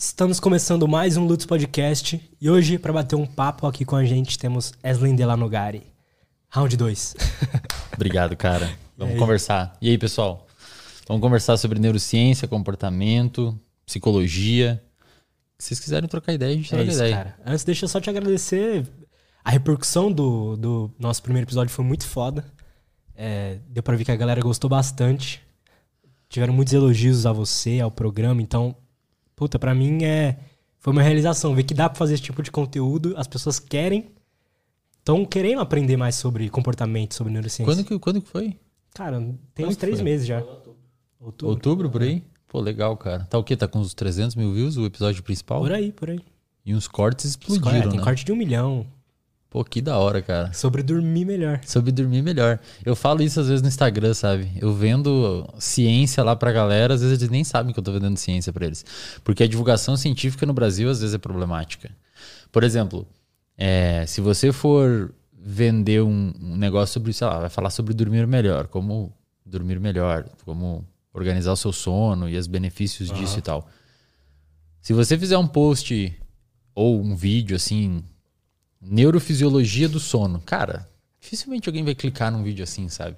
Estamos começando mais um Lutz Podcast e hoje, para bater um papo aqui com a gente, temos Eslen Delanogari. Round 2. Obrigado, cara. Vamos aí? conversar. E aí, pessoal? Vamos conversar sobre neurociência, comportamento, psicologia. Se vocês quiserem trocar ideia, a gente É troca isso, ideia. cara. Antes, deixa eu só te agradecer. A repercussão do, do nosso primeiro episódio foi muito foda. É, deu pra ver que a galera gostou bastante. Tiveram muitos elogios a você, ao programa. Então, puta, pra mim é. Foi uma realização. Ver que dá pra fazer esse tipo de conteúdo. As pessoas querem. Estão querendo aprender mais sobre comportamento, sobre neurociência. Quando que, quando que foi? Cara, tem Quando uns três foi? meses já. Outubro. Outubro, por aí? Pô, legal, cara. Tá o quê? Tá com uns 300 mil views o episódio principal? Por aí, por aí. E uns cortes Os explodiram, corte- tem né? corte de um milhão. Pô, que da hora, cara. Sobre dormir melhor. Sobre dormir melhor. Eu falo isso às vezes no Instagram, sabe? Eu vendo ciência lá pra galera, às vezes eles nem sabem que eu tô vendendo ciência pra eles. Porque a divulgação científica no Brasil às vezes é problemática. Por exemplo, é, se você for vender um, um negócio sobre, sei lá, vai falar sobre dormir melhor, como dormir melhor, como organizar o seu sono e os benefícios disso e tal. Se você fizer um post ou um vídeo assim, neurofisiologia do sono, cara, dificilmente alguém vai clicar num vídeo assim, sabe?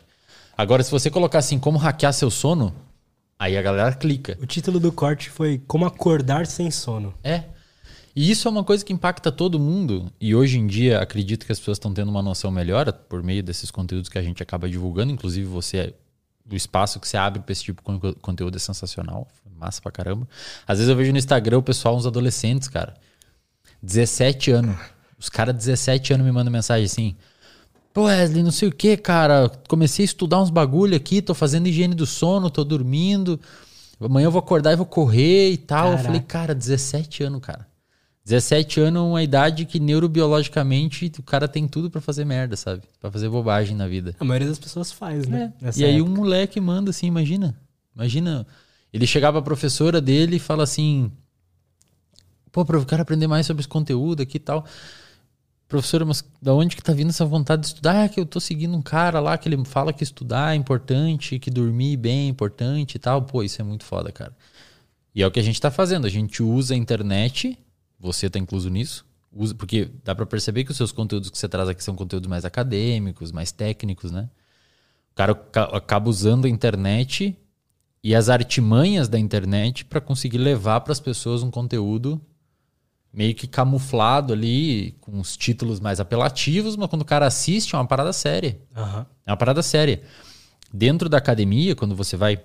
Agora, se você colocar assim, como hackear seu sono, aí a galera clica. O título do corte foi Como Acordar Sem Sono. É. E isso é uma coisa que impacta todo mundo. E hoje em dia, acredito que as pessoas estão tendo uma noção melhor por meio desses conteúdos que a gente acaba divulgando. Inclusive, você, o espaço que você abre para esse tipo de con- conteúdo é sensacional. Massa pra caramba. Às vezes eu vejo no Instagram o pessoal, uns adolescentes, cara. 17 anos. Os caras, 17 anos, me mandam mensagem assim. Pô, Wesley, não sei o que, cara. Comecei a estudar uns bagulho aqui, tô fazendo higiene do sono, tô dormindo. Amanhã eu vou acordar e vou correr e tal. Eu Caraca. falei, cara, 17 anos, cara. 17 anos é uma idade que neurobiologicamente o cara tem tudo pra fazer merda, sabe? Pra fazer bobagem na vida. A maioria das pessoas faz, né? É. E aí época. um moleque manda assim, imagina. Imagina. Ele chegava pra professora dele e fala assim: Pô, eu quero aprender mais sobre esse conteúdo aqui e tal. Professora, mas da onde que tá vindo essa vontade de estudar? Ah, que eu tô seguindo um cara lá que ele fala que estudar é importante, que dormir bem é importante e tal. Pô, isso é muito foda, cara. E é o que a gente tá fazendo. A gente usa a internet, você tá incluso nisso, usa, porque dá pra perceber que os seus conteúdos que você traz aqui são conteúdos mais acadêmicos, mais técnicos, né? O cara ca- acaba usando a internet e as artimanhas da internet para conseguir levar para as pessoas um conteúdo meio que camuflado ali, com os títulos mais apelativos, mas quando o cara assiste é uma parada séria. Aham. É uma parada séria. Dentro da academia, quando você vai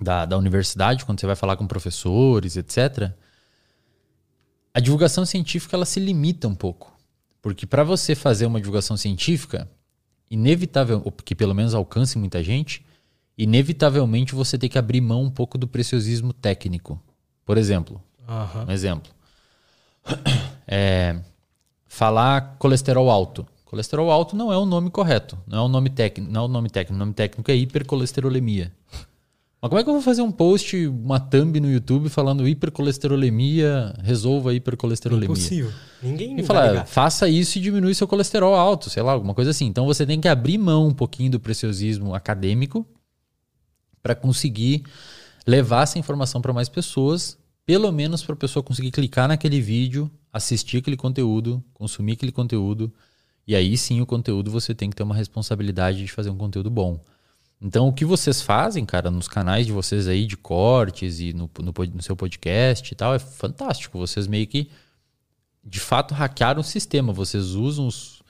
da, da universidade, quando você vai falar com professores, etc., a divulgação científica ela se limita um pouco. Porque para você fazer uma divulgação científica, inevitável, ou que pelo menos alcance muita gente, inevitavelmente você tem que abrir mão um pouco do preciosismo técnico. Por exemplo, Aham. um exemplo. É, falar colesterol alto. Colesterol alto não é o nome correto. Não é o nome técnico. Não é o nome técnico. O nome técnico é hipercolesterolemia. Mas como é que eu vou fazer um post, uma thumb no YouTube falando hipercolesterolemia, resolva a hipercolesterolemia? Impossível. Ninguém E falar, faça isso e diminui seu colesterol alto, sei lá, alguma coisa assim. Então você tem que abrir mão um pouquinho do preciosismo acadêmico para conseguir levar essa informação para mais pessoas, pelo menos para a pessoa conseguir clicar naquele vídeo, assistir aquele conteúdo, consumir aquele conteúdo, e aí sim o conteúdo você tem que ter uma responsabilidade de fazer um conteúdo bom. Então, o que vocês fazem, cara, nos canais de vocês aí de cortes e no, no, no seu podcast e tal, é fantástico. Vocês meio que de fato hackearam o sistema. Vocês usam os,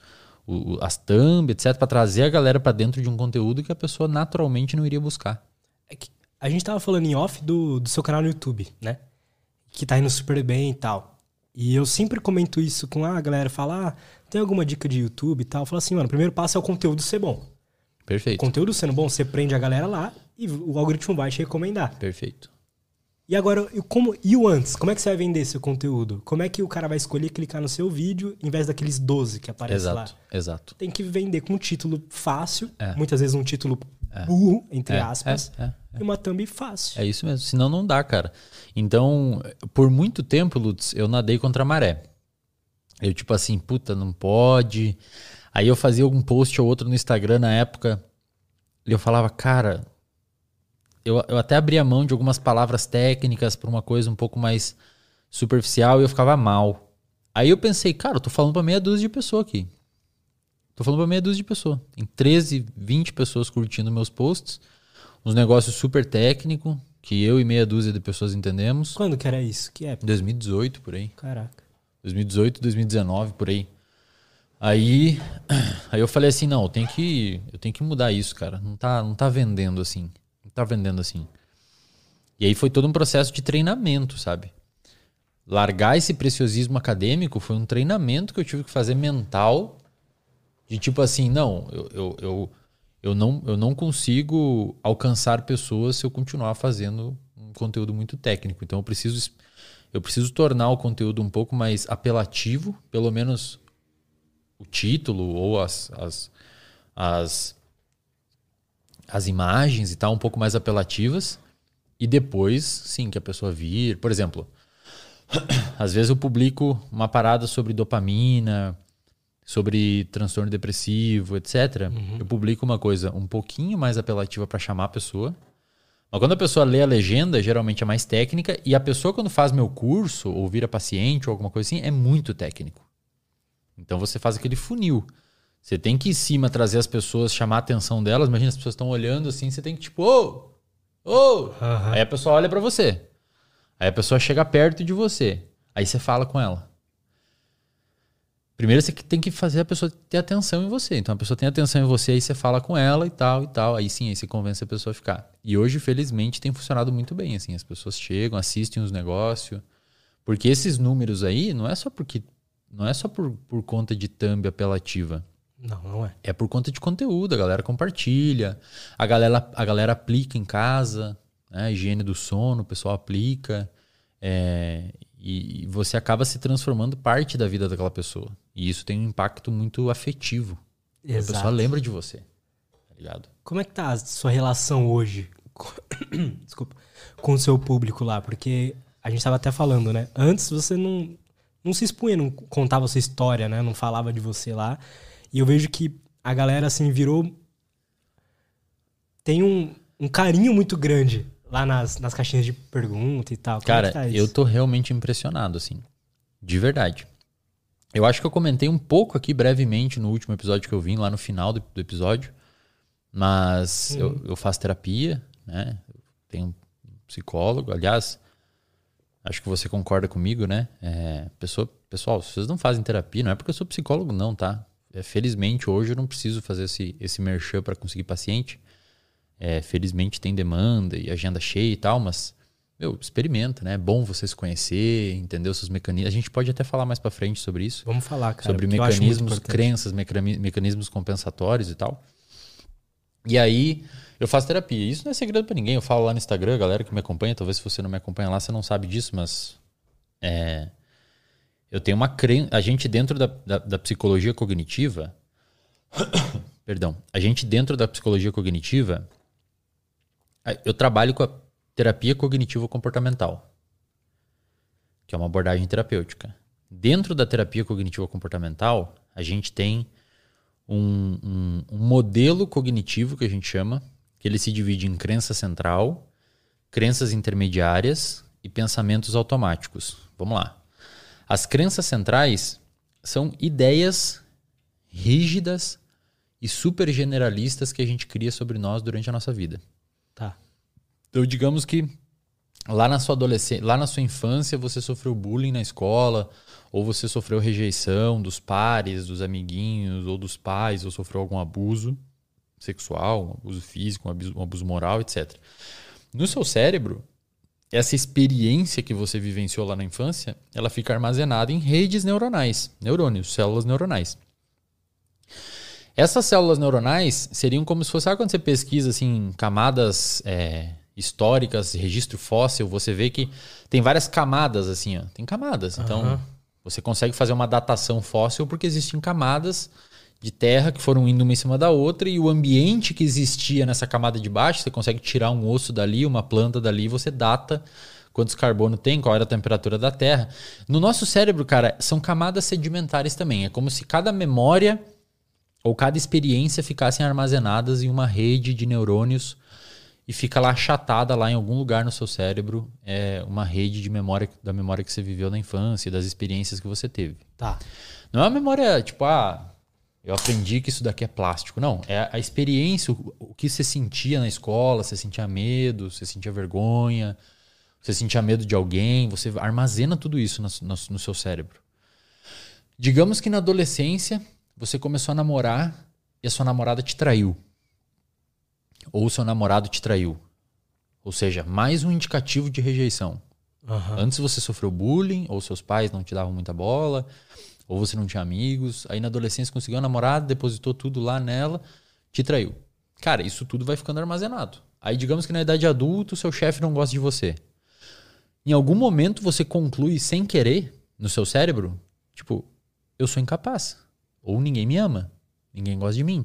o- as thumb, etc, para trazer a galera para dentro de um conteúdo que a pessoa naturalmente não iria buscar. É a gente tava falando em off do, do seu canal no YouTube, né? Que tá indo super bem e tal. E eu sempre comento isso com ah, a galera fala, ah, tem alguma dica de YouTube e tal? Eu falo assim, mano, o primeiro passo é o conteúdo ser bom. O Perfeito. conteúdo sendo bom, você prende a galera lá e o algoritmo vai te recomendar. Perfeito. E agora, e como, e o antes? Como é que você vai vender seu conteúdo? Como é que o cara vai escolher clicar no seu vídeo em vez daqueles 12 que aparecem lá? Exato. Exato. Tem que vender com um título fácil, É. muitas vezes um título burro, entre É, aspas, é, é, e uma thumb fácil. É isso mesmo. Senão não dá, cara. Então, por muito tempo, Lutz, eu nadei contra a maré. Eu, tipo assim, puta, não pode. Aí eu fazia algum post ou outro no Instagram na época. E eu falava, cara. Eu, eu até abria mão de algumas palavras técnicas para uma coisa um pouco mais superficial e eu ficava mal. Aí eu pensei, cara, eu tô falando pra meia dúzia de pessoas aqui. Tô falando pra meia dúzia de pessoas. Tem 13, 20 pessoas curtindo meus posts. Uns negócios super técnicos, que eu e meia dúzia de pessoas entendemos. Quando que era isso? Que época? 2018, por aí. Caraca. 2018, 2019, por aí. Aí, aí eu falei assim, não, eu tenho que, eu tenho que mudar isso, cara. Não tá, não tá vendendo assim. Não tá vendendo assim. E aí foi todo um processo de treinamento, sabe? Largar esse preciosismo acadêmico foi um treinamento que eu tive que fazer mental de tipo assim, não, eu, eu, eu, eu, não, eu não consigo alcançar pessoas se eu continuar fazendo um conteúdo muito técnico. Então eu preciso, eu preciso tornar o conteúdo um pouco mais apelativo, pelo menos o título ou as, as, as, as imagens e tal, um pouco mais apelativas. E depois, sim, que a pessoa vir. Por exemplo, às vezes eu publico uma parada sobre dopamina, sobre transtorno depressivo, etc. Uhum. Eu publico uma coisa um pouquinho mais apelativa para chamar a pessoa. Mas quando a pessoa lê a legenda, geralmente é mais técnica, e a pessoa, quando faz meu curso, ou vira paciente, ou alguma coisa assim, é muito técnico. Então você faz aquele funil. Você tem que em cima trazer as pessoas, chamar a atenção delas. Imagina as pessoas estão olhando assim, você tem que tipo, ô, ô. Oh! Uhum. Aí a pessoa olha para você. Aí a pessoa chega perto de você. Aí você fala com ela. Primeiro você tem que fazer a pessoa ter atenção em você. Então a pessoa tem atenção em você, aí você fala com ela e tal e tal. Aí sim, aí você convence a pessoa a ficar. E hoje, felizmente, tem funcionado muito bem. Assim, as pessoas chegam, assistem os negócios. Porque esses números aí não é só porque. Não é só por, por conta de thumb apelativa. Não, não é. É por conta de conteúdo, a galera compartilha, a galera, a galera aplica em casa, né? a higiene do sono, o pessoal aplica. É, e, você acaba se transformando parte da vida daquela pessoa. E isso tem um impacto muito afetivo. Exato. A pessoa lembra de você. Tá ligado? Como é que tá a sua relação hoje com, desculpa, com o seu público lá? Porque a gente estava até falando, né? Antes você não, não se expunha, não contava sua história, né? Não falava de você lá. E eu vejo que a galera, assim, virou... Tem um, um carinho muito grande lá nas, nas caixinhas de pergunta e tal. Como é Cara, é tá eu tô realmente impressionado, assim. De verdade. Eu acho que eu comentei um pouco aqui brevemente no último episódio que eu vim, lá no final do, do episódio. Mas uhum. eu, eu, faço terapia, né? Eu tenho um psicólogo. Aliás, acho que você concorda comigo, né? É, pessoa, pessoal, se vocês não fazem terapia, não é porque eu sou psicólogo, não, tá? É, felizmente, hoje eu não preciso fazer esse, esse merchan para conseguir paciente. É, felizmente tem demanda e agenda cheia e tal, mas meu, experimenta, né? É bom você se conhecer, entender os seus mecanismos. A gente pode até falar mais para frente sobre isso. Vamos falar, cara. Sobre mecanismos, crenças, mecanismos compensatórios e tal. E aí, eu faço terapia. Isso não é segredo para ninguém. Eu falo lá no Instagram, galera que me acompanha. Talvez se você não me acompanha lá, você não sabe disso, mas. É, eu tenho uma crença. A gente, dentro da, da, da psicologia cognitiva. perdão. A gente, dentro da psicologia cognitiva, eu trabalho com a terapia cognitivo comportamental, que é uma abordagem terapêutica. Dentro da terapia cognitivo comportamental, a gente tem um, um, um modelo cognitivo que a gente chama, que ele se divide em crença central, crenças intermediárias e pensamentos automáticos. Vamos lá. As crenças centrais são ideias rígidas e super generalistas que a gente cria sobre nós durante a nossa vida. Tá. Então, digamos que lá na sua adolescência, lá na sua infância, você sofreu bullying na escola, ou você sofreu rejeição dos pares, dos amiguinhos, ou dos pais, ou sofreu algum abuso sexual, um abuso físico, um abuso, um abuso moral, etc. No seu cérebro, essa experiência que você vivenciou lá na infância, ela fica armazenada em redes neuronais, neurônios, células neuronais. Essas células neuronais seriam como se fosse, sabe quando você pesquisa assim, camadas é, históricas, registro fóssil, você vê que tem várias camadas assim, ó. Tem camadas. Uhum. Então, você consegue fazer uma datação fóssil porque existem camadas de terra que foram indo uma em cima da outra e o ambiente que existia nessa camada de baixo, você consegue tirar um osso dali, uma planta dali, você data quantos carbono tem, qual era a temperatura da Terra. No nosso cérebro, cara, são camadas sedimentares também. É como se cada memória ou cada experiência ficassem armazenadas em uma rede de neurônios e fica lá achatada lá em algum lugar no seu cérebro é uma rede de memória da memória que você viveu na infância, das experiências que você teve. Tá. Não é uma memória tipo, ah, eu aprendi que isso daqui é plástico. Não, é a experiência, o, o que você sentia na escola, você sentia medo, você sentia vergonha, você sentia medo de alguém, você armazena tudo isso no, no, no seu cérebro. Digamos que na adolescência você começou a namorar e a sua namorada te traiu. Ou o seu namorado te traiu. Ou seja, mais um indicativo de rejeição. Aham. Antes você sofreu bullying, ou seus pais não te davam muita bola, ou você não tinha amigos. Aí na adolescência conseguiu uma namorada, depositou tudo lá nela, te traiu. Cara, isso tudo vai ficando armazenado. Aí digamos que na idade adulta o seu chefe não gosta de você. Em algum momento você conclui sem querer no seu cérebro, tipo, eu sou incapaz. Ou ninguém me ama. Ninguém gosta de mim.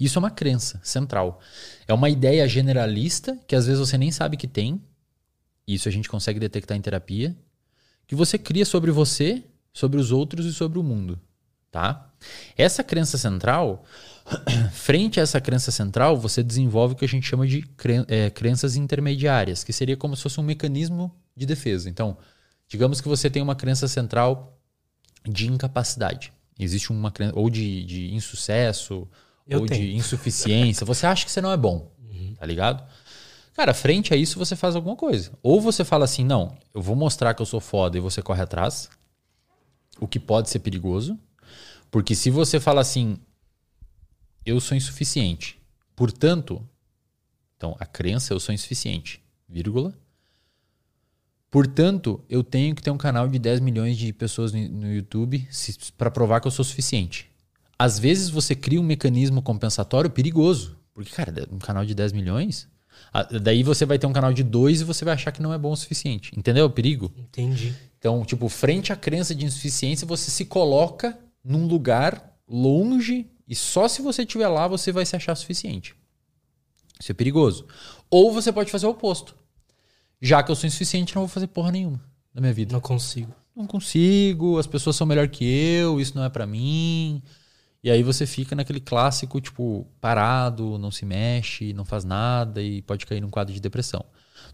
Isso é uma crença central. É uma ideia generalista que às vezes você nem sabe que tem. Isso a gente consegue detectar em terapia. Que você cria sobre você, sobre os outros e sobre o mundo. Tá? Essa crença central, frente a essa crença central, você desenvolve o que a gente chama de cren é, crenças intermediárias, que seria como se fosse um mecanismo de defesa. Então, digamos que você tem uma crença central de incapacidade. Existe uma crença, ou de, de insucesso, Eu ou tenho. de insuficiência. Você acha que você não é bom, tá ligado? Cara, frente a isso você faz alguma coisa. Ou você fala assim, não, eu vou mostrar que eu sou foda e você corre atrás, o que pode ser perigoso. Porque se você fala assim, eu sou insuficiente, portanto, então a crença eu sou insuficiente, vírgula. Portanto, eu tenho que ter um canal de 10 milhões de pessoas no, no YouTube para provar que eu sou suficiente. Às vezes você cria um mecanismo compensatório perigoso. Porque, cara, um canal de 10 milhões, daí você vai ter um canal de 2 e você vai achar que não é bom o suficiente. Entendeu o perigo? Entendi. Então, tipo, frente à crença de insuficiência, você se coloca num lugar longe e só se você estiver lá você vai se achar suficiente. Isso é perigoso. Ou você pode fazer o oposto. Já que eu sou insuficiente, não vou fazer porra nenhuma na minha vida. Não consigo. Não consigo, as pessoas são melhor que eu, isso não é pra mim. E aí você fica naquele clássico, tipo, parado, não se mexe, não faz nada e pode cair num quadro de depressão.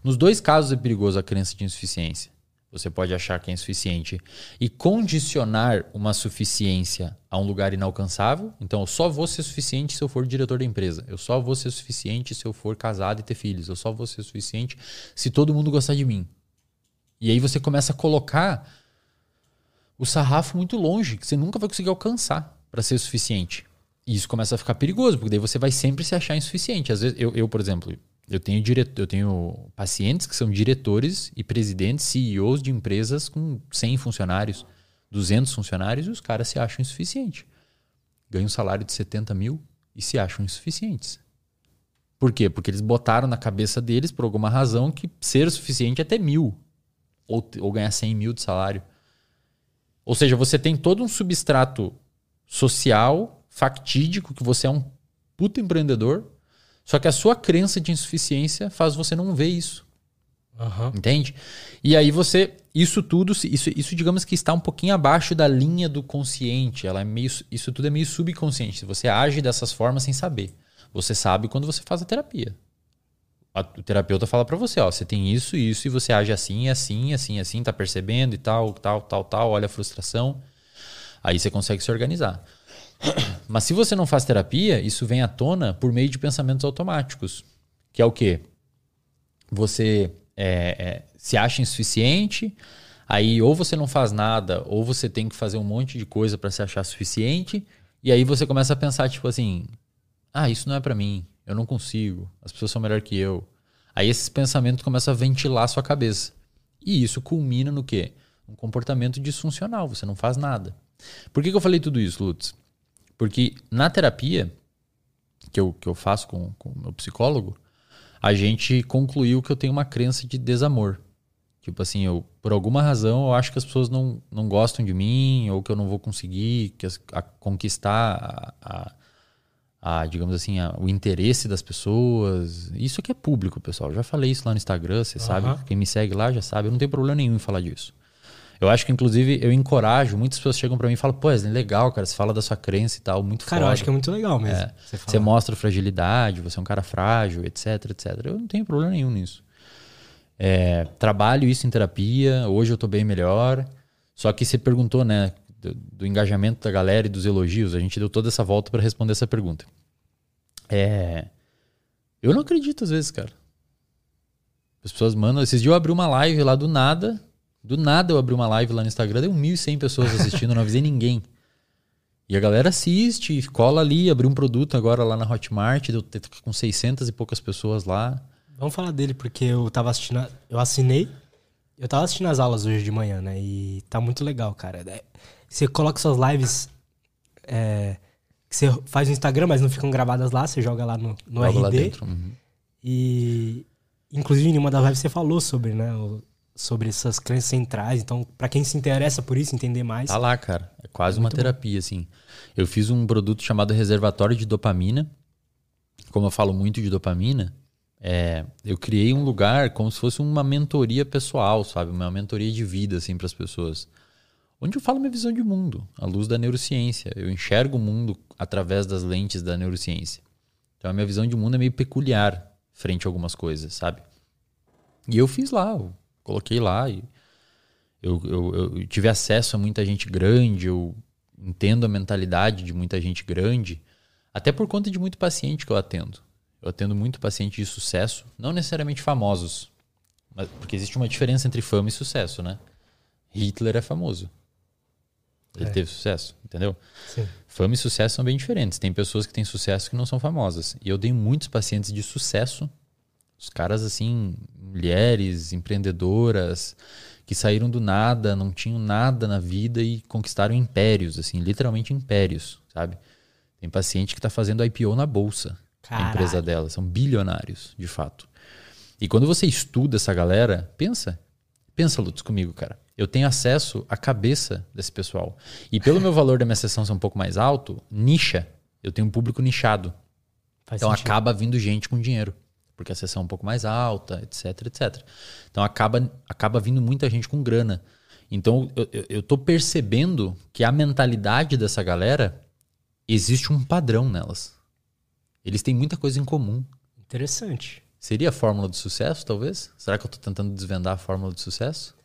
Nos dois casos é perigoso a crença de insuficiência. Você pode achar que é insuficiente e condicionar uma suficiência a um lugar inalcançável. Então, eu só vou ser suficiente se eu for diretor da empresa. Eu só vou ser suficiente se eu for casado e ter filhos. Eu só vou ser suficiente se todo mundo gostar de mim. E aí você começa a colocar o sarrafo muito longe, que você nunca vai conseguir alcançar para ser suficiente. E isso começa a ficar perigoso, porque daí você vai sempre se achar insuficiente. Às vezes, eu, eu por exemplo, eu tenho, direto, eu tenho pacientes que são diretores e presidentes, CEOs de empresas com 100 funcionários, 200 funcionários, e os caras se acham insuficientes. Ganham um salário de 70 mil e se acham insuficientes. Por quê? Porque eles botaram na cabeça deles, por alguma razão, que ser suficiente é ter mil. Ou, ou ganhar 100 mil de salário. Ou seja, você tem todo um substrato social, factídico, que você é um puta empreendedor, só que a sua crença de insuficiência faz você não ver isso. Aham. Entende? E aí você. Isso tudo, isso, isso digamos que está um pouquinho abaixo da linha do consciente. Ela é meio, isso tudo é meio subconsciente. Você age dessas formas sem saber. Você sabe quando você faz a terapia. A- o terapeuta fala pra você, ó, você tem isso, isso, e você age assim, assim, assim, assim, tá percebendo e tal, tal, tal, tal, olha a frustração. Aí você consegue se organizar. Mas se você não faz terapia, isso vem à tona por meio de pensamentos automáticos. Que é o quê? Você é, é, se acha insuficiente, aí ou você não faz nada, ou você tem que fazer um monte de coisa para se achar suficiente, e aí você começa a pensar, tipo assim, ah, isso não é para mim, eu não consigo, as pessoas são melhor que eu. Aí esses pensamentos começam a ventilar a sua cabeça. E isso culmina no quê? Um comportamento disfuncional, você não faz nada. Por que, que eu falei tudo isso, Lutz? Porque na terapia que eu, que eu faço com com o meu psicólogo, a gente concluiu que eu tenho uma crença de desamor. Tipo assim, eu, por alguma razão, eu acho que as pessoas não, não gostam de mim, ou que eu não vou conseguir que as- a conquistar a, a- a, digamos assim, o interesse das pessoas. Isso aqui é público, pessoal. Eu já falei isso lá no Instagram, você Aham. sabe. Quem me segue lá já sabe. Eu não tenho problema nenhum em falar disso. Eu acho que, inclusive, eu encorajo, muitas pessoas chegam para mim e falam, pô, é legal, cara, você fala da sua crença e tal, muito Cara, foda. eu acho que é muito legal mesmo. É. Você, Você mostra fragilidade, você é um cara frágil, etc, etc. Eu não tenho problema nenhum nisso. É, trabalho isso em terapia, hoje eu tô bem melhor. Só que você perguntou, né, do, do engajamento da galera e dos elogios, a gente deu toda essa volta para responder essa pergunta. É, eu não acredito às vezes, cara. As pessoas mandam. Esses dias eu abri uma live lá do nada. Do nada eu abri uma live lá no Instagram, deu 1.100 pessoas assistindo, não avisei ninguém. E a galera assiste, cola ali, abri um produto agora lá na Hotmart, deu tá com 600 e poucas pessoas lá. Vamos falar dele, porque eu tava assistindo. Eu assinei. Eu tava assistindo as aulas hoje de manhã, né? E tá muito legal, cara. É, Você coloca suas lives. é, que você faz no Instagram, mas não ficam gravadas lá, você joga lá no, no Jogo lá RD. dentro. Uhum. E. Inclusive, em uma das lives você falou sobre, né? o- sobre essas crenças centrais. Então, pra quem se interessa por isso, entender mais. Tá lá, cara. É quase uma terapia, assim. Eu fiz um produto chamado reservatório de dopamina. Como eu falo muito de dopamina, é, eu criei um lugar como se fosse uma mentoria pessoal, sabe? Uma mentoria de vida, assim, para as pessoas. Onde eu falo minha visão de mundo, à luz da neurociência. Eu enxergo o mundo através das lentes da neurociência. Então a minha visão de mundo é meio peculiar frente a algumas coisas, sabe? E eu fiz lá, eu coloquei lá e eu, eu, eu tive acesso a muita gente grande, eu entendo a mentalidade de muita gente grande, até por conta de muito paciente que eu atendo. Eu atendo muito paciente de sucesso, não necessariamente famosos, mas, porque existe uma diferença entre fama e sucesso, né? Hitler é famoso. Ele É. teve sucesso, entendeu? Sim. Fama e sucesso são bem diferentes. Tem pessoas que têm sucesso que não são famosas. E eu dei muitos pacientes de sucesso, os caras assim, mulheres, empreendedoras, que saíram do nada, não tinham nada na vida e conquistaram impérios, assim, literalmente impérios, sabe? Tem paciente que está fazendo IPO na bolsa, a Caralho. empresa dela, são bilionários, de fato. E quando você estuda essa galera, pensa, pensa, Lutz, comigo, cara. Eu tenho acesso à cabeça desse pessoal. E pelo meu valor da minha sessão ser um pouco mais alto, nicha. Eu tenho um público nichado. Faz Então sentido. acaba vindo gente com dinheiro, porque a sessão é um pouco mais alta, etc, etc. Então acaba, acaba vindo muita gente com grana. Então eu, eu, eu tô percebendo que a mentalidade dessa galera existe um padrão nelas. Eles têm muita coisa em comum. Interessante. Seria a fórmula do sucesso, talvez? Será que eu tô tentando desvendar a fórmula do sucesso?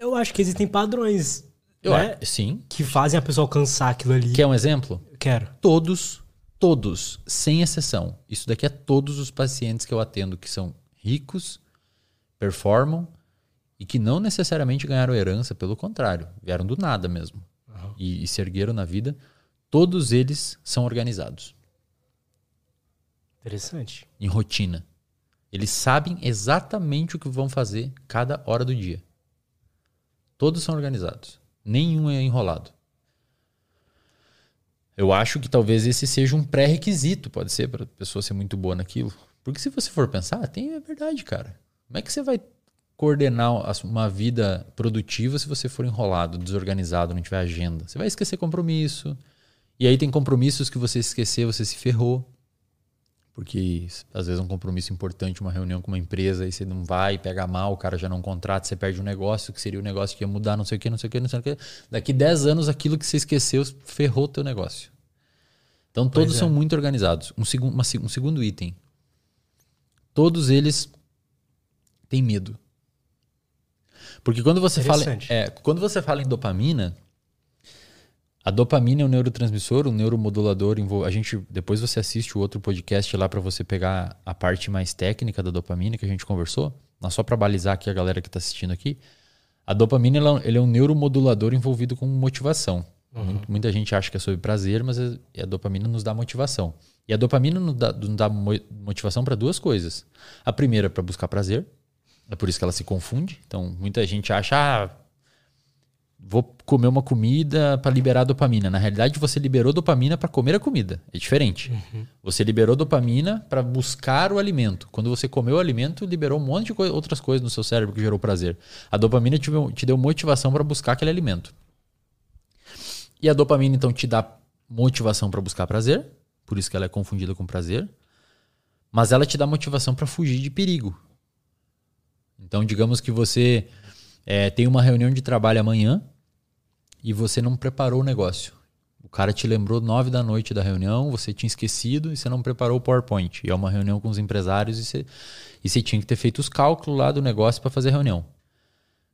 Eu acho que existem padrões Eu né, acho, sim. que fazem a pessoa alcançar aquilo ali. Quer um exemplo? Quero. Todos, todos, sem exceção. Isso daqui é todos os pacientes que eu atendo que são ricos, performam e que não necessariamente ganharam herança, pelo contrário, vieram do nada mesmo e, e se ergueram na vida. Todos eles são organizados Interessante. em rotina. Eles sabem exatamente o que vão fazer cada hora do dia. Todos são organizados. Nenhum é enrolado. Eu acho que talvez esse seja um pré-requisito, pode ser, para a pessoa ser muito boa naquilo. Porque se você for pensar, tem é verdade, cara. Como é que você vai coordenar uma vida produtiva se você for enrolado, desorganizado, não tiver agenda? Você vai esquecer compromisso. E aí tem compromissos que você esquecer, você se ferrou. Porque às vezes é um compromisso importante, uma reunião com uma empresa, aí você não vai, pega mal, o cara já não contrata, você perde um negócio, que seria um negócio que ia mudar, não sei o que, não sei o que, não sei o que. Daqui 10 anos, aquilo que você esqueceu ferrou o teu negócio. Então todos é. são muito organizados. Um, segun, uma um segundo item. Todos eles têm medo. Porque quando você fala, é, quando você fala em dopamina, a dopamina é um neurotransmissor, um neuromodulador. A gente depois você assiste o outro podcast lá para você pegar a parte mais técnica da dopamina que a gente conversou. Mas só para balizar aqui a galera que está assistindo aqui, a dopamina ela- ele é um neuromodulador envolvido com motivação. Muito- Muita gente acha que é sobre prazer, mas a, a dopamina nos dá motivação. E a dopamina nos dá, nos dá mo- motivação para duas coisas. A primeira para buscar prazer, é por isso que ela se confunde. Então muita gente acha, ah, vou comer uma comida para liberar dopamina. Na realidade, você liberou dopamina para comer a comida. É diferente. Você liberou dopamina para buscar o alimento. Quando você comeu o alimento, liberou um monte de coi- outras coisas no seu cérebro que gerou prazer. A dopamina te, te deu motivação para buscar aquele alimento. E a dopamina, então, te dá motivação para buscar prazer. Por isso que ela é confundida com prazer. Mas ela te dá motivação para fugir de perigo. Então, digamos que você É, tem uma reunião de trabalho amanhã e você não preparou o negócio. O cara te lembrou nove da noite da reunião, você tinha esquecido e você não preparou o PowerPoint. E é uma reunião com os empresários e você, e você tinha que ter feito os cálculos lá do negócio para fazer a reunião.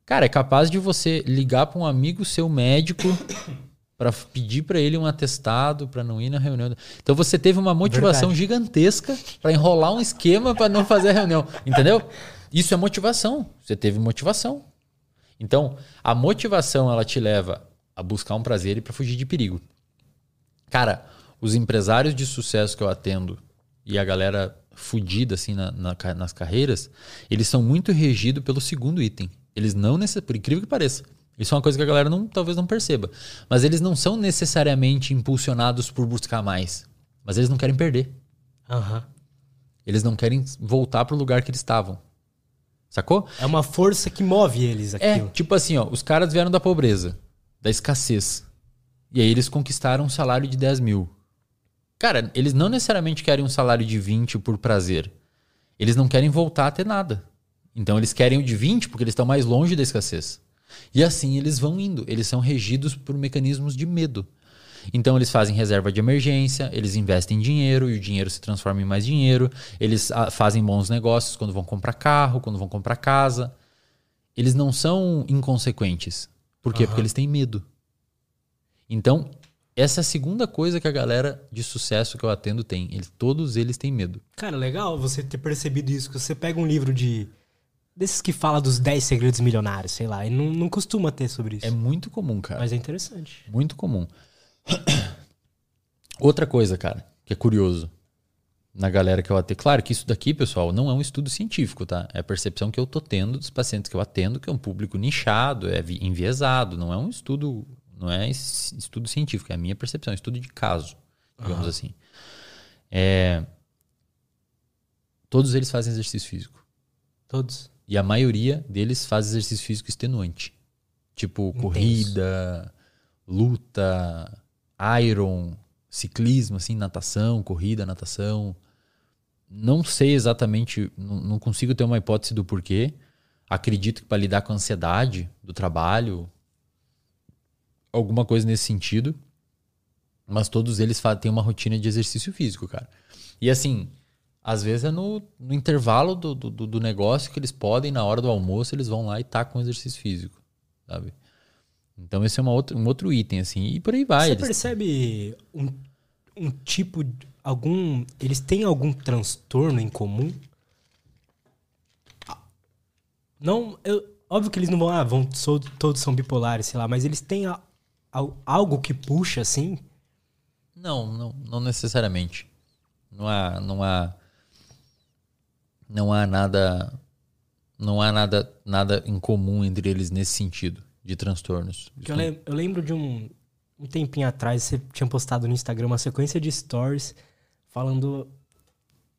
Cara, é capaz de você ligar para um amigo seu médico para pedir para ele um atestado para não ir na reunião. Então você teve uma motivação Verdade. gigantesca para enrolar um esquema para não fazer a reunião, entendeu? Isso é motivação. Você teve motivação. Então, a motivação ela te leva a buscar um prazer e para fugir de perigo. Cara, os empresários de sucesso que eu atendo e a galera fudida assim na, na, nas carreiras, eles são muito regidos pelo segundo item. Eles não necessariamente, por incrível que pareça, isso é uma coisa que a galera não, talvez não perceba. Mas eles não são necessariamente impulsionados por buscar mais. Mas eles não querem perder. Uhum. Eles não querem voltar para o lugar que eles estavam. Sacou? É uma força que move eles aqui. É, tipo assim, ó, os caras vieram da pobreza, da escassez. E aí eles conquistaram um salário de 10 mil. Cara, eles não necessariamente querem um salário de 20 por prazer. Eles não querem voltar a ter nada. Então eles querem o de 20 porque eles estão mais longe da escassez. E assim eles vão indo. Eles são regidos por mecanismos de medo. Então eles fazem reserva de emergência, eles investem dinheiro e o dinheiro se transforma em mais dinheiro. Eles ah, fazem bons negócios quando vão comprar carro, quando vão comprar casa. Eles não são inconsequentes. Por quê? Uhum. Porque eles têm medo. Então, essa é a segunda coisa que a galera de sucesso que eu atendo tem. Eles, todos eles têm medo. Cara, legal você ter percebido isso. Que você pega um livro de desses que fala dos 10 segredos milionários, sei lá. E não, não costuma ter sobre isso. É muito comum, cara. Mas é interessante. Muito comum. Outra coisa, cara, que é curioso na galera que eu atendo. Claro que isso daqui, pessoal, não é um estudo científico, tá? É a percepção que eu tô tendo dos pacientes que eu atendo, que é um público nichado, é enviesado, não é um estudo, não é estudo científico, é a minha percepção, é um estudo de caso, digamos uhum. assim. É... Todos eles fazem exercício físico. Todos? E a maioria deles faz exercício físico extenuante. Tipo Intenso. corrida, luta, iron, ciclismo, assim, natação, corrida, natação. Não sei exatamente, não, não consigo ter uma hipótese do porquê. Acredito que para lidar com a ansiedade do trabalho, alguma coisa nesse sentido. Mas todos eles têm uma rotina de exercício físico, cara. E assim, às vezes é no, no intervalo do, do, do, negócio que eles podem, na hora do almoço, eles vão lá e tacam com exercício físico, sabe? Então esse é uma outra, um outro item, assim, e por aí vai. Você percebe um, um tipo, algum... Eles têm algum transtorno em comum? Não, eu, óbvio que eles não vão, ah, vão, sou, todos são bipolares, sei lá, mas eles têm a, a, algo que puxa, assim? Não, não, não necessariamente. Não há, não há não há nada não há nada nada em comum entre eles nesse sentido de transtornos. Eu, lem eu, lembro de um, um tempinho atrás você tinha postado no Instagram uma sequência de stories falando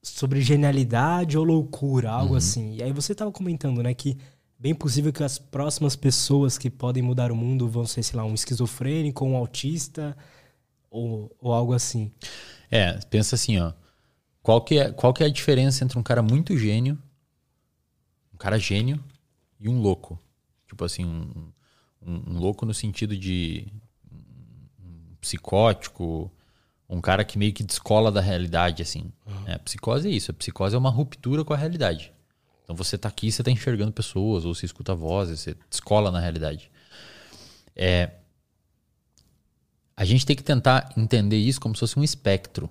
sobre genialidade ou loucura, algo uhum. assim. E aí você estava comentando, né, que bem possível que as próximas pessoas que podem mudar o mundo vão ser, sei lá, um esquizofrênico, um autista ou, ou algo assim. É, pensa assim, ó. Qual que, é, qual que é a diferença entre um cara muito gênio, um cara gênio e um louco? Tipo assim, um, um, um louco no sentido de um psicótico, um cara que meio que descola da realidade, assim. Uhum. É, a psicose é isso. A psicose é uma ruptura com a realidade. Então você tá aqui, você tá enxergando pessoas, ou você escuta vozes, você descola na realidade. É, a gente tem que tentar entender isso como se fosse um espectro.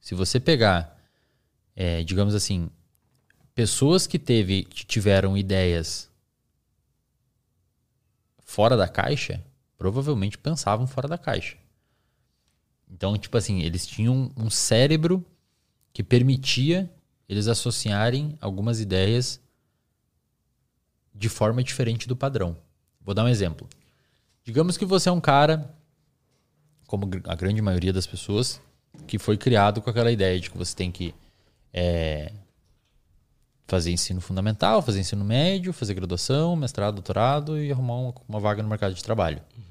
Se você pegar, é, digamos assim, pessoas que teve, que tiveram ideias fora da caixa, provavelmente pensavam fora da caixa. Então, tipo assim, eles tinham um cérebro que permitia eles associarem algumas ideias de forma diferente do padrão. Vou dar um exemplo. Digamos que você é um cara, como a grande maioria das pessoas, que foi criado com aquela ideia de que você tem que é, fazer ensino fundamental, fazer ensino médio, fazer graduação, mestrado, doutorado e arrumar uma, uma vaga no mercado de trabalho. Uhum.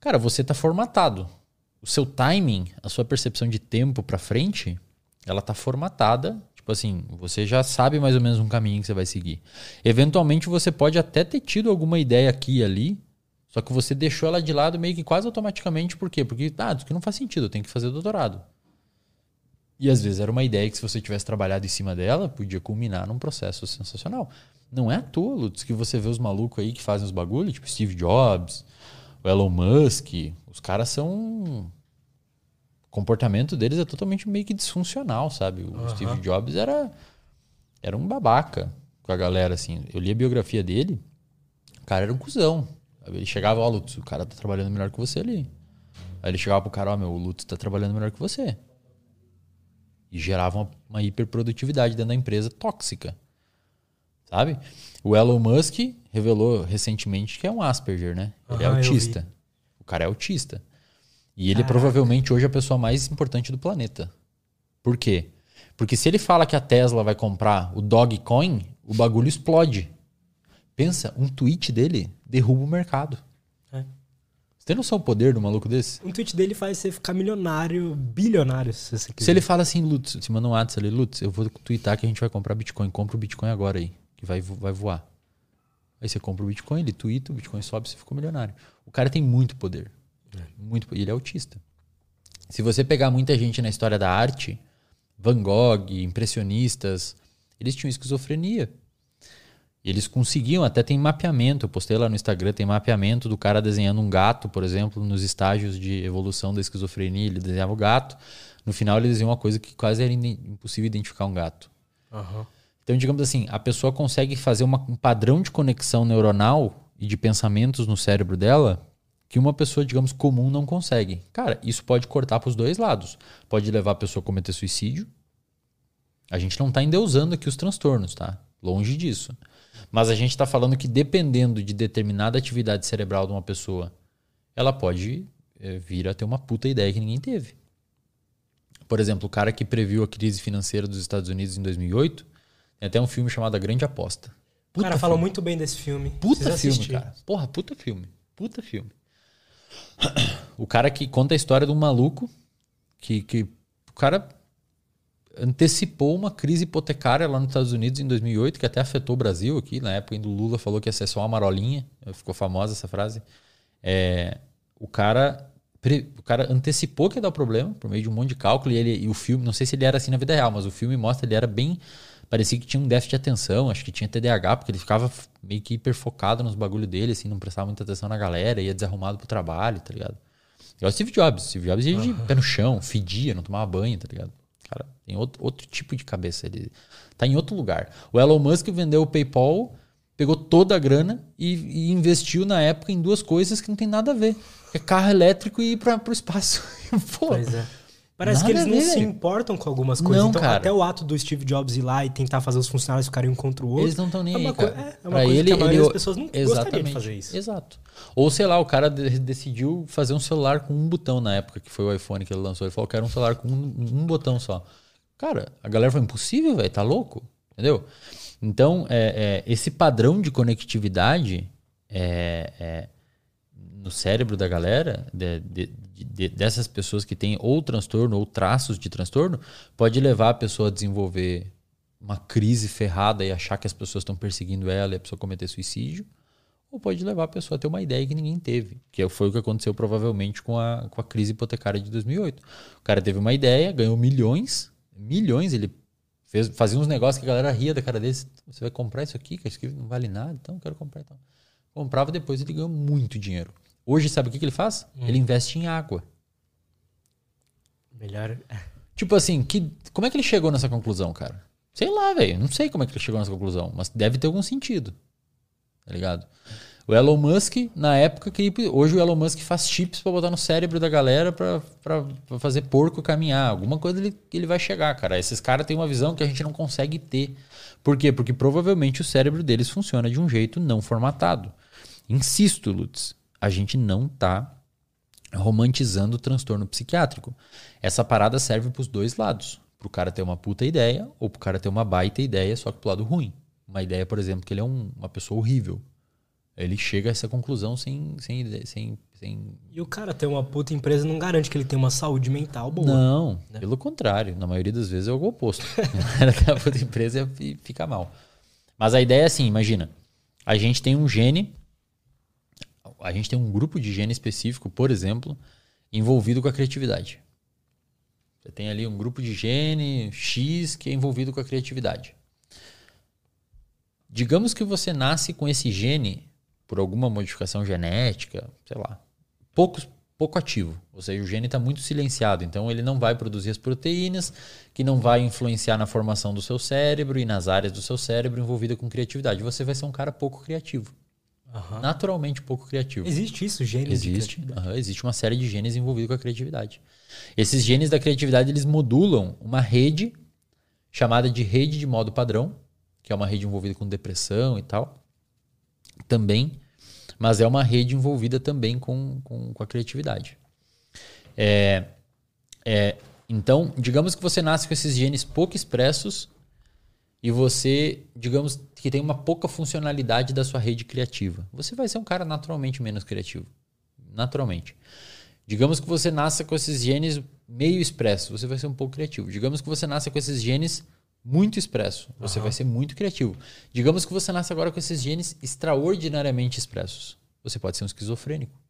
Cara, você está formatado. O seu timing, a sua percepção de tempo para frente, ela tá formatada. Tipo assim, você já sabe mais ou menos um caminho que você vai seguir. Eventualmente você pode até ter tido alguma ideia aqui e ali, só que você deixou ela de lado meio que quase automaticamente, por quê? Porque, ah, isso que não faz sentido, eu tenho que fazer doutorado. E às vezes era uma ideia que se você tivesse trabalhado em cima dela, podia culminar num processo sensacional. Não é à toa, Lutz, que você vê os malucos aí que fazem os bagulhos, tipo Steve Jobs, o Elon Musk, os caras são o comportamento deles é totalmente meio que disfuncional, sabe? O uhum. Steve Jobs era era um babaca com a galera assim. Eu li a biografia dele, o cara era um cuzão. Ele chegava, ó, oh, Lutz, o cara tá trabalhando melhor que você ali. Aí ele chegava pro cara, ó, oh, meu, o Lutz tá trabalhando melhor que você. E gerava uma, uma hiperprodutividade dentro da empresa tóxica. Sabe? O Elon Musk revelou recentemente que é um Asperger, né? Ele é autista. O cara é autista. E ele Caraca. é provavelmente hoje a pessoa mais importante do planeta. Por quê? Porque se ele fala que a Tesla vai comprar o Dogecoin, o bagulho explode. Pensa, um tweet dele derruba o mercado. É. Você tem noção do poder do maluco desse? Um tweet dele faz você ficar milionário, bilionário, se você quiser. Se ele fala assim, Lutz, se manda um WhatsApp ali, Lutz, eu vou tweetar que a gente vai comprar Bitcoin. Compra o Bitcoin agora aí, que vai, vai voar. Aí você compra o Bitcoin, ele tweeta, o Bitcoin sobe, você ficou milionário. O cara tem muito poder. É. Muito, ele é autista. Se você pegar muita gente na história da arte, Van Gogh, impressionistas, eles tinham esquizofrenia. Eles conseguiam, até tem mapeamento, eu postei lá no Instagram, tem mapeamento do cara desenhando um gato, por exemplo, nos estágios de evolução da esquizofrenia, ele desenhava o gato, no final ele desenhou uma coisa que quase era impossível identificar um gato. Uhum. Então, digamos assim, a pessoa consegue fazer uma, um padrão de conexão neuronal e de pensamentos no cérebro dela que uma pessoa, digamos, comum não consegue. Cara, isso pode cortar para os dois lados. Pode levar a pessoa a cometer suicídio. A gente não está endeusando aqui os transtornos, tá? Longe disso. Mas a gente está falando que dependendo de determinada atividade cerebral de uma pessoa, ela pode é, vir a ter uma puta ideia que ninguém teve. Por exemplo, o cara que previu a crise financeira dos Estados Unidos em 2008, tem até um filme chamado A Grande Aposta. Puta o cara falou muito bem desse filme. Puta filme, cara. Porra, puta filme. Puta filme. O cara que conta a história de um maluco que, que o cara antecipou uma crise hipotecária lá nos Estados Unidos em 2008, que até afetou o Brasil aqui. Na época, o Lula falou que ia ser só uma marolinha. Ficou famosa essa frase. É, o cara o cara antecipou que ia dar problema por meio de um monte de cálculo e, ele, e o filme, não sei se ele era assim na vida real, mas o filme mostra ele era bem parecia que tinha um déficit de atenção, acho que tinha TDAH, porque ele ficava meio que hiper focado nos bagulho dele, assim, não prestava muita atenção na galera, ia desarrumado pro trabalho, tá ligado? E o Steve Jobs. Steve Jobs ia de pé no chão, fedia, não tomava banho, tá ligado? Cara, tem outro, outro tipo de cabeça. Ele tá em outro lugar. O Elon Musk vendeu o PayPal, pegou toda a grana e, e investiu na época em duas coisas que não tem nada a ver. É carro elétrico e ir para o espaço. Pô, pois é. Parece Nada que eles não se importam com algumas coisas. Não, então, cara. até o ato do Steve Jobs ir lá e tentar fazer os funcionários ficarem um contra o outro. Eles não estão nem é aí, cara. É, é uma pra coisa ele, que a maioria ele, das pessoas não exatamente, de fazer isso. Exato. Ou, sei lá, o cara decidiu fazer um celular com um botão na época, que foi o iPhone que ele lançou. Ele falou que era um celular com um, um botão só. Cara, a galera falou, impossível, velho, tá louco? Entendeu? Então, é, é, esse padrão de conectividade é, é no cérebro da galera, de, de, de, dessas pessoas que têm ou transtorno ou traços de transtorno, pode levar a pessoa a desenvolver uma crise ferrada e achar que as pessoas estão perseguindo ela e a pessoa cometer suicídio, ou pode levar a pessoa a ter uma ideia que ninguém teve, que foi o que aconteceu provavelmente com a, com a crise hipotecária de 2008. O cara teve uma ideia, ganhou milhões, milhões, ele fez, fazia uns negócios que a galera ria da cara dele, você vai comprar isso aqui, que isso aqui não vale nada, então eu quero comprar. Então. Comprava depois ele ganhou muito dinheiro. Hoje, sabe o que, que ele faz? Hum. Ele investe em água. Melhor. Tipo assim, que, como é que ele chegou nessa conclusão, cara? Sei lá, velho. Não sei como é que ele chegou nessa conclusão, mas deve ter algum sentido. Tá ligado? O Elon Musk, na época que. Hoje o Elon Musk faz chips para botar no cérebro da galera para fazer porco caminhar. Alguma coisa ele, ele vai chegar, cara. Esses caras têm uma visão que a gente não consegue ter. Por quê? Porque provavelmente o cérebro deles funciona de um jeito não formatado. Insisto, Lutz a gente não está romantizando o transtorno psiquiátrico. Essa parada serve para os dois lados. Para o cara ter uma puta ideia ou para o cara ter uma baita ideia, só que pro lado ruim. Uma ideia, por exemplo, que ele é um, uma pessoa horrível. Ele chega a essa conclusão sem, sem, sem, sem E o cara ter uma puta empresa não garante que ele tem uma saúde mental boa. Não, pelo contrário. Na maioria das vezes é o oposto. O cara tem a puta empresa e fica mal. Mas a ideia é assim, imagina. A gente tem um gene, a gente tem um grupo de gene específico, por exemplo, envolvido com a criatividade. Você tem ali um grupo de gene X que é envolvido com a criatividade. Digamos que você nasce com esse gene por alguma modificação genética, sei lá, pouco, pouco ativo. Ou seja, o gene está muito silenciado, então ele não vai produzir as proteínas, que não vai influenciar na formação do seu cérebro e nas áreas do seu cérebro envolvida com criatividade. Você vai ser um cara pouco criativo. Aham. Naturalmente pouco criativo. Existe isso, genes Existe, aham, existe uma série de genes envolvidos com a criatividade. Esses genes da criatividade eles modulam uma rede chamada de rede de modo padrão, que é uma rede envolvida com depressão e tal, também, mas é uma rede envolvida também com, com, com a criatividade. É, é, então, digamos que você nasce com esses genes pouco expressos e você, digamos que tem uma pouca funcionalidade da sua rede criativa. Você vai ser um cara naturalmente menos criativo. Naturalmente. Digamos que você nasça com esses genes meio expressos, você vai ser um pouco criativo. Digamos que você nasça com esses genes muito expressos, você vai ser muito criativo. Digamos que você nasce agora com esses genes extraordinariamente expressos, você pode ser um esquizofrênico.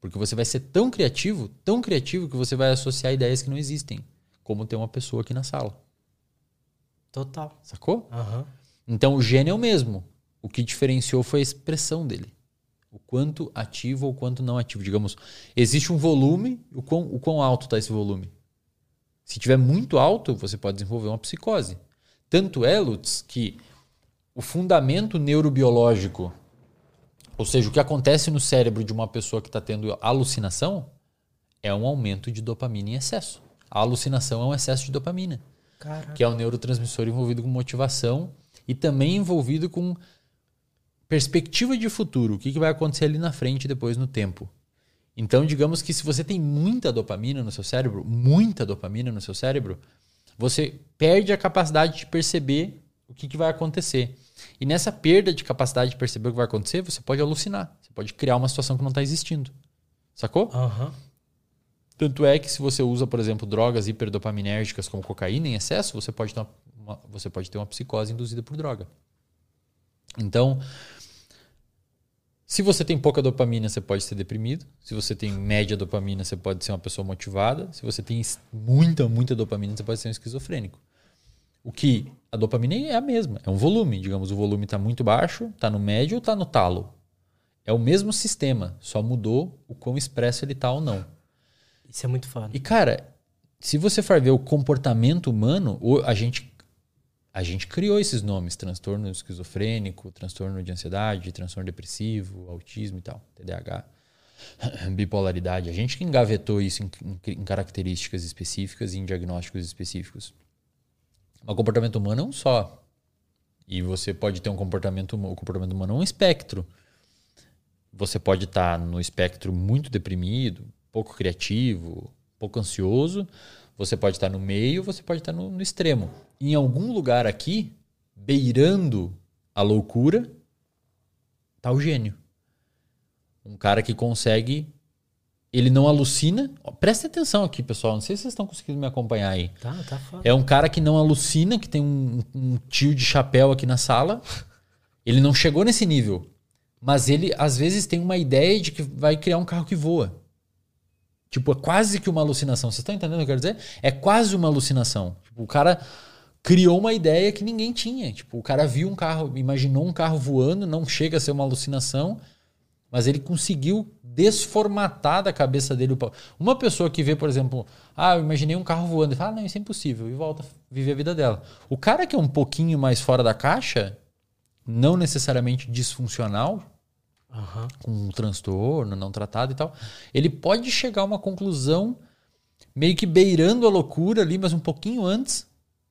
Porque você vai ser tão criativo, tão criativo que você vai associar ideias que não existem, como ter uma pessoa aqui na sala. Total. Sacou? Aham. Então o gene é o mesmo. O que diferenciou foi a expressão dele. O quanto ativo ou quanto não ativo. Digamos, existe um volume, o quão, o quão alto está esse volume? Se tiver muito alto, você pode desenvolver uma psicose. Tanto é, Lutz, que o fundamento neurobiológico, ou seja, o que acontece no cérebro de uma pessoa que está tendo alucinação, é um aumento de dopamina em excesso. A alucinação é um excesso de dopamina Caraca. que é o neurotransmissor envolvido com motivação e também envolvido com perspectiva de futuro, o que, que vai acontecer ali na frente depois no tempo. Então, digamos que se você tem muita dopamina no seu cérebro, muita dopamina no seu cérebro, você perde a capacidade de perceber o que, que vai acontecer. E nessa perda de capacidade de perceber o que vai acontecer, você pode alucinar. Você pode criar uma situação que não está existindo. Sacou? Aham. Tanto é que se você usa, por exemplo, drogas hiperdopaminérgicas como cocaína em excesso, você pode ter uma, uma- você pode ter uma psicose induzida por droga. Então, se você tem pouca dopamina, você pode ser deprimido. Se você tem média dopamina, você pode ser uma pessoa motivada. Se você tem muita, muita dopamina, você pode ser um esquizofrênico. O que a dopamina é a mesma, é um volume. Digamos, o volume está muito baixo, está no médio ou está no talo. É o mesmo sistema, só mudou o quão expresso ele está ou não. Isso é muito foda. E cara, se você for ver o comportamento humano, a gente a gente criou esses nomes, transtorno esquizofrênico, transtorno de ansiedade, transtorno depressivo, autismo e tal, TDAH, bipolaridade. A gente que engavetou isso em, em- características específicas e em diagnósticos específicos. O comportamento humano é um só. E você pode ter um comportamento, o comportamento humano é um espectro. Você pode estar no espectro muito deprimido, pouco criativo, pouco ansioso. Você pode estar no meio, você pode estar no, no extremo. Em algum lugar aqui, beirando a loucura, tá o gênio. Um cara que consegue. Ele não alucina. Presta atenção aqui, pessoal. Não sei se vocês estão conseguindo me acompanhar aí. Tá, tá foda. É um cara que não alucina, que tem um, um tio de chapéu aqui na sala. Ele não chegou nesse nível. Mas ele, às vezes, tem uma ideia de que vai criar um carro que voa. Tipo, é quase que uma alucinação. Vocês estão entendendo o que eu quero dizer? É quase uma alucinação. Tipo, o cara criou uma ideia que ninguém tinha. Tipo, o cara viu um carro, imaginou um carro voando, não chega a ser uma alucinação, mas ele conseguiu desformatar da cabeça dele. Uma pessoa que vê, por exemplo, ah, eu imaginei um carro voando, e fala, ah, não, isso é impossível, e volta a viver a vida dela. O cara que é um pouquinho mais fora da caixa, não necessariamente disfuncional, Aham. com um transtorno não tratado e tal, ele pode chegar a uma conclusão meio que beirando a loucura ali, mas um pouquinho antes,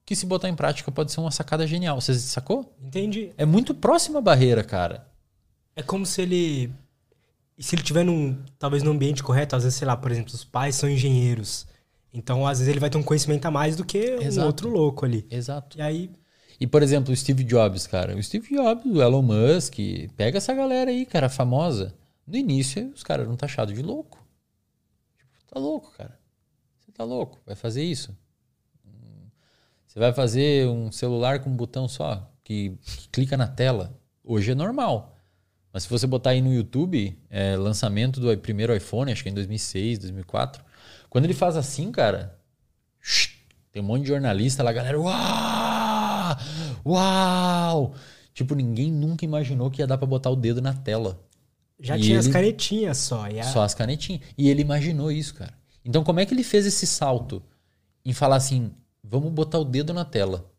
que se botar em prática pode ser uma sacada genial. Você sacou? Entendi. É muito próxima a barreira, cara. É como se ele. E se ele tiver num. Talvez num ambiente correto, às vezes, sei lá, por exemplo, os pais são engenheiros. Então, às vezes, ele vai ter um conhecimento a mais do que um Exato. outro louco ali. Exato. E aí. E, por exemplo, o Steve Jobs, cara. O Steve Jobs, o Elon Musk, pega essa galera aí, cara, famosa. No início, os caras eram taxados de louco. Tipo, tá louco, cara. Você tá louco, vai fazer isso. Você vai fazer um celular com um botão só, que, que clica na tela. Hoje é normal. Mas se você botar aí no YouTube, é, lançamento do primeiro iPhone, acho que é em 2006, 2004. Quando ele faz assim, cara, tem um monte de jornalista lá, galera, uau! Uau! Tipo, ninguém nunca imaginou que ia dar pra botar o dedo na tela. Já E tinha as ele- canetinhas só. A- Só as canetinhas. E ele imaginou isso, cara. Então, como é que ele fez esse salto em falar assim: vamos botar o dedo na tela?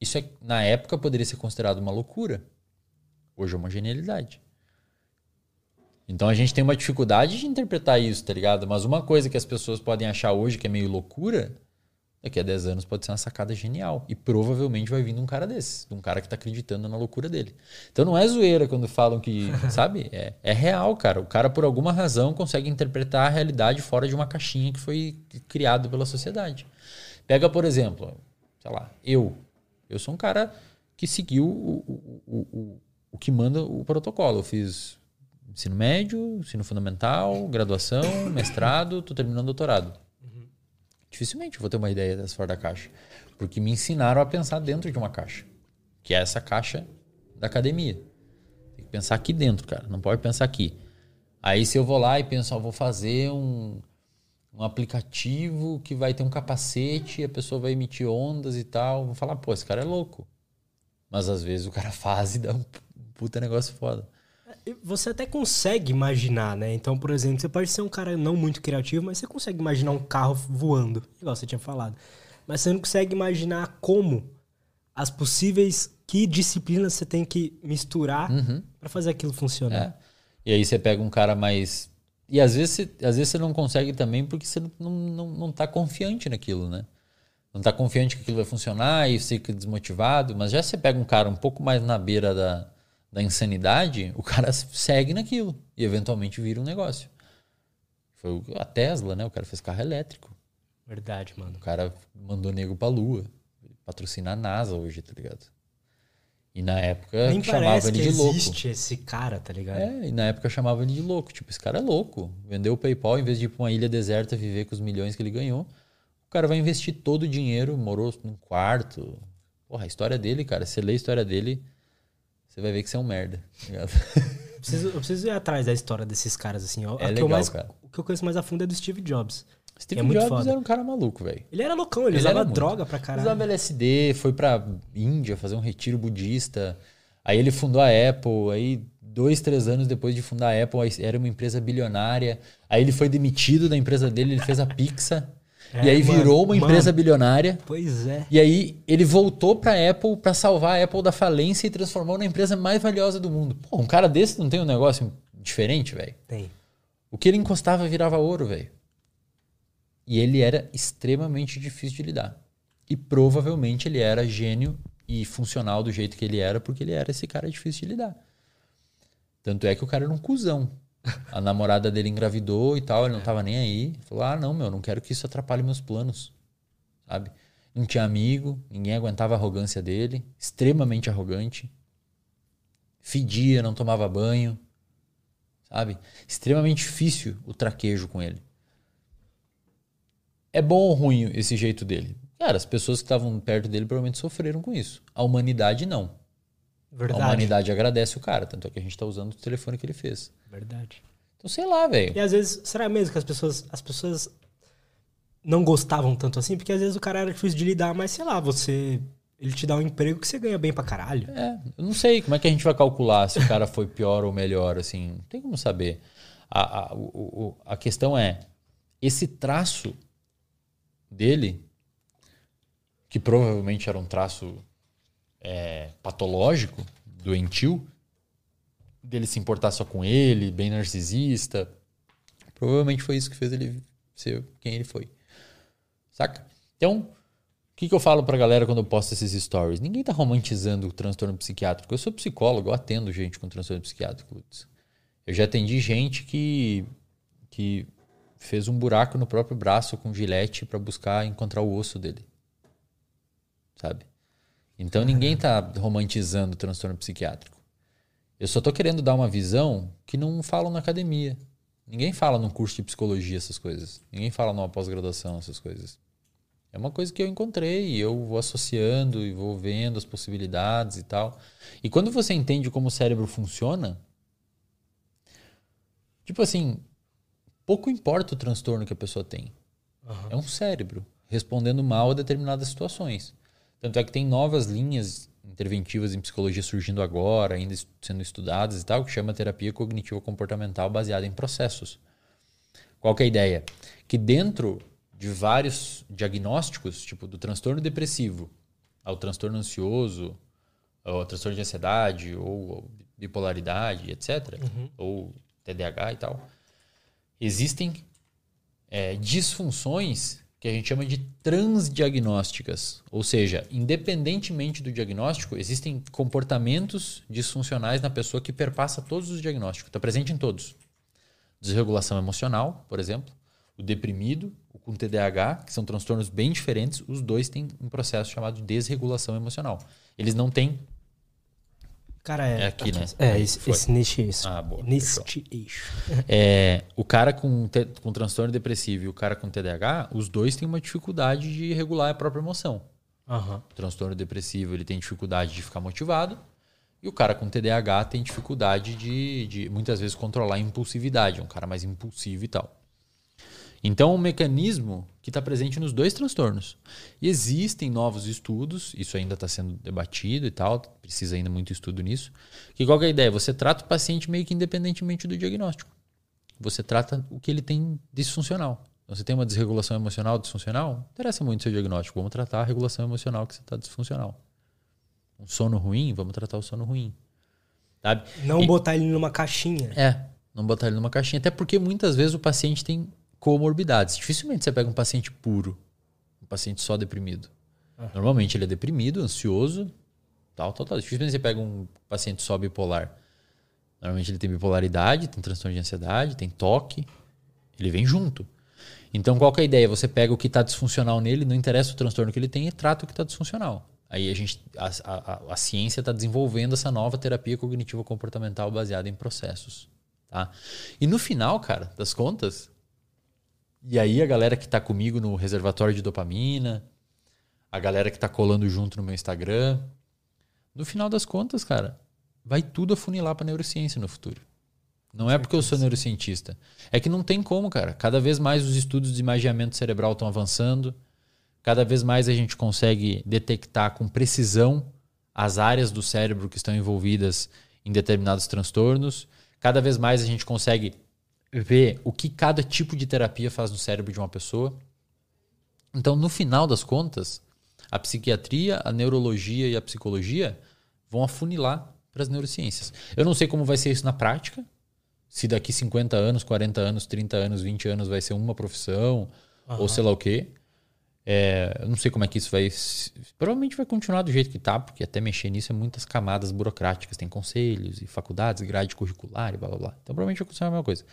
Isso é, na época poderia ser considerado uma loucura. Hoje é uma genialidade. Então a gente tem uma dificuldade de interpretar isso, tá ligado? Mas uma coisa que as pessoas podem achar hoje que é meio loucura, daqui a 10 anos pode ser uma sacada genial. E provavelmente vai vir de um cara desse, de um cara que tá acreditando na loucura dele. Então não é zoeira quando falam que, sabe? É, é real, cara. O cara, por alguma razão, consegue interpretar a realidade fora de uma caixinha que foi criado pela sociedade. Pega, por exemplo, sei lá, eu. Eu sou um cara que seguiu o, o, o, o, que manda o protocolo. Eu fiz ensino médio, ensino fundamental, graduação, mestrado, tô terminando doutorado. Dificilmente vou ter uma ideia dessa fora da caixa. Porque me ensinaram a pensar dentro de uma caixa. Que é essa caixa da academia. Tem que pensar aqui dentro, cara. Não pode pensar aqui. Aí se eu vou lá e penso, ó, vou fazer um, um aplicativo que vai ter um capacete e a pessoa vai emitir ondas e tal. Vou falar, pô, esse cara é louco. Mas às vezes o cara faz e dá um puta negócio foda. Você até consegue imaginar, né? Então, por exemplo, você pode ser um cara não muito criativo, mas você consegue imaginar um carro voando, igual você tinha falado. Mas você não consegue imaginar como as possíveis que disciplinas você tem que misturar pra fazer aquilo funcionar. É. E aí você pega um cara mais. E às vezes, você, às vezes você não consegue também porque você não, não, não tá confiante naquilo, né? Não tá confiante que aquilo vai funcionar e fica desmotivado. Mas já você pega um cara um pouco mais na beira da, da insanidade, o cara segue naquilo e eventualmente vira um negócio. Foi a Tesla, né? O cara fez carro elétrico. Verdade, mano. O cara mandou nego pra lua. Patrocina a NASA hoje, tá ligado? E na época Nem chamava ele de louco. existe esse cara, tá ligado? É, e na época chamava ele de louco. Tipo, esse cara é louco. Vendeu o PayPal, em vez de ir pra uma ilha deserta viver com os milhões que ele ganhou, o cara vai investir todo o dinheiro, morou num quarto. Porra, a história dele, cara, você lê a história dele, você vai ver que você é um merda. tá? Eu, preciso, eu preciso ir atrás da história desses caras, assim. É legal, eu mais, cara. O que eu conheço mais a fundo é do Steve Jobs. Steve É Jobs foda. era um cara maluco, velho. Ele era loucão, ele, Ele usava droga pra caralho. Usava LSD, foi pra Índia fazer um retiro budista. Aí ele fundou a Apple. Aí, dois, três anos depois de fundar a Apple, era uma empresa bilionária. Aí ele foi demitido da empresa dele, ele fez a Pixar. É, e aí mano, virou uma empresa mano. bilionária. Pois é. E aí ele voltou pra Apple pra salvar a Apple da falência e transformou na empresa mais valiosa do mundo. Pô, um cara desse não tem um negócio diferente, velho? Tem. O que ele encostava virava ouro, velho. E ele era extremamente difícil de lidar. E provavelmente ele era gênio e funcional do jeito que ele era, porque ele era esse cara difícil de lidar. Tanto é que o cara era um cuzão. A namorada dele engravidou e tal, ele não tava nem aí. Falou: ah, não, meu, não quero que isso atrapalhe meus planos. Sabe? Não tinha amigo, ninguém aguentava a arrogância dele, extremamente arrogante. Fedia, não tomava banho sabe? Extremamente difícil o traquejo com ele. É bom ou ruim esse jeito dele? Cara, as pessoas que estavam perto dele provavelmente sofreram com isso. A humanidade não. Verdade. A humanidade agradece o cara, tanto é que a gente tá usando o telefone que ele fez. Verdade. Então, sei lá, velho. E às vezes, será mesmo que as pessoas, as pessoas não gostavam tanto assim? Porque às vezes o cara era difícil de lidar, mas sei lá, você. Ele te dá um emprego que você ganha bem pra caralho. É, eu não sei como é que a gente vai calcular se o cara foi pior ou melhor, assim. Não tem como saber. A, a, o- a questão é, esse traço dele, que provavelmente era um traço é, patológico, doentio, dele se importar só com ele, bem narcisista, provavelmente foi isso que fez ele ser quem ele foi. Saca? Então, o que, que eu falo pra galera quando eu posto esses stories? Ninguém tá romantizando o transtorno psiquiátrico. Eu sou psicólogo, eu atendo gente com transtorno psiquiátrico. Eu já atendi gente que, que fez um buraco no próprio braço com gilete pra buscar encontrar o osso dele. Sabe? Então ninguém está romantizando o transtorno psiquiátrico. Eu só estou querendo dar uma visão que não falam na academia. Ninguém fala num curso de psicologia essas coisas. Ninguém fala numa pós-graduação essas coisas. É uma coisa que eu encontrei e eu vou associando e vou vendo as possibilidades e tal. E quando você entende como o cérebro funciona, tipo assim, pouco importa o transtorno que a pessoa tem. Uhum. É um cérebro respondendo mal a determinadas situações. Tanto é que tem novas linhas interventivas em psicologia surgindo agora, ainda sendo estudadas e tal, que chama terapia cognitivo comportamental baseada em processos. Qual é a ideia? Que dentro de vários diagnósticos, tipo do transtorno depressivo ao transtorno ansioso, ao transtorno de ansiedade, ou bipolaridade, etc., uhum. ou TDAH e tal, existem é, disfunções que a gente chama de transdiagnósticas. Ou seja, independentemente do diagnóstico, existem comportamentos disfuncionais na pessoa que perpassa todos os diagnósticos, está presente em todos. Desregulação emocional, por exemplo, o deprimido, o com TDAH, que são transtornos bem diferentes, os dois têm um processo chamado de desregulação emocional. Eles não têm. Cara, é, é aqui, né? É, esse, esse neste eixo. Ah, boa. Neste eixo. É, o cara com, te, com transtorno depressivo e o cara com TDAH, os dois têm uma dificuldade de regular a própria emoção. Uhum. O transtorno depressivo ele tem dificuldade de ficar motivado e o cara com TDAH tem dificuldade de, de muitas vezes controlar a impulsividade, é um cara mais impulsivo e tal. Então, é um mecanismo que está presente nos dois transtornos. E existem novos estudos, isso ainda está sendo debatido e tal, precisa ainda muito estudo nisso. Que qual é a ideia? Você trata o paciente meio que independentemente do diagnóstico. Você trata o que ele tem disfuncional. Então, você tem uma desregulação emocional disfuncional, não interessa muito o seu diagnóstico. Vamos tratar a regulação emocional que você está disfuncional. Um sono ruim, vamos tratar o sono ruim. Sabe? Não e, botar ele numa caixinha. É, não botar ele numa caixinha. Até porque muitas vezes o paciente tem comorbidades. Dificilmente você pega um paciente puro, um paciente só deprimido. Uhum. Normalmente ele é deprimido, ansioso, tal, tal, tal. Dificilmente você pega um paciente só bipolar. Normalmente ele tem bipolaridade, tem transtorno de ansiedade, tem toque. Ele vem junto. Então, qual é a ideia? Você pega o que está disfuncional nele, não interessa o transtorno que ele tem, e trata o que está disfuncional. Aí a, gente, a, a, a ciência está desenvolvendo essa nova terapia cognitiva comportamental baseada em processos. Tá? E no final, cara, das contas, e aí a galera que está comigo no reservatório de dopamina, a galera que está colando junto no meu Instagram, no final das contas, cara, vai tudo afunilar para neurociência no futuro. Não é porque eu sou neurocientista. É que não tem como, cara. Cada vez mais os estudos de imagiamento cerebral estão avançando. Cada vez mais a gente consegue detectar com precisão as áreas do cérebro que estão envolvidas em determinados transtornos. Cada vez mais a gente consegue ver o que cada tipo de terapia faz no cérebro de uma pessoa. Então, no final das contas, a psiquiatria, a neurologia e a psicologia vão afunilar para as neurociências. Eu não sei como vai ser isso na prática. Se daqui 50 anos, 40 anos, 30 anos, 20 anos vai ser uma profissão uhum. ou sei lá o quê. É, eu não sei como é que isso vai. Provavelmente vai continuar do jeito que está, porque até mexer nisso é muitas camadas burocráticas. Tem conselhos e faculdades, grade curricular e blá blá blá. Então provavelmente vai continuar a mesma coisa.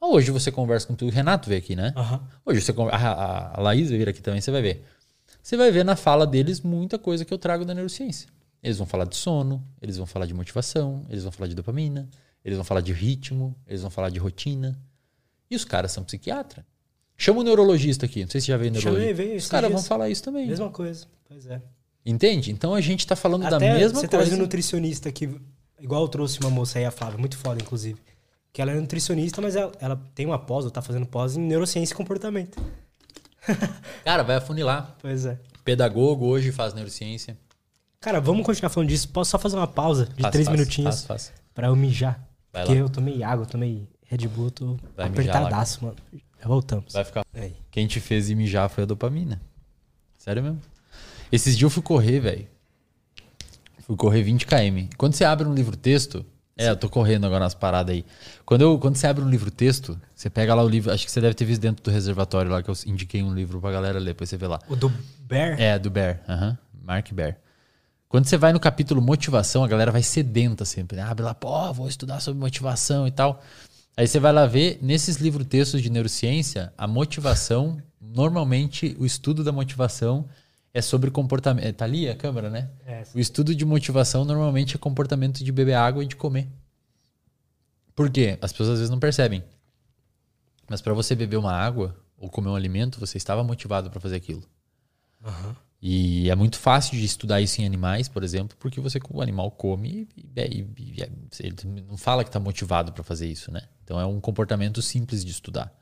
Hoje você conversa com tu, o Renato veio aqui, né? Uhum. Hoje você a, a Laís vir aqui também, você vai ver. Você vai ver na fala deles muita coisa que eu trago da neurociência. Eles vão falar de sono, eles vão falar de motivação, eles vão falar de dopamina, eles vão falar de ritmo, eles vão falar de rotina. E os caras são psiquiatra. Chama o neurologista aqui, não sei se já veio neurologista. Chamei, veio, os caras vão falar isso também. Mesma coisa, pois é. Entende? Então a gente está falando Até da mesma você coisa. Você traz um nutricionista aqui, igual eu trouxe uma moça aí, a Flávia, muito foda, inclusive que ela é nutricionista, mas ela, ela tem uma pós, ou tá fazendo pós em neurociência e comportamento. Cara, vai afunilar. Pois é. Pedagogo hoje faz neurociência. Cara, vamos continuar falando disso. Posso só fazer uma pausa de faz, três faz, minutinhos faz, pra eu mijar? Vai porque lá. eu tomei água, tomei Red Bull, tô Vai apertadaço, mano. Já voltamos. Vai ficar. Aí. Quem te fez ir mijar foi a dopamina. Sério mesmo. Esses dias eu fui correr, velho. Fui correr 20 km. Quando você abre um livro-texto, é, eu tô correndo agora nas paradas aí. Quando, eu, quando você abre um livro-texto, você pega lá o livro. Acho que você deve ter visto dentro do reservatório lá que eu indiquei um livro pra galera ler, depois você vê lá. O do Bear? É, do Bear. Uhum. Mark Bear. Quando você vai no capítulo motivação, a galera vai sedenta sempre. Né? Abre lá, pô, vou estudar sobre motivação e tal. Aí você vai lá ver, nesses livros-textos de neurociência, a motivação, normalmente o estudo da motivação é sobre comportamento. Tá ali a câmera, né? É, O estudo de motivação normalmente é comportamento de beber água e de comer. Por quê? As pessoas às vezes não percebem. Mas para você beber uma água ou comer um alimento, você estava motivado para fazer aquilo. E é muito fácil de estudar isso em animais, por exemplo, porque você o animal come e, e- e- e- ele não fala que está motivado para fazer isso, né? Então é um comportamento simples de estudar.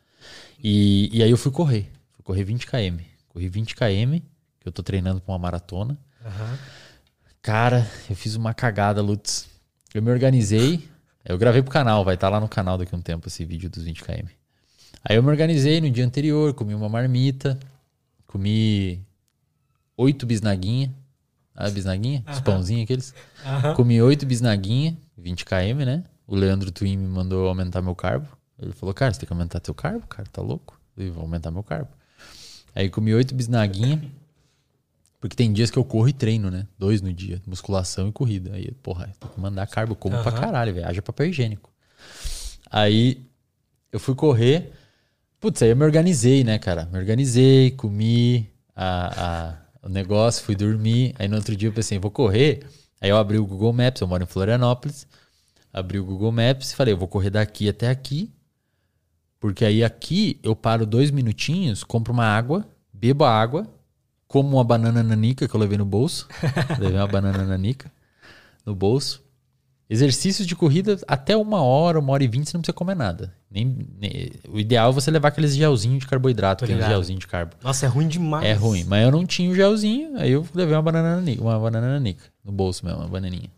E, e aí eu fui correr, fui correr 20 km, corri 20 km, eu tô treinando para uma maratona. Cara, eu fiz uma cagada, Lutz. Eu me organizei. Eu gravei pro canal, vai estar lá no canal daqui a um tempo esse vídeo dos 20 km. Aí eu me organizei no dia anterior, comi uma marmita, comi oito bisnaguinha. Ah, bisnaguinha? Os pãozinhos aqueles. Comi oito bisnaguinha, 20 km, né? O Leandro Twin me mandou aumentar meu carbo. Ele falou, cara, você tem que aumentar teu carbo, cara, tá louco? Eu vou aumentar meu carbo. Aí comi oito bisnaguinha. Porque tem dias que eu corro e treino, né? Dois no dia, musculação e corrida. Aí, porra, tem que mandar carbo, eu como pra Aham. caralho, velho. Haja papel higiênico. Aí eu fui correr. Putz, aí eu me organizei, né, cara? Me organizei, comi a, a- o negócio, fui dormir. Aí no outro dia eu pensei, vou correr. Aí eu abri o Google Maps, eu moro em Florianópolis. Abri o Google Maps e falei, eu vou correr daqui até aqui. Porque aí aqui eu paro dois minutinhos, compro uma água, bebo a água, como uma banana nanica que eu levei no bolso. levei uma banana nanica no bolso. Exercícios de corrida até uma hora, uma hora e vinte, você não precisa comer nada. Nem, nem- o ideal é você levar aqueles gelzinhos de carboidrato, aqueles gelzinhos de carbo. Nossa, é ruim demais. É ruim, mas eu não tinha o gelzinho, aí eu levei uma banana nanica, uma banana nanica no bolso mesmo, uma bananinha.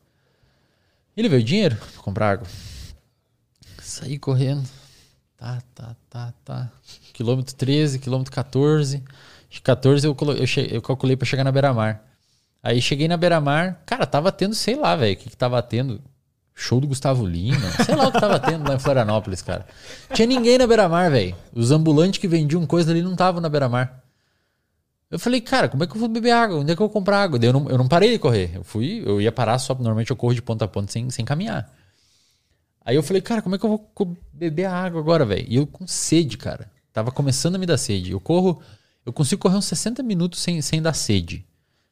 E levei o dinheiro pra comprar água. Saí correndo. Tá, tá, tá, tá. Quilômetro 13, quilômetro 14. De 14 eu, colo- eu, che- eu calculei pra chegar na beira-mar. Aí cheguei na beira-mar, cara, tava tendo, sei lá, velho, o que, que tava tendo. Show do Gustavo Lima, sei lá o que tava tendo lá em Florianópolis, cara. Tinha ninguém na beira-mar, velho. Os ambulantes que vendiam coisa ali não estavam na beira-mar. Eu falei, cara, como é que eu vou beber água? Onde é que eu vou comprar água? Eu não, eu não parei de correr. Eu fui, eu ia parar só, normalmente eu corro de ponta a ponta sem, sem caminhar. Aí eu falei, cara, como é que eu vou beber água agora, velho? E eu com sede, cara. Tava começando a me dar sede. Eu corro, eu consigo correr uns 60 minutos sem, sem dar sede.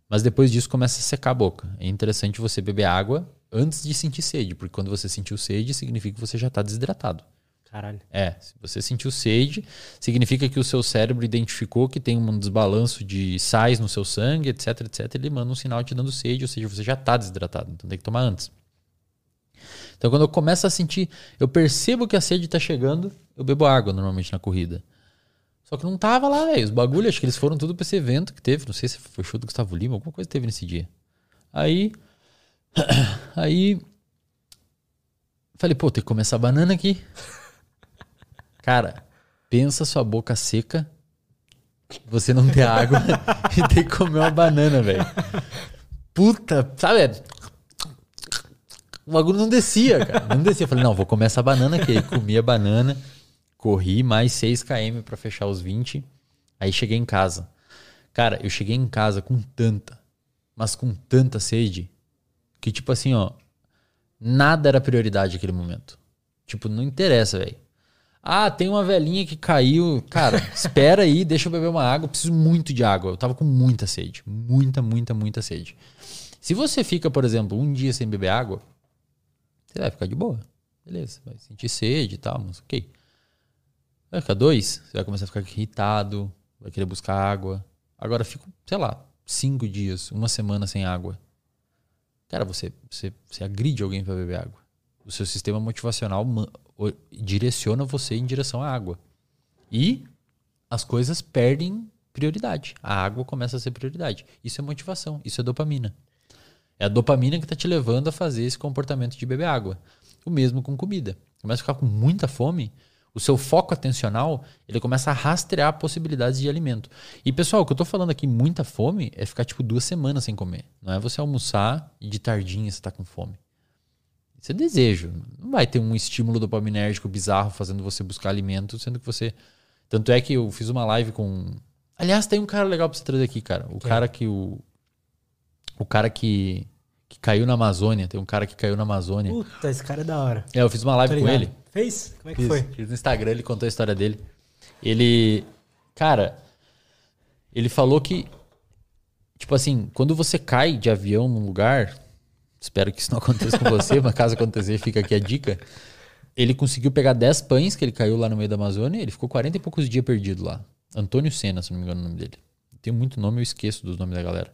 Mas depois disso começa a secar a boca. É interessante você beber água antes de sentir sede, porque quando você sentiu sede, significa que você já tá desidratado. Caralho. É, se você sentiu sede, significa que o seu cérebro identificou que tem um desbalanço de sais no seu sangue, etc, etc. Ele manda um sinal te dando sede, ou seja, você já está desidratado, então tem que tomar antes. Então, quando eu começo a sentir, eu percebo que a sede está chegando, eu bebo água normalmente na corrida. Só que não tava lá, velho. Os bagulhos, acho que eles foram tudo pra esse evento que teve. Não sei se foi show do Gustavo Lima, alguma coisa teve nesse dia. Aí. Aí. Falei, pô, tem que comer essa banana aqui. Cara, pensa sua boca seca, você não ter água e ter que comer uma banana, velho. Puta, sabe? O bagulho não descia, cara. Não descia. Eu falei, não, vou comer essa banana aqui. Aí comi a banana, corri mais 6 km pra fechar os 20. Aí cheguei em casa. Cara, eu cheguei em casa com tanta, mas com tanta sede, que tipo assim, ó, nada era prioridade naquele momento. Tipo, não interessa, velho. Ah, tem uma velhinha que caiu. Cara, espera aí, deixa eu beber uma água. Eu preciso muito de água. Eu tava com muita sede. Muita, muita, muita sede. Se você fica, por exemplo, um dia sem beber água, você vai ficar de boa. Beleza, vai sentir sede e tal, mas ok. Vai ficar dois, você vai começar a ficar irritado, vai querer buscar água. Agora fico, sei lá, cinco dias, uma semana sem água. Cara, você, você, você agride alguém para beber água. O seu sistema motivacional direciona você em direção à água. E as coisas perdem prioridade. A água começa a ser prioridade. Isso é motivação, isso é dopamina. É a dopamina que está te levando a fazer esse comportamento de beber água. O mesmo com comida. Começa a ficar com muita fome, o seu foco atencional ele começa a rastrear possibilidades de alimento. E pessoal, o que eu tô falando aqui, muita fome, é ficar tipo duas semanas sem comer. Não é você almoçar e de tardinha você tá com fome. Isso é desejo. Não vai ter um estímulo dopaminérgico bizarro fazendo você buscar alimento, sendo que você. Tanto é que eu fiz uma live com. Aliás, tem um cara legal pra você trazer aqui, cara. O Quem? cara que o. O cara que. Que caiu na Amazônia. Tem um cara que caiu na Amazônia. Puta, esse cara é da hora. É, eu fiz uma live Tô com ele. Fez? Como é que Fiz, foi? fiz no Instagram, ele contou a história dele. Ele. Cara, ele falou que tipo assim, quando você cai de avião num lugar, espero que isso não aconteça com você, mas caso acontecer, fica aqui a dica. Ele conseguiu pegar 10 pães que ele caiu lá no meio da Amazônia, ele ficou 40 e poucos dias perdido lá. Antônio Senna, se não me engano o nome dele. Tem muito nome, eu esqueço dos nomes da galera.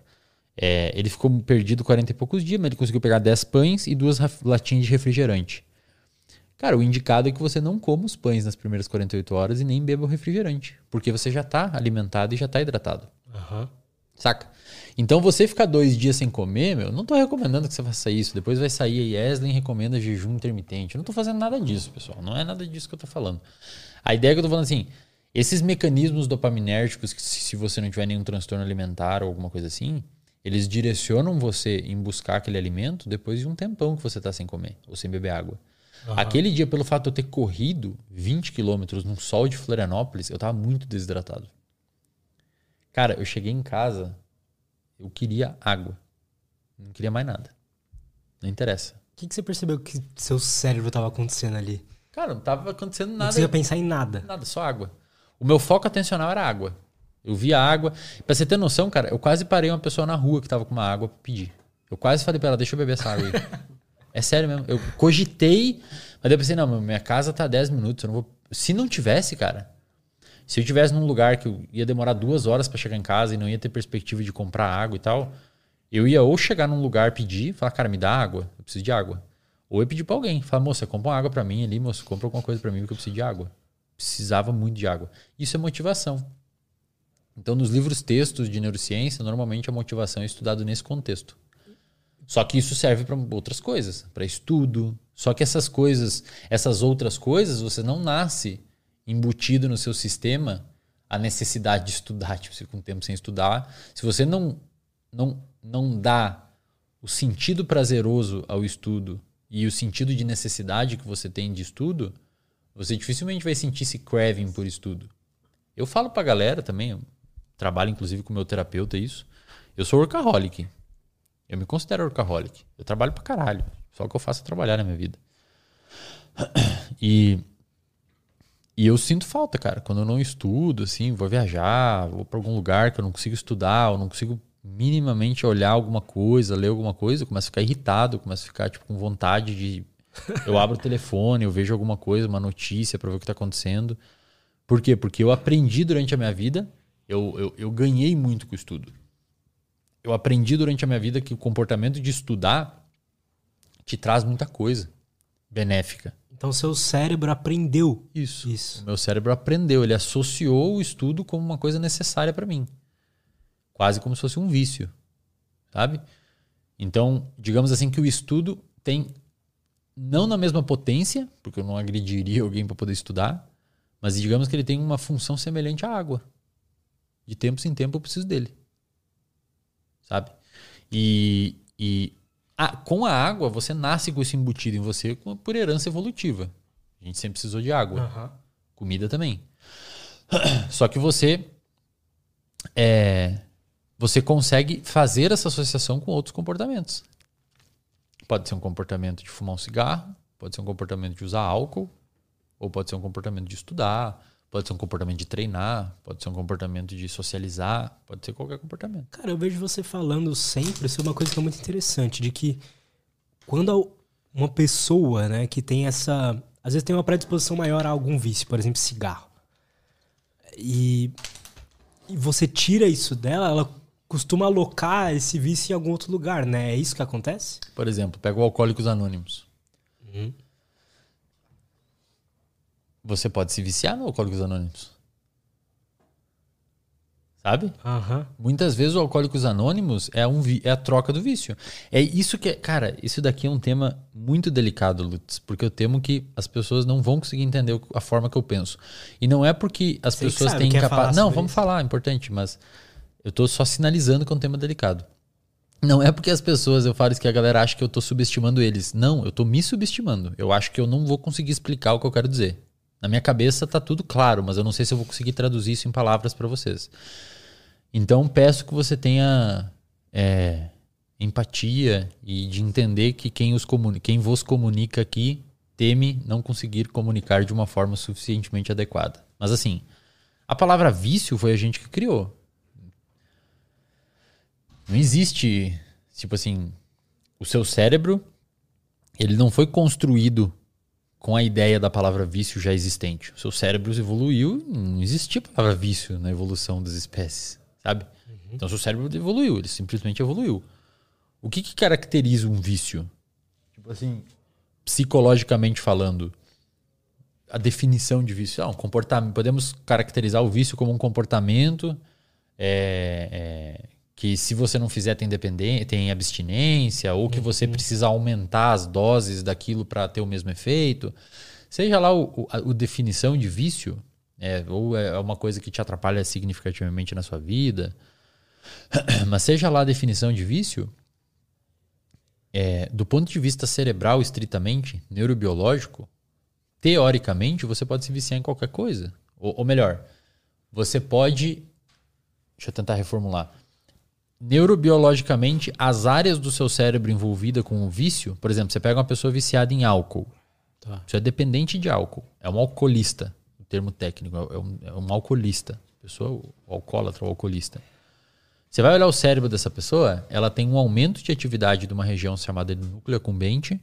É, ele ficou perdido 40 e poucos dias, mas ele conseguiu pegar 10 pães e duas latinhas de refrigerante. Cara, o indicado é que você não coma os pães nas primeiras 48 horas e nem beba o refrigerante. Porque você já está alimentado e já está hidratado. Aham. Saca? Então você ficar dois dias sem comer, meu, não tô recomendando que você faça isso. Depois vai sair a Yeslen recomenda jejum intermitente. Eu não tô fazendo nada disso, pessoal. Não é nada disso que eu tô falando. A ideia é que eu tô falando assim, esses mecanismos dopaminérgicos, que se você não tiver nenhum transtorno alimentar ou alguma coisa assim, eles direcionam você em buscar aquele alimento depois de um tempão que você tá sem comer ou sem beber água. Aquele dia, pelo fato de eu ter corrido 20 quilômetros num sol de Florianópolis, eu tava muito desidratado. Cara, eu cheguei em casa, eu queria água. Não queria mais nada. Não interessa. O que, que você percebeu que seu cérebro tava acontecendo ali? Cara, não tava acontecendo Não nada. precisa pensar em nada. Nada, só água. O meu foco atencional era água. Eu via água. Pra você ter noção, cara, eu quase parei uma pessoa na rua que tava com uma água pra pedir. Eu quase falei pra ela, deixa eu beber essa água aí. é sério mesmo. Eu cogitei, mas eu pensei, não, minha casa tá a 10 minutos. Eu não vou... Se não tivesse, cara, se eu tivesse num lugar que eu ia demorar duas horas pra chegar em casa e não ia ter perspectiva de comprar água e tal, eu ia ou chegar num lugar pedir, falar, cara, me dá água, eu preciso de água. Ou eu pedir pra alguém, falar, moça, compra uma água pra mim ali, moça, compra alguma coisa pra mim porque eu preciso de água. Precisava muito de água. Isso é motivação. Então, nos livros textos de neurociência, normalmente a motivação é estudado nesse contexto. Só que isso serve para outras coisas, para estudo. Só que essas coisas, essas outras coisas, você não nasce embutido no seu sistema a necessidade de estudar, tipo, você fica um tempo sem estudar. Se você não não não dá o sentido prazeroso ao estudo e o sentido de necessidade que você tem de estudo, você dificilmente vai sentir esse craving por estudo. Eu falo pra galera também, trabalho inclusive com meu terapeuta isso. Eu sou workaholic. Eu me considero workaholic. Eu trabalho pra caralho. Só o que eu faço é trabalhar na minha vida. E e eu sinto falta, cara, quando eu não estudo, assim, vou viajar, vou para algum lugar que eu não consigo estudar, ou não consigo minimamente olhar alguma coisa, ler alguma coisa, eu começo a ficar irritado, eu começo a ficar tipo com vontade de eu abro o telefone, eu vejo alguma coisa, uma notícia para ver o que tá acontecendo. Por quê? Porque eu aprendi durante a minha vida, eu, eu, eu ganhei muito com o estudo. Eu aprendi durante a minha vida que o comportamento de estudar te traz muita coisa benéfica. Então seu cérebro aprendeu Isso. isso. O meu cérebro aprendeu, ele associou o estudo como uma coisa necessária para mim. Quase como se fosse um vício, sabe? Então, digamos assim que o estudo tem não na mesma potência, porque eu não agrediria alguém para poder estudar, mas digamos que ele tem uma função semelhante à água. De tempos em tempo eu preciso dele. Sabe? E, e ah, com a água você nasce com isso embutido em você por herança evolutiva. A gente sempre precisou de água. Aham. Comida também. Só que você é, você consegue fazer essa associação com outros comportamentos. Pode ser um comportamento de fumar um cigarro, pode ser um comportamento de usar álcool, ou pode ser um comportamento de estudar, pode ser um comportamento de treinar, pode ser um comportamento de socializar, pode ser qualquer comportamento. Cara, eu vejo você falando sempre sobre uma coisa que é muito interessante, de que quando uma pessoa, né, que tem essa, às vezes tem uma predisposição maior a algum vício, por exemplo, cigarro, e, e você tira isso dela, ela costuma alocar esse vício em algum outro lugar, né? É isso que acontece? Por exemplo, pega o Alcoólicos Anônimos. Você pode se viciar no Alcoólicos Anônimos. Sabe? Aham. Muitas vezes o Alcoólicos Anônimos é, um é a troca do vício. É isso que é. Cara, isso daqui é um tema muito delicado, Lutz, porque eu temo que as pessoas não vão conseguir entender a forma que eu penso. E não é porque as Você pessoas sabe, têm capacidade. Não, vamos isso? falar, é importante, mas eu tô só sinalizando que é um tema delicado. Não é porque as pessoas, eu falo isso que a galera acha que eu tô subestimando eles. Não, eu tô me subestimando. Eu acho que eu não vou conseguir explicar o que eu quero dizer. Na minha cabeça tá tudo claro, mas eu não sei se eu vou conseguir traduzir isso em palavras para vocês. Então peço que você tenha é, empatia e de entender que quem, os quem vos comunica aqui teme não conseguir comunicar de uma forma suficientemente adequada. Mas assim, a palavra vício foi a gente que criou. Não existe, tipo assim, o seu cérebro, ele não foi construído com a ideia da palavra vício já existente. O seu cérebro evoluiu, não existia a palavra vício na evolução das espécies, sabe? Uhum. Então, seu cérebro evoluiu, ele simplesmente evoluiu. O que, que caracteriza um vício? Tipo assim, psicologicamente falando, a definição de vício. Ah, um comportamento. Podemos caracterizar o vício como um comportamento é, é, que, se você não fizer, tem tem abstinência, ou que uhum. você precisa aumentar as doses daquilo para ter o mesmo efeito. Seja lá o, o, a o definição de vício, é, ou é uma coisa que te atrapalha significativamente na sua vida, mas seja lá a definição de vício, é, do ponto de vista cerebral, estritamente, neurobiológico, teoricamente, você pode se viciar em qualquer coisa. Ou, ou melhor, você pode. Deixa eu tentar reformular. Neurobiologicamente, as áreas do seu cérebro envolvida com o vício, por exemplo, você pega uma pessoa viciada em álcool. Tá. Você é dependente de álcool. É um alcoolista, o termo técnico. É um, é um alcoolista. Pessoa, o alcoólatra, o alcoolista. Você vai olhar o cérebro dessa pessoa, ela tem um aumento de atividade de uma região chamada de núcleo acumbente,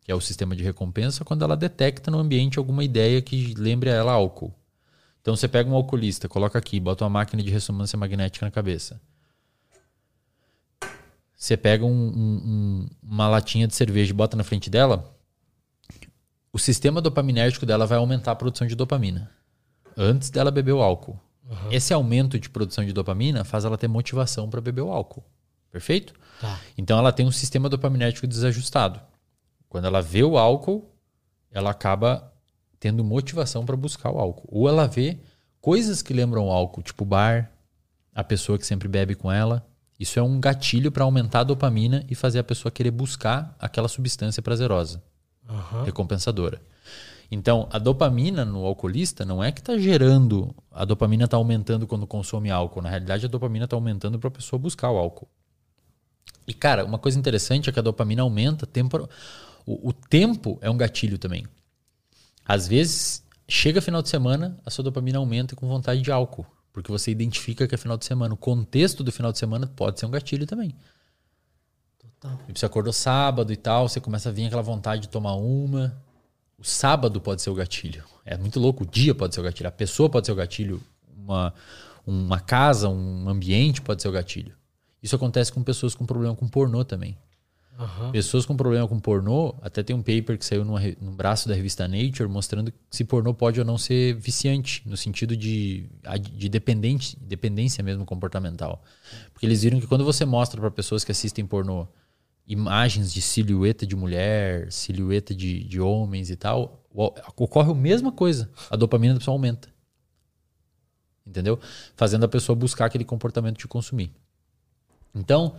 que é o sistema de recompensa, quando ela detecta no ambiente alguma ideia que lembre a ela álcool. Então você pega um alcoolista, coloca aqui, bota uma máquina de ressonância magnética na cabeça. Você pega um, um, uma latinha de cerveja e bota na frente dela, o sistema dopaminérgico dela vai aumentar a produção de dopamina antes dela beber o álcool. Uhum. Esse aumento de produção de dopamina faz ela ter motivação para beber o álcool. Perfeito? Tá. Então ela tem um sistema dopaminérgico desajustado. Quando ela vê o álcool, ela acaba tendo motivação para buscar o álcool. Ou ela vê coisas que lembram o álcool, tipo bar, a pessoa que sempre bebe com ela. Isso é um gatilho para aumentar a dopamina e fazer a pessoa querer buscar aquela substância prazerosa, uhum. recompensadora. Então, a dopamina no alcoolista não é que está gerando, a dopamina está aumentando quando consome álcool. Na realidade, a dopamina está aumentando para a pessoa buscar o álcool. E, cara, uma coisa interessante é que a dopamina aumenta tempo. O, o tempo é um gatilho também. Às vezes, chega final de semana, a sua dopamina aumenta com vontade de álcool. Porque você identifica que é final de semana. O contexto do final de semana pode ser um gatilho também. Total. E você acordou sábado e tal, você começa a vir aquela vontade de tomar uma. O sábado pode ser o gatilho. É muito louco. O dia pode ser o gatilho. A pessoa pode ser o gatilho. Uma, uma casa, um ambiente pode ser o gatilho. Isso acontece com pessoas com problema com pornô também. Uhum. Pessoas com problema com pornô, até tem um paper que saiu no, no braço da revista Nature mostrando se pornô pode ou não ser viciante, no sentido de, de dependente, dependência mesmo comportamental. Porque eles viram que quando você mostra para pessoas que assistem pornô imagens de silhueta de mulher, silhueta de, de homens e tal, ocorre a mesma coisa. A dopamina da pessoa aumenta. Entendeu? Fazendo a pessoa buscar aquele comportamento de consumir. Então,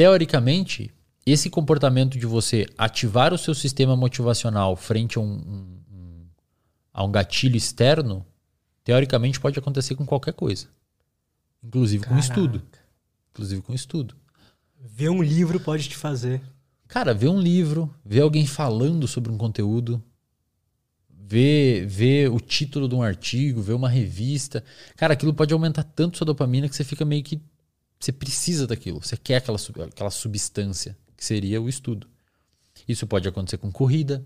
teoricamente, esse comportamento de você ativar o seu sistema motivacional frente a um, um, a um gatilho externo, teoricamente pode acontecer com qualquer coisa. Inclusive Caraca. com estudo. Inclusive com estudo. Ver um livro pode te fazer. Cara, ver um livro, ver alguém falando sobre um conteúdo, ver, ver o título de um artigo, ver uma revista. Cara, aquilo pode aumentar tanto sua dopamina que você fica meio que. Você precisa daquilo. Você quer aquela, aquela substância, que seria o estudo. Isso pode acontecer com corrida.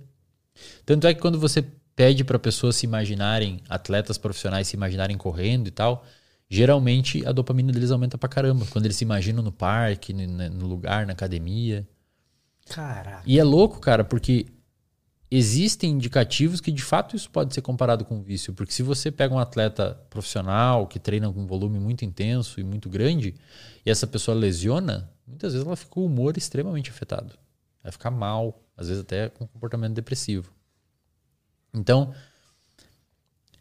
Tanto é que quando você pede para pessoas se imaginarem, atletas profissionais se imaginarem correndo e tal, geralmente a dopamina deles aumenta pra caramba. Quando eles se imaginam no parque, no lugar, na academia. Caraca. E é louco, cara, porque existem indicativos que de fato isso pode ser comparado com vício. Porque se você pega um atleta profissional que treina com um volume muito intenso e muito grande, e essa pessoa lesiona, muitas vezes ela fica com o humor extremamente afetado. Vai ficar mal, às vezes até com comportamento depressivo. Então,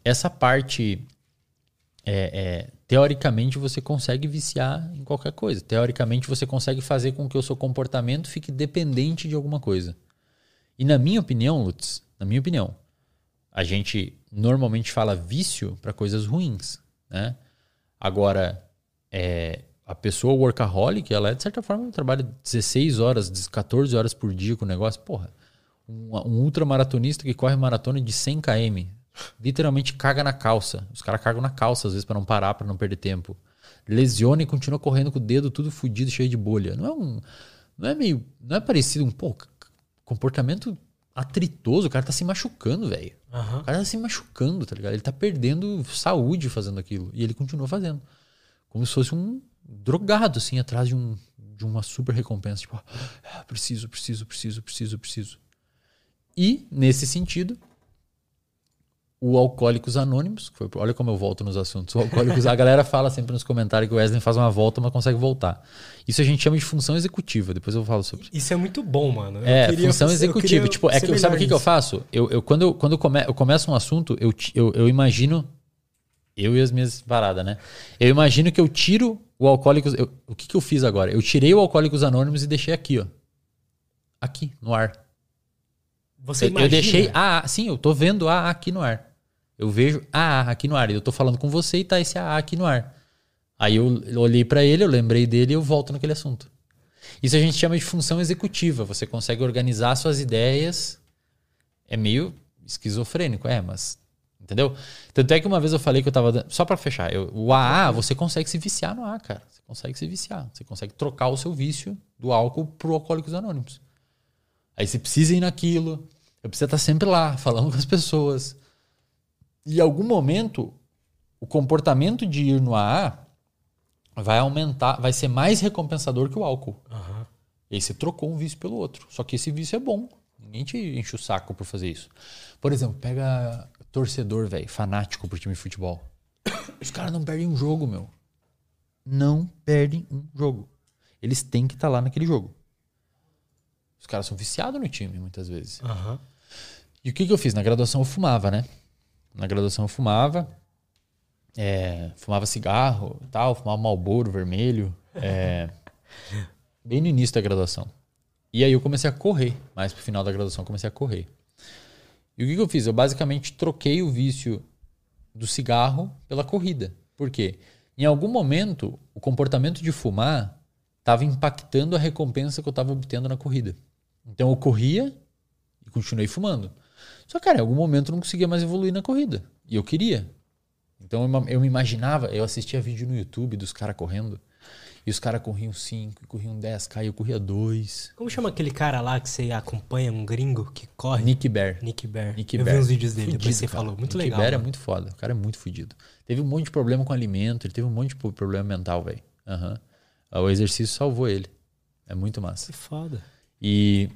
essa parte é, é, teoricamente você consegue viciar em qualquer coisa. Teoricamente você consegue fazer com que o seu comportamento fique dependente de alguma coisa. E na minha opinião, Lutz, na minha opinião, a gente normalmente fala vício para coisas ruins, né? Agora, é, a pessoa workaholic, ela é de certa forma, trabalha 16 horas, 14 horas por dia com o negócio. Porra, um, um ultramaratonista que corre maratona de 100 km, literalmente caga na calça. Os caras cagam na calça às vezes para não parar, para não perder tempo. lesiona e continua correndo com o dedo tudo fudido, cheio de bolha. Não é um. Não é meio. Não é parecido um pouco. Comportamento atritoso, o cara tá se machucando, velho. Aham. O cara tá se machucando, tá ligado? Ele tá perdendo saúde fazendo aquilo. E ele continua fazendo. Como se fosse um drogado, assim, atrás de, um, de uma super recompensa. Tipo, ah, preciso, preciso, preciso, preciso, preciso. E, nesse sentido, o Alcoólicos Anônimos, que foi, olha como eu volto nos assuntos. O Alcoólicos, a galera fala sempre nos comentários que o Wesley faz uma volta, mas consegue voltar. Isso a gente chama de função executiva. Depois eu falo sobre Isso é muito bom, mano. Eu é, função executiva. Tipo, é que, sabe o que, que eu faço? Eu, eu, quando eu, quando eu, come, eu começo um assunto, eu, eu, eu, imagino. Eu e as minhas paradas, né? Eu imagino que eu tiro o Alcoólicos. eu- o que, que eu fiz agora? Eu tirei o Alcoólicos Anônimos e deixei aqui, ó. Aqui, no ar. Você Eu, eu imagina? deixei AA. Sim, eu tô vendo AA aqui no ar. Eu vejo AA aqui no ar. Eu tô falando com você e tá esse AA aqui no ar. Aí eu olhei pra ele, eu lembrei dele e eu volto naquele assunto. Isso a gente chama de função executiva. Você consegue organizar suas ideias. É meio esquizofrênico, é, mas. Entendeu? Tanto é que uma vez eu falei que eu tava. Só pra fechar, eu- o AA, você consegue se viciar no AA, cara. Você consegue se viciar. Você consegue trocar o seu vício do álcool pro Alcoólicos Anônimos. Aí você precisa ir naquilo. Eu preciso estar sempre lá, falando com as pessoas. Em algum momento, o comportamento de ir no AA vai aumentar, vai ser mais recompensador que o álcool. Aham. E aí você trocou um vício pelo outro. Só que esse vício é bom. Ninguém te enche o saco por fazer isso. Por exemplo, pega torcedor, velho, fanático por time de futebol. Os caras não perdem um jogo, meu. Não perdem um jogo. Eles têm que estar lá naquele jogo. Os caras são viciados no time, muitas vezes. Aham. E o que, que eu fiz? Na graduação eu fumava, né? Na graduação eu fumava. é, fumava cigarro e tal, fumava malboro vermelho. é, bem no início da graduação. E aí eu comecei a correr. Mais pro final da graduação eu comecei a correr. E o que, que eu fiz? Eu basicamente troquei o vício do cigarro pela corrida. Por quê? Em algum momento, o comportamento de fumar estava impactando a recompensa que eu estava obtendo na corrida. Então eu corria e continuei fumando. Só que, cara, em algum momento eu não conseguia mais evoluir na corrida. E eu queria. Então eu, eu me imaginava, eu assistia vídeo no YouTube dos caras correndo. E os caras corriam 5, corriam 10k, e eu corria 2. Como chama aquele cara lá que você acompanha, um gringo que corre? Nick Bear. Nick Bear. Nick eu Bear. vi uns vídeos dele, Fudido, depois você cara. falou. Muito Nick legal. Bear é mano. muito foda. O cara é muito fudido. Teve um monte de problema com alimento, ele teve um monte de problema mental, velho. Aham. O exercício salvou ele. É muito massa. Que foda. E,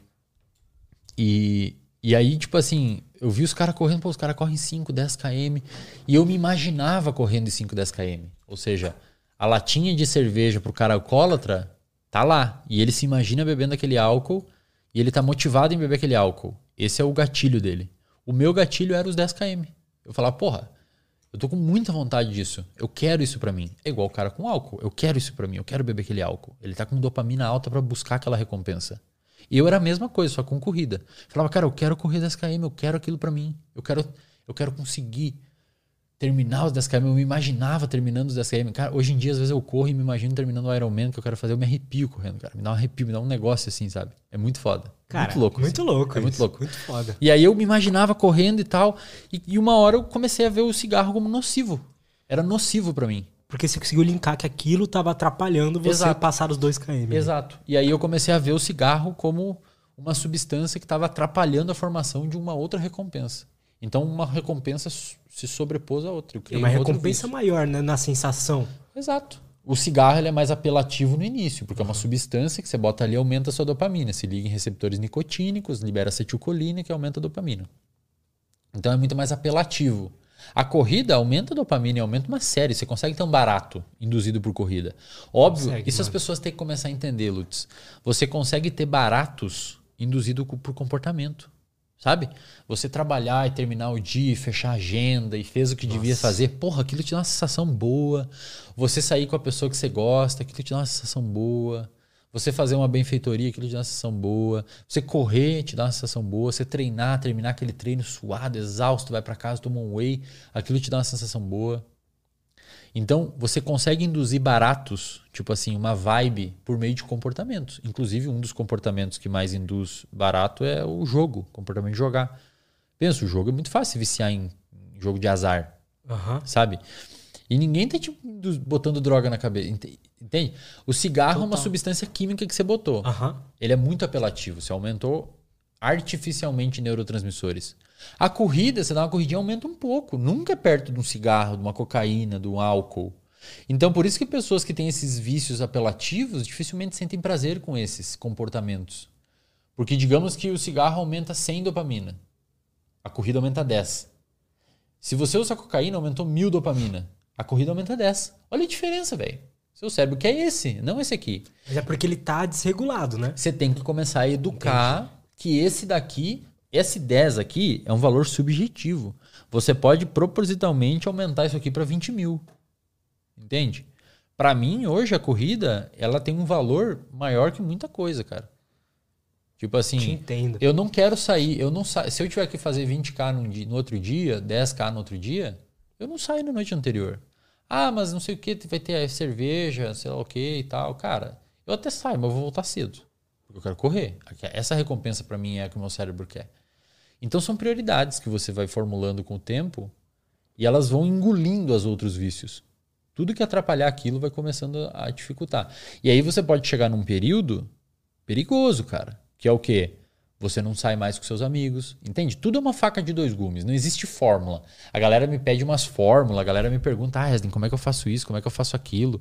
e, e aí, tipo assim, eu vi os caras correndo, pô, os caras correm 5, 10 km. E eu me imaginava correndo em 5, 10 km. Ou seja, a latinha de cerveja pro cara alcoólatra tá lá. E ele se imagina bebendo aquele álcool e ele tá motivado em beber aquele álcool. Esse é o gatilho dele. O meu gatilho era os 10 km. Eu falava, porra, eu tô com muita vontade disso. Eu quero isso pra mim. É igual o cara com álcool. Eu quero isso pra mim. Eu quero beber aquele álcool. Ele tá com dopamina alta pra buscar aquela recompensa. E eu era a mesma coisa, só com corrida. Falava, cara, eu quero correr 10 km, eu quero aquilo pra mim. Eu quero, eu quero conseguir terminar os 10 km. Eu me imaginava terminando os 10 km. Cara, hoje em dia, às vezes eu corro e me imagino terminando o Ironman que eu quero fazer. Eu me arrepio correndo, cara. Me dá um arrepio, me dá um negócio assim, sabe? É muito foda. Cara, muito louco. Muito assim. louco. É muito isso. louco. Muito foda. E aí eu me imaginava correndo e tal. E, e uma hora eu comecei a ver o cigarro como nocivo. Era nocivo pra mim. Porque você conseguiu linkar que aquilo tava atrapalhando você Exato. passar os 2 km. né? Exato. E aí eu comecei a ver o cigarro como uma substância que estava atrapalhando a formação de uma outra recompensa. Então uma recompensa se sobrepôs à outra. É uma um recompensa maior, né? Na sensação. Exato. O cigarro é mais apelativo no início, porque é uma substância que você bota ali e aumenta a sua dopamina. Se liga em receptores nicotínicos, libera acetilcolina, que aumenta a dopamina. Então é muito mais apelativo. A corrida aumenta a dopamina e aumenta uma série. Você consegue ter um barato induzido por corrida. Óbvio, Consegue, isso as mano. pessoas têm que começar a entender, Lutz. Você consegue ter baratos induzido por comportamento. Sabe? Você trabalhar e terminar o dia, e fechar a agenda e fez o que devia fazer, porra, aquilo te dá uma sensação boa. Você sair com a pessoa que você gosta, aquilo te dá uma sensação boa. Você fazer uma benfeitoria, aquilo te dá uma sensação boa. Você correr, te dá uma sensação boa. Você treinar, terminar aquele treino suado, exausto, vai pra casa, toma um whey, aquilo te dá uma sensação boa. Então, você consegue induzir baratos, tipo assim, uma vibe por meio de comportamentos. Inclusive, um dos comportamentos que mais induz barato é o jogo, comportamento de jogar. Pensa, o jogo é muito fácil viciar em jogo de azar, Aham. sabe? E ninguém tá tipo, do- botando droga na cabeça. ente- Entende? O cigarro é uma Total. substância química que você botou. Aham. Ele é muito apelativo. Você aumentou artificialmente neurotransmissores. A corrida, você dá uma corridinha, aumenta um pouco. Nunca é perto de um cigarro, de uma cocaína, de um álcool. Então, por isso que pessoas que têm esses vícios apelativos dificilmente sentem prazer com esses comportamentos. Porque digamos que o cigarro aumenta 100 dopamina. A corrida aumenta 10. Se você usa cocaína, aumentou 1000 dopamina. A corrida aumenta 10. Olha a diferença, velho. Seu cérebro quer esse, não esse aqui. Mas é porque ele tá desregulado, né? Você tem que começar a educar que esse daqui, esse 10 aqui, é um valor subjetivo. Você pode propositalmente aumentar isso aqui para 20 mil. Entende? Para mim, hoje, a corrida, ela tem um valor maior que muita coisa, cara. Tipo assim, Te entendo. eu não quero sair, eu não sa... se eu tiver que fazer 20k num dia- no outro dia, 10k no outro dia, eu não saio na noite anterior. Ah, mas não sei o que, vai ter a cerveja, sei lá o que e tal. Cara, eu até saio, mas eu vou voltar cedo. Porque eu quero correr. Essa recompensa para mim é a que o meu cérebro quer. Então são prioridades que você vai formulando com o tempo e elas vão engolindo os outros vícios. Tudo que atrapalhar aquilo vai começando a dificultar. E aí você pode chegar num período perigoso, cara. Que é o quê? Você não sai mais com seus amigos. Entende? Tudo é uma faca de dois gumes. Não existe fórmula. A galera me pede umas fórmulas, a galera me pergunta, ah, Resden, como é que eu faço isso? Como é que eu faço aquilo?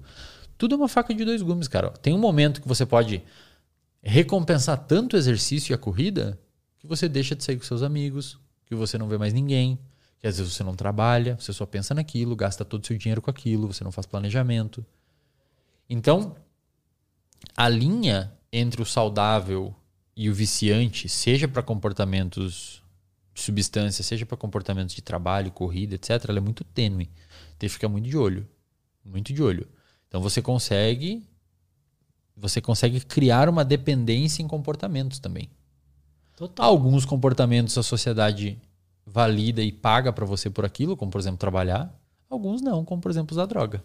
Tudo é uma faca de dois gumes, cara. Tem um momento que você pode recompensar tanto o exercício e a corrida que você deixa de sair com seus amigos, que você não vê mais ninguém, que às vezes você não trabalha, você só pensa naquilo, gasta todo o seu dinheiro com aquilo, você não faz planejamento. Então, a linha entre o saudável e o viciante, seja para comportamentos de substância, seja para comportamentos de trabalho, corrida, etc., ela é muito tênue. Tem que ficar muito de olho. Muito de olho. Então você consegue você consegue criar uma dependência em comportamentos também. Total. Alguns comportamentos a sociedade valida e paga para você por aquilo, como por exemplo trabalhar. Alguns não, como por exemplo usar droga.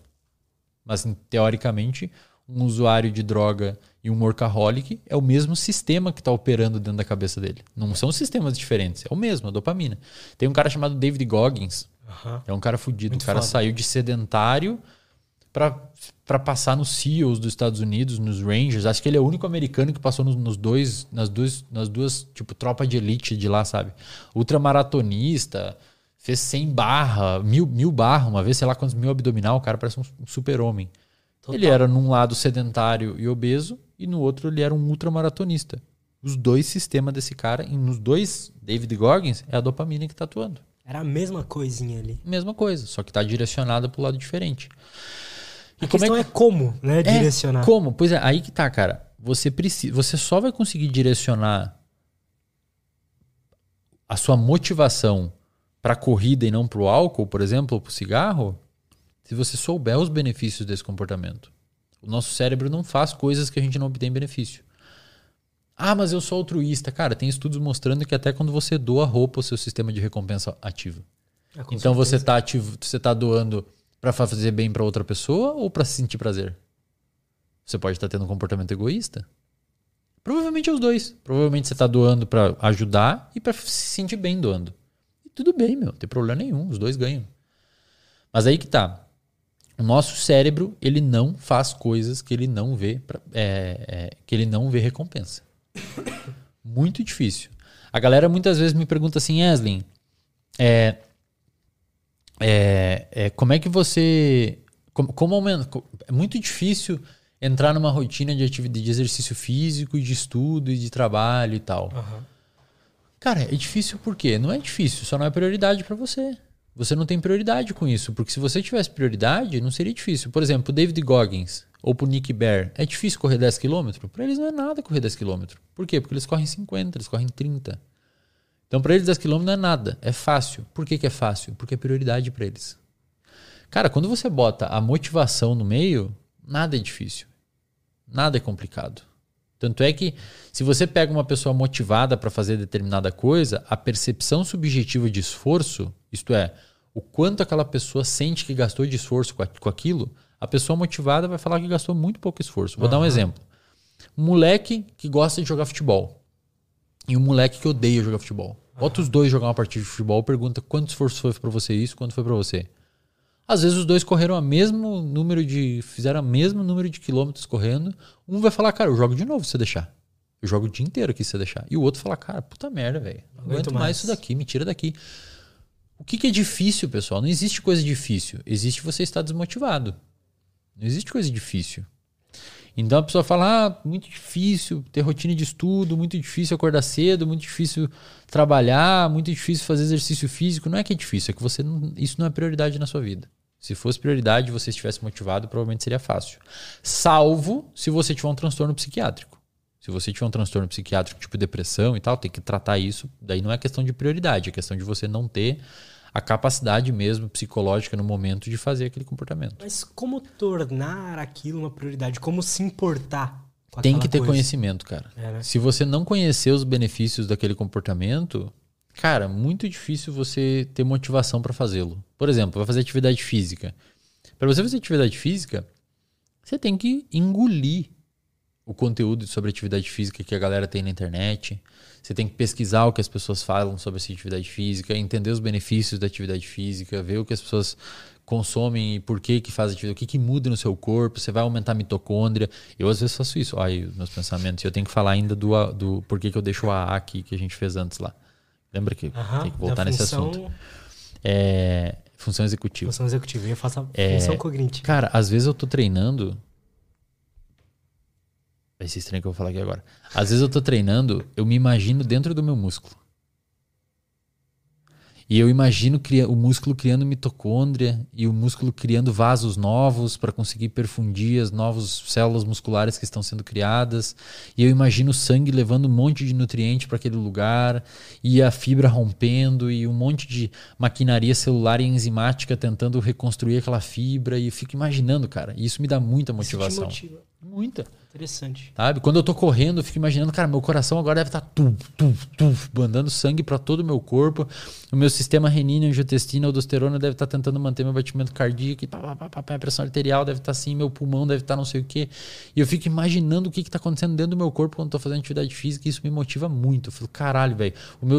Mas teoricamente, um usuário de droga e um workaholic é o mesmo sistema que está operando dentro da cabeça dele. Não são sistemas diferentes, é o mesmo, a dopamina. Tem um cara chamado David Goggins, Aham. é um cara fudido. Muito o cara foda. saiu de sedentário para passar nos SEALs dos Estados Unidos, nos Rangers. Acho que ele é o único americano que passou nos, nos dois, nas duas, nas duas, tipo, tropa de elite de lá, sabe? Ultramaratonista, fez 100 barra, mil, mil barra uma vez, sei lá quantos mil abdominal, o cara parece um, um super-homem. Total. Ele era num lado sedentário e obeso e no outro ele era um ultramaratonista. Os dois sistemas desse cara, e nos dois, David Goggins, é a dopamina que tá atuando. Era a mesma coisinha ali. Mesma coisa, só que está direcionada para o lado diferente. A questão é, como, né? É, Direcionar. Como? Pois é, aí que tá, cara. Você precisa, você só vai conseguir direcionar a sua motivação para corrida e não para o álcool, por exemplo, ou para o cigarro, se você souber os benefícios desse comportamento. O nosso cérebro não faz coisas que a gente não obtém benefício. Ah, mas eu sou altruísta. Cara, tem estudos mostrando que até quando você doa roupa, o seu sistema de recompensa ativa. É, Então você certeza. tá ativo, você tá doando para fazer bem para outra pessoa ou para se sentir prazer? Você pode estar tendo um comportamento egoísta. Provavelmente é os dois. Provavelmente você tá doando para ajudar e para se sentir bem doando. E tudo bem, meu, não tem problema nenhum, os dois ganham. Mas aí que tá. O nosso cérebro, ele não faz coisas que ele não vê, é, é, que ele não vê recompensa. Muito difícil. A galera muitas vezes me pergunta assim, Eslin, é, é, é, como é que você. Como, como aumenta, é muito difícil entrar numa rotina de atividade de exercício físico e de estudo e de trabalho e tal. Aham. Cara, é difícil por quê? Não é difícil, só não é prioridade pra você. Você não tem prioridade com isso, porque se você tivesse prioridade, não seria difícil. Por exemplo, o David Goggins ou pro Nick Bear, é difícil correr 10 km? Para eles não é nada correr 10 km. Por quê? Porque eles correm 50, eles correm 30. Então para eles 10 km não é nada, é fácil. Por que, que é fácil? Porque é prioridade para eles. Cara, quando você bota a motivação no meio, nada é difícil. Nada é complicado. Tanto é que se você pega uma pessoa motivada para fazer determinada coisa, a percepção subjetiva de esforço, isto é, o quanto aquela pessoa sente que gastou de esforço com aquilo, a pessoa motivada vai falar que gastou muito pouco esforço. Vou dar um exemplo. Um moleque que gosta de jogar futebol e um moleque que odeia jogar futebol. Bota os dois jogar uma partida de futebol, pergunta quanto esforço foi para você isso, quanto foi para você. Às vezes os dois correram o mesmo número de. fizeram o mesmo número de quilômetros correndo. Um vai falar, cara, eu jogo de novo se você deixar. Eu jogo o dia inteiro aqui se você deixar. E o outro fala, cara, puta merda, velho. Não aguento mais. mais isso daqui, me tira daqui. O que, que é difícil, pessoal? Não existe coisa difícil. Existe você estar desmotivado. Não existe coisa difícil. Então a pessoa fala, ah, muito difícil ter rotina de estudo, muito difícil acordar cedo, muito difícil trabalhar, muito difícil fazer exercício físico. Não é que é difícil, é que você não, isso não é prioridade na sua vida. Se fosse prioridade e você estivesse motivado, provavelmente seria fácil. Salvo se você tiver um transtorno psiquiátrico. Se você tiver um transtorno psiquiátrico, tipo depressão e tal, tem que tratar isso. Daí não é questão de prioridade, é questão de você não ter a capacidade mesmo psicológica no momento de fazer aquele comportamento. Mas como tornar aquilo uma prioridade? Como se importar? Tem que ter coisa? conhecimento, cara. É, né? Se você não conhecer os benefícios daquele comportamento, cara, muito difícil você ter motivação para fazê-lo. Por exemplo, vai fazer atividade física. Para você fazer atividade física, você tem que engolir o conteúdo sobre atividade física que a galera tem na internet. Você tem que pesquisar o que as pessoas falam sobre essa atividade física, entender os benefícios da atividade física, ver o que as pessoas consomem e por que que faz atividade, o que que muda no seu corpo, você vai aumentar a mitocôndria. Eu às vezes faço isso, olha meus pensamentos. Eu tenho que falar ainda do, do por que que eu deixo o AA aqui que a gente fez antes lá. Lembra que tem que voltar nesse assunto. É, função executiva. Função executiva, eu faço a é, função cognitiva. Cara, às vezes eu tô treinando Vai ser estranho que eu vou falar aqui agora. Às vezes eu tô treinando, eu me imagino dentro do meu músculo. E eu imagino o músculo criando mitocôndria e o músculo criando vasos novos para conseguir perfundir as novas células musculares que estão sendo criadas. E eu imagino o sangue levando um monte de nutriente para aquele lugar e a fibra rompendo e um monte de maquinaria celular e enzimática tentando reconstruir aquela fibra. E eu fico imaginando, cara. E isso me dá muita motivação. Isso te motiva. Muita. Interessante. Sabe? Quando eu tô correndo, eu fico imaginando, cara, meu coração agora deve estar tá tu, tu, tu, mandando sangue para todo o meu corpo. O meu sistema renina, angiotestina, aldosterona deve estar tá tentando manter meu batimento cardíaco, e pá, pá, pá, pá, a pressão arterial deve estar tá assim, meu pulmão deve estar tá não sei o quê. E eu fico imaginando o que está acontecendo dentro do meu corpo quando estou fazendo atividade física, e isso me motiva muito. Eu falo, caralho, velho,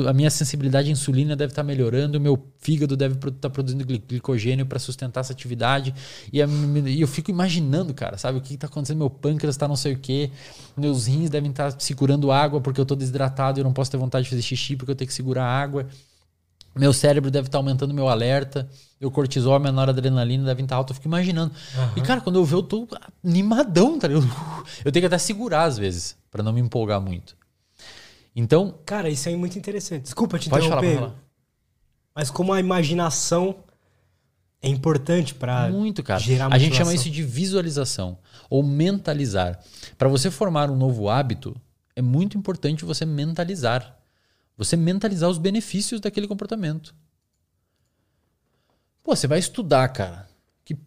a minha sensibilidade à insulina deve estar tá melhorando, o meu fígado deve estar tá produzindo glicogênio para sustentar essa atividade. E, a, e, eu fico imaginando, cara, sabe, o que está acontecendo, meu pâncreas está não sei o quê, meus rins devem estar segurando água porque eu estou desidratado e eu não posso ter vontade de fazer xixi porque eu tenho que segurar água. Meu cérebro deve estar aumentando meu alerta. Meu cortisol, minha noradrenalina devem estar alto. Eu fico imaginando. Uhum. E, cara, quando eu vejo, eu tô animadão, tá ligado? Eu tenho que até segurar às vezes, para não me empolgar muito. Então. Cara, isso é muito interessante. Desculpa te pode interromper. Falar, falar. Mas como a imaginação é importante para muito cara gerar motivação. a gente chama isso de visualização ou mentalizar para você formar um novo hábito é muito importante você mentalizar você mentalizar os benefícios daquele comportamento. Pô, você vai estudar, cara. Que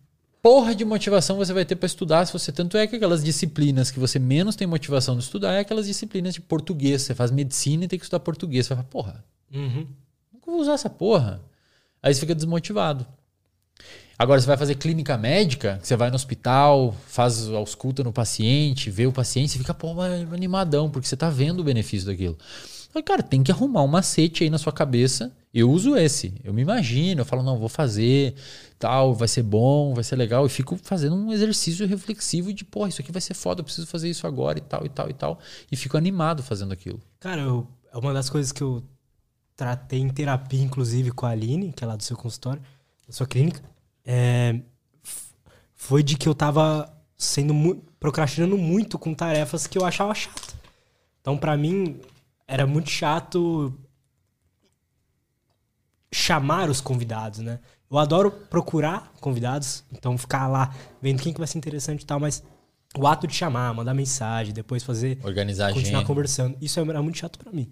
porra de motivação você vai ter para estudar se você tanto é que aquelas disciplinas que você menos tem motivação de estudar é aquelas disciplinas de português. Você faz medicina e tem que estudar português. Você vai falar, porra, uhum. nunca vou usar essa porra. Aí você fica desmotivado. Agora, você vai fazer clínica médica, você vai no hospital, faz ausculta no paciente, vê o paciente, você fica, pô, animadão, porque você tá vendo o benefício daquilo. Falei, cara, tem que arrumar um macete aí na sua cabeça. Eu uso esse. Eu me imagino, eu falo, não, vou fazer, tal, vai ser bom, vai ser legal. E fico fazendo um exercício reflexivo de, pô, isso aqui vai ser foda, eu preciso fazer isso agora e tal, e tal, e tal. E fico animado fazendo aquilo. Cara, eu, é uma das coisas que eu tratei em terapia, inclusive, com a Aline, que é lá do seu consultório, da sua clínica, é, foi de que eu tava sendo mu procrastinando muito com tarefas que eu achava chata. Então, para mim, era muito chato chamar os convidados, né? Eu adoro procurar convidados, então ficar lá vendo quem que vai ser interessante e tal, mas o ato de chamar, mandar mensagem, depois fazer organizar continuar gente. conversando, isso era muito chato para mim.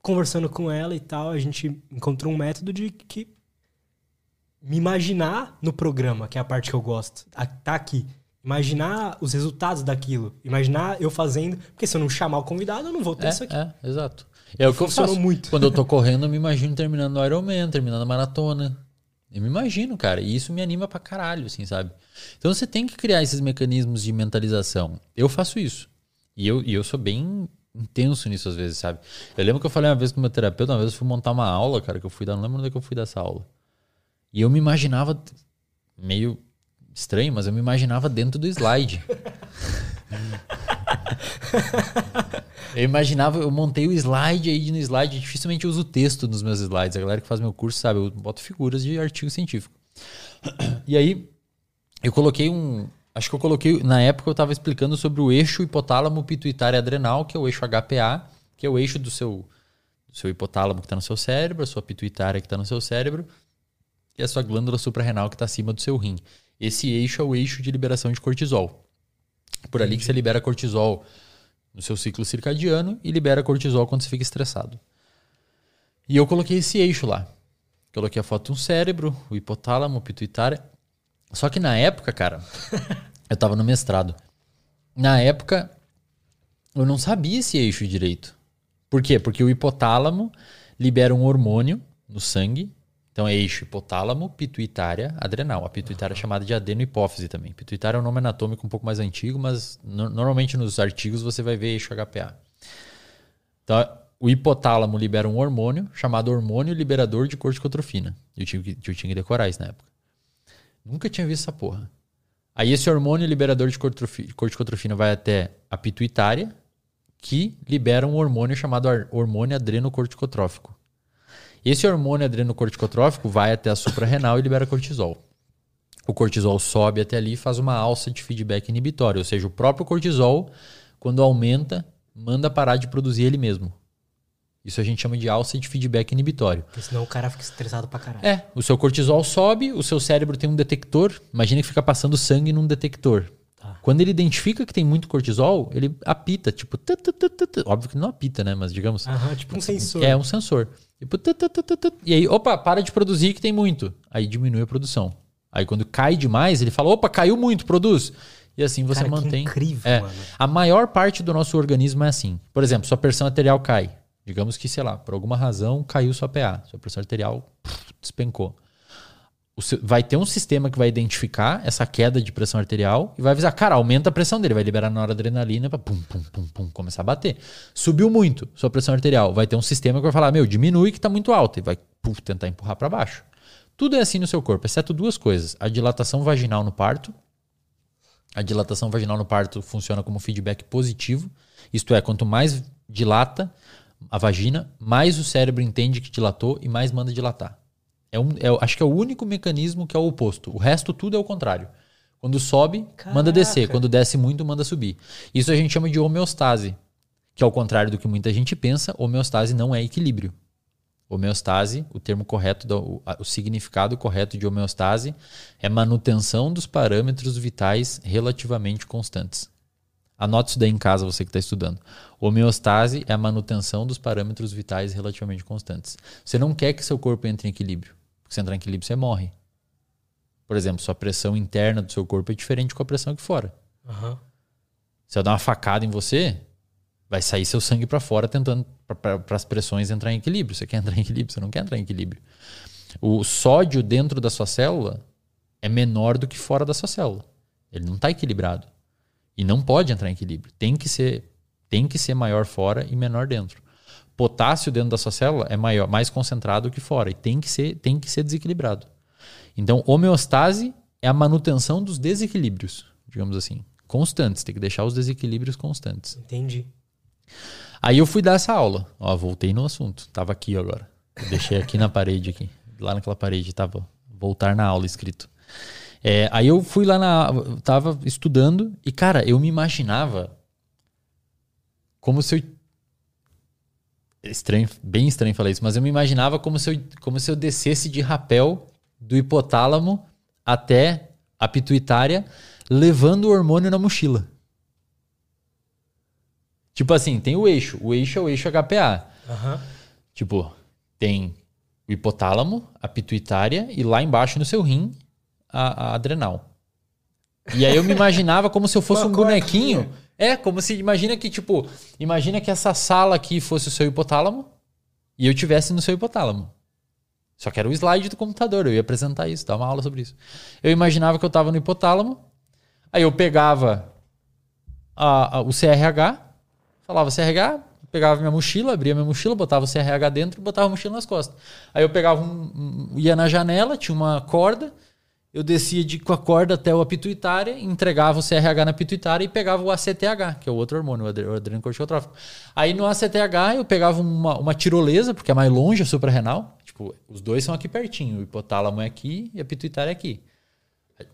Conversando com ela e tal, a gente encontrou um método de que me imaginar no programa, que é a parte que eu gosto. Tá aqui imaginar os resultados daquilo. Imaginar eu fazendo. Porque se eu não chamar o convidado, eu não vou ter é, isso aqui. É, exato. É o que eu faço. muito. Quando eu tô correndo, eu me imagino terminando o Ironman, terminando a maratona. Eu me imagino, cara. E isso me anima pra caralho, assim, sabe? Então você tem que criar esses mecanismos de mentalização. Eu faço isso. E eu, e eu sou bem intenso nisso às vezes, sabe? Eu lembro que eu falei uma vez com o meu terapeuta, uma vez eu fui montar uma aula, cara, que eu fui dar, não lembro onde é que eu fui dessa aula. E eu me imaginava meio estranho, mas eu me imaginava dentro do slide. eu imaginava, eu montei o slide aí no slide, dificilmente eu uso texto nos meus slides. A galera que faz meu curso sabe, eu boto figuras de artigo científico. E aí eu coloquei um, acho que eu coloquei, na época eu estava explicando sobre o eixo hipotálamo pituitário adrenal, que é o eixo HPA, que é o eixo do seu do seu hipotálamo que está no seu cérebro, a sua pituitária que está no seu cérebro e a sua glândula suprarrenal que está acima do seu rim. Esse eixo é o eixo de liberação de cortisol. Por ali que você libera cortisol no seu ciclo circadiano e libera cortisol quando você fica estressado. E eu coloquei esse eixo lá. Coloquei a foto de um cérebro, o hipotálamo, pituitária. Só que na época, cara, eu tava no mestrado. Na época, eu não sabia esse eixo direito. Por quê? Porque o hipotálamo libera um hormônio no sangue. Então é eixo hipotálamo, pituitária, adrenal. A pituitária é chamada de adenohipófise também. Pituitária é um nome anatômico um pouco mais antigo, mas no, normalmente nos artigos você vai ver eixo HPA. Então, o hipotálamo libera um hormônio chamado hormônio liberador de corticotrofina. Eu tinha que, eu tinha que decorar isso na época. Nunca tinha visto essa porra. Aí esse hormônio liberador de corticotrofina vai até a pituitária, que libera um hormônio chamado hormônio adrenocorticotrófico. Esse hormônio adrenocorticotrófico vai até a suprarrenal e libera cortisol. O cortisol sobe até ali e faz uma alça de feedback inibitório, ou seja, o próprio cortisol, quando aumenta, manda parar de produzir ele mesmo. Isso a gente chama de alça de feedback inibitório. Porque senão o cara fica estressado pra caralho. É, o seu cortisol sobe, o seu cérebro tem um detector. Imagina que fica passando sangue num detector. Tá. Quando ele identifica que tem muito cortisol, ele apita, tipo. Óbvio que não apita, né? Mas digamos. Aham, tipo um sensor. É, um sensor. Tipo, e aí, opa, para de produzir que tem muito. Aí diminui a produção. Aí quando cai demais, ele fala: opa, caiu muito, produz. E assim você Cara, mantém. Que incrível, é. mano. A maior parte do nosso organismo é assim. Por exemplo, sua pressão arterial cai. Digamos que, sei lá, por alguma razão caiu sua PA, sua pressão arterial pff, despencou vai ter um sistema que vai identificar essa queda de pressão arterial e vai avisar, cara, aumenta a pressão dele, vai liberar na para pum, pum, pum, pum, começar a bater. Subiu muito sua pressão arterial, vai ter um sistema que vai falar, meu, diminui que está muito alta e vai pum, tentar empurrar para baixo. Tudo é assim no seu corpo, exceto duas coisas: a dilatação vaginal no parto. A dilatação vaginal no parto funciona como feedback positivo, isto é, quanto mais dilata a vagina, mais o cérebro entende que dilatou e mais manda dilatar. É um, é, acho que é o único mecanismo que é o oposto. O resto tudo é o contrário. Quando sobe, Caraca. manda descer. Quando desce muito, manda subir. Isso a gente chama de homeostase, que ao contrário do que muita gente pensa, homeostase não é equilíbrio. Homeostase, o termo correto, o, o significado correto de homeostase é manutenção dos parâmetros vitais relativamente constantes. Anote isso daí em casa, você que está estudando. Homeostase é a manutenção dos parâmetros vitais relativamente constantes. Você não quer que seu corpo entre em equilíbrio. Se entrar em equilíbrio, você morre. Por exemplo, sua pressão interna do seu corpo é diferente com a pressão aqui fora. Uhum. Se eu dar uma facada em você, vai sair seu sangue para fora tentando para as pressões entrar em equilíbrio. Você quer entrar em equilíbrio, você não quer entrar em equilíbrio. O sódio dentro da sua célula é menor do que fora da sua célula. Ele não está equilibrado. E não pode entrar em equilíbrio. Tem que ser, tem que ser maior fora e menor dentro potássio dentro da sua célula é maior, mais concentrado que fora e tem que ser, tem que ser desequilibrado. Então, homeostase é a manutenção dos desequilíbrios, digamos assim, constantes. Tem que deixar os desequilíbrios constantes. Entendi. Aí eu fui dar essa aula. Ó, voltei no assunto. Tava aqui agora. Eu deixei aqui na parede aqui. Lá naquela parede tava voltar na aula escrito. É, aí eu fui lá na. Tava estudando e, cara, eu me imaginava como se eu estranho, bem estranho falar isso, mas eu me imaginava como se eu, como se eu descesse de rapel do hipotálamo até a pituitária, levando o hormônio na mochila. Tipo assim, tem o eixo. O eixo é o eixo HPA. Uhum. Tipo, tem o hipotálamo, a pituitária e lá embaixo no seu rim, a, a adrenal. E aí eu me imaginava como se eu fosse um bonequinho é, como se imagina que, tipo, imagina que essa sala aqui fosse o seu hipotálamo e eu tivesse no seu hipotálamo. Só que era o slide do computador, eu ia apresentar isso, dar uma aula sobre isso. Eu imaginava que eu estava no hipotálamo, aí eu pegava a, a, o CRH, falava CRH, pegava minha mochila, abria minha mochila, botava o CRH dentro e botava a mochila nas costas. Aí eu pegava um, um, ia na janela, tinha uma corda, eu descia de, com a corda até o pituitária, entregava o CRH na pituitária e pegava o ACTH, que é o outro hormônio, o adrenal corticotrófico. Aí no ACTH eu pegava uma, uma tirolesa, porque é mais longe a suprarrenal. Tipo, os dois são aqui pertinho. O hipotálamo é aqui e a pituitária é aqui.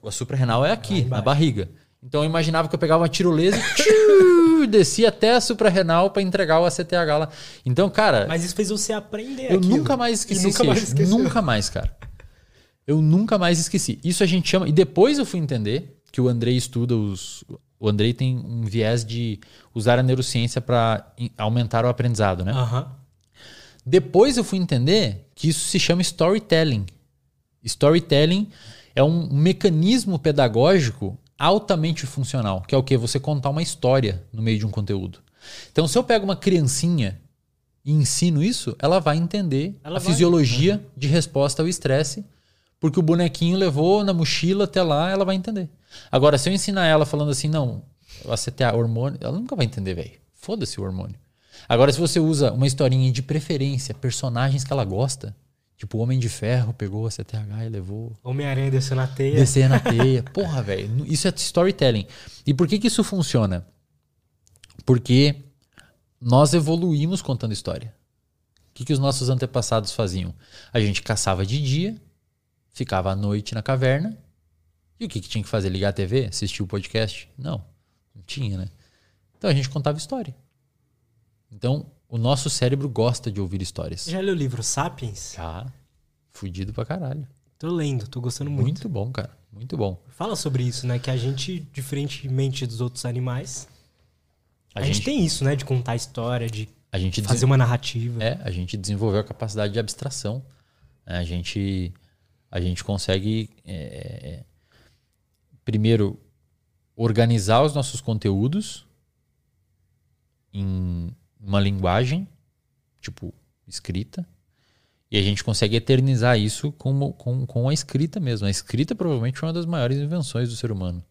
A suprarrenal é aqui, na barriga. Então eu imaginava que eu pegava uma tirolesa e tchiu, descia até a suprarrenal para entregar o ACTH lá. Então, cara. Mas isso fez você aprender Eu aquilo. nunca mais esqueci. nunca mais Nunca mais, cara. Eu nunca mais esqueci. Isso a gente chama. E depois eu fui entender que o Andrei estuda os. O Andrei tem um viés de usar a neurociência para aumentar o aprendizado, né? Uhum. Depois eu fui entender que isso se chama storytelling. Storytelling é um mecanismo pedagógico altamente funcional, que é o que? Você contar uma história no meio de um conteúdo. Então, se eu pego uma criancinha e ensino isso, ela vai entender ela a vai. fisiologia uhum. de resposta ao estresse, porque o bonequinho levou na mochila até lá, ela vai entender. Agora, se eu ensinar ela falando assim, não, ACTA, hormônio, ela nunca vai entender, velho. Foda-se o hormônio. Agora, se você usa uma historinha de preferência, personagens que ela gosta, Tipo, o Homem de Ferro pegou a CTH e levou. Homem-Aranha desceu na teia. Descer na teia. Porra, velho. Isso é storytelling. E por que, que isso funciona? Porque nós evoluímos contando história. O que, que os nossos antepassados faziam? A gente caçava de dia, ficava à noite na caverna. E o que, que tinha que fazer? Ligar a TV? Assistir o podcast? Não. Não tinha, né? Então a gente contava história. Então, o nosso cérebro gosta de ouvir histórias. Já leu o livro Sapiens? Já. Fudido pra caralho. Tô lendo, tô gostando muito. Muito bom, cara. Muito bom. Fala sobre isso, né? Que a gente, diferentemente dos outros animais, a, a gente... gente... tem isso, né? De contar história, de a gente fazer uma narrativa. É, a gente desenvolveu a capacidade de abstração. A gente, a gente consegue, é, primeiro, organizar os nossos conteúdos em uma linguagem, tipo escrita, e a gente consegue eternizar isso com, com, com a escrita mesmo. A escrita provavelmente foi uma das maiores invenções do ser humano.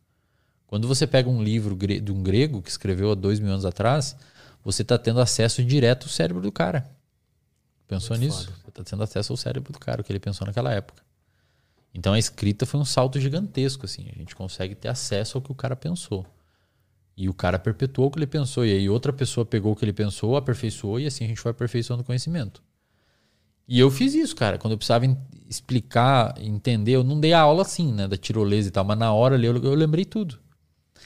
Quando você pega um livro de um grego que escreveu há dois mil anos atrás, você está tendo acesso direto ao cérebro do cara. Pensou Muito nisso? Foda. Você está tendo acesso ao cérebro do cara, o que ele pensou naquela época. Então a escrita foi um salto gigantesco, assim. A gente consegue ter acesso ao que o cara pensou. E o cara perpetuou o que ele pensou. E aí outra pessoa pegou o que ele pensou, aperfeiçoou, e assim a gente foi aperfeiçoando o conhecimento. E eu fiz isso, cara. Quando eu precisava explicar, entender, eu não dei a aula assim, né? Da tirolesa e tal, mas na hora ali eu, eu lembrei tudo.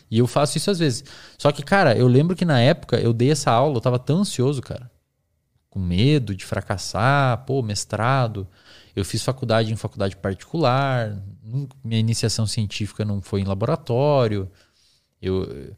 E eu faço isso às vezes. Só que, cara, eu lembro que na época eu dei essa aula, eu tava tão ansioso, cara. Com medo de fracassar, pô, mestrado. Eu fiz faculdade em faculdade particular. Minha iniciação científica não foi em laboratório. Eu,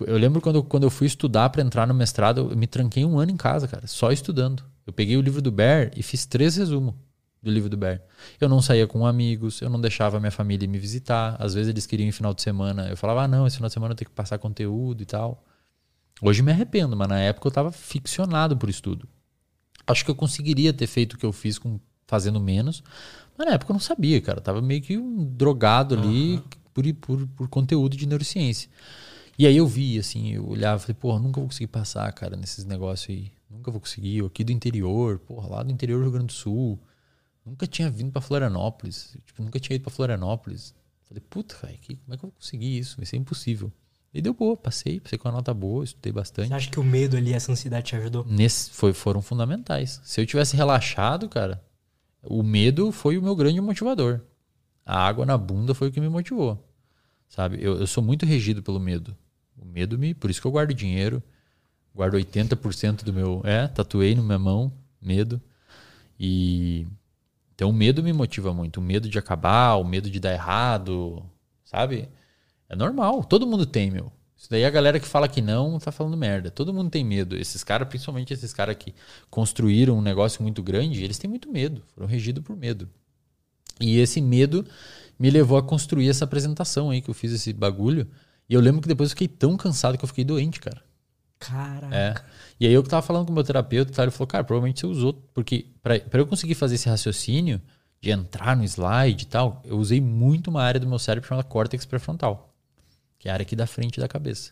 eu lembro quando, quando eu fui estudar para entrar no mestrado, eu me tranquei um ano em casa, cara, só estudando. Eu peguei o livro do Bear e fiz três resumos do livro do Bear. Eu não saía com amigos, eu não deixava minha família me visitar. Às vezes eles queriam em final de semana. Eu falava, ah, não, esse final de semana eu tenho que passar conteúdo e tal. Hoje me arrependo, mas na época eu estava ficcionado por estudo. Acho que eu conseguiria ter feito o que eu fiz com fazendo menos, mas na época eu não sabia, cara. Eu tava meio que um drogado ali uhum. por, por, por conteúdo de neurociência. E aí eu vi, assim, eu olhava e falei, porra, nunca vou conseguir passar, cara, nesses negócios aí. Nunca vou conseguir. Eu aqui do interior, porra, lá do interior do Rio Grande do Sul. Nunca tinha vindo para Florianópolis. Tipo, nunca tinha ido para Florianópolis. Falei, puta, velho, como é que eu vou conseguir isso? Vai ser impossível. E deu boa, passei, passei com uma nota boa, estudei bastante. Você acha que o medo ali, essa ansiedade te ajudou? Nesse, foi, foram fundamentais. Se eu tivesse relaxado, cara, o medo foi o meu grande motivador. A água na bunda foi o que me motivou. Sabe? Eu, eu sou muito regido pelo medo. O medo me. Por isso que eu guardo dinheiro. Guardo 80% do meu. É, tatuei na minha mão, medo. E. Então o medo me motiva muito. O medo de acabar, o medo de dar errado. Sabe? É normal. Todo mundo tem, meu. Isso daí a galera que fala que não tá falando merda. Todo mundo tem medo. Esses caras, principalmente esses caras que construíram um negócio muito grande, eles têm muito medo. Foram regidos por medo. E esse medo me levou a construir essa apresentação aí que eu fiz esse bagulho. E eu lembro que depois eu fiquei tão cansado que eu fiquei doente, cara. Caraca. É. E aí eu que tava falando com o meu terapeuta, ele falou, cara, provavelmente você usou. Porque para eu conseguir fazer esse raciocínio de entrar no slide e tal, eu usei muito uma área do meu cérebro chamada córtex pré-frontal, que é a área aqui da frente da cabeça.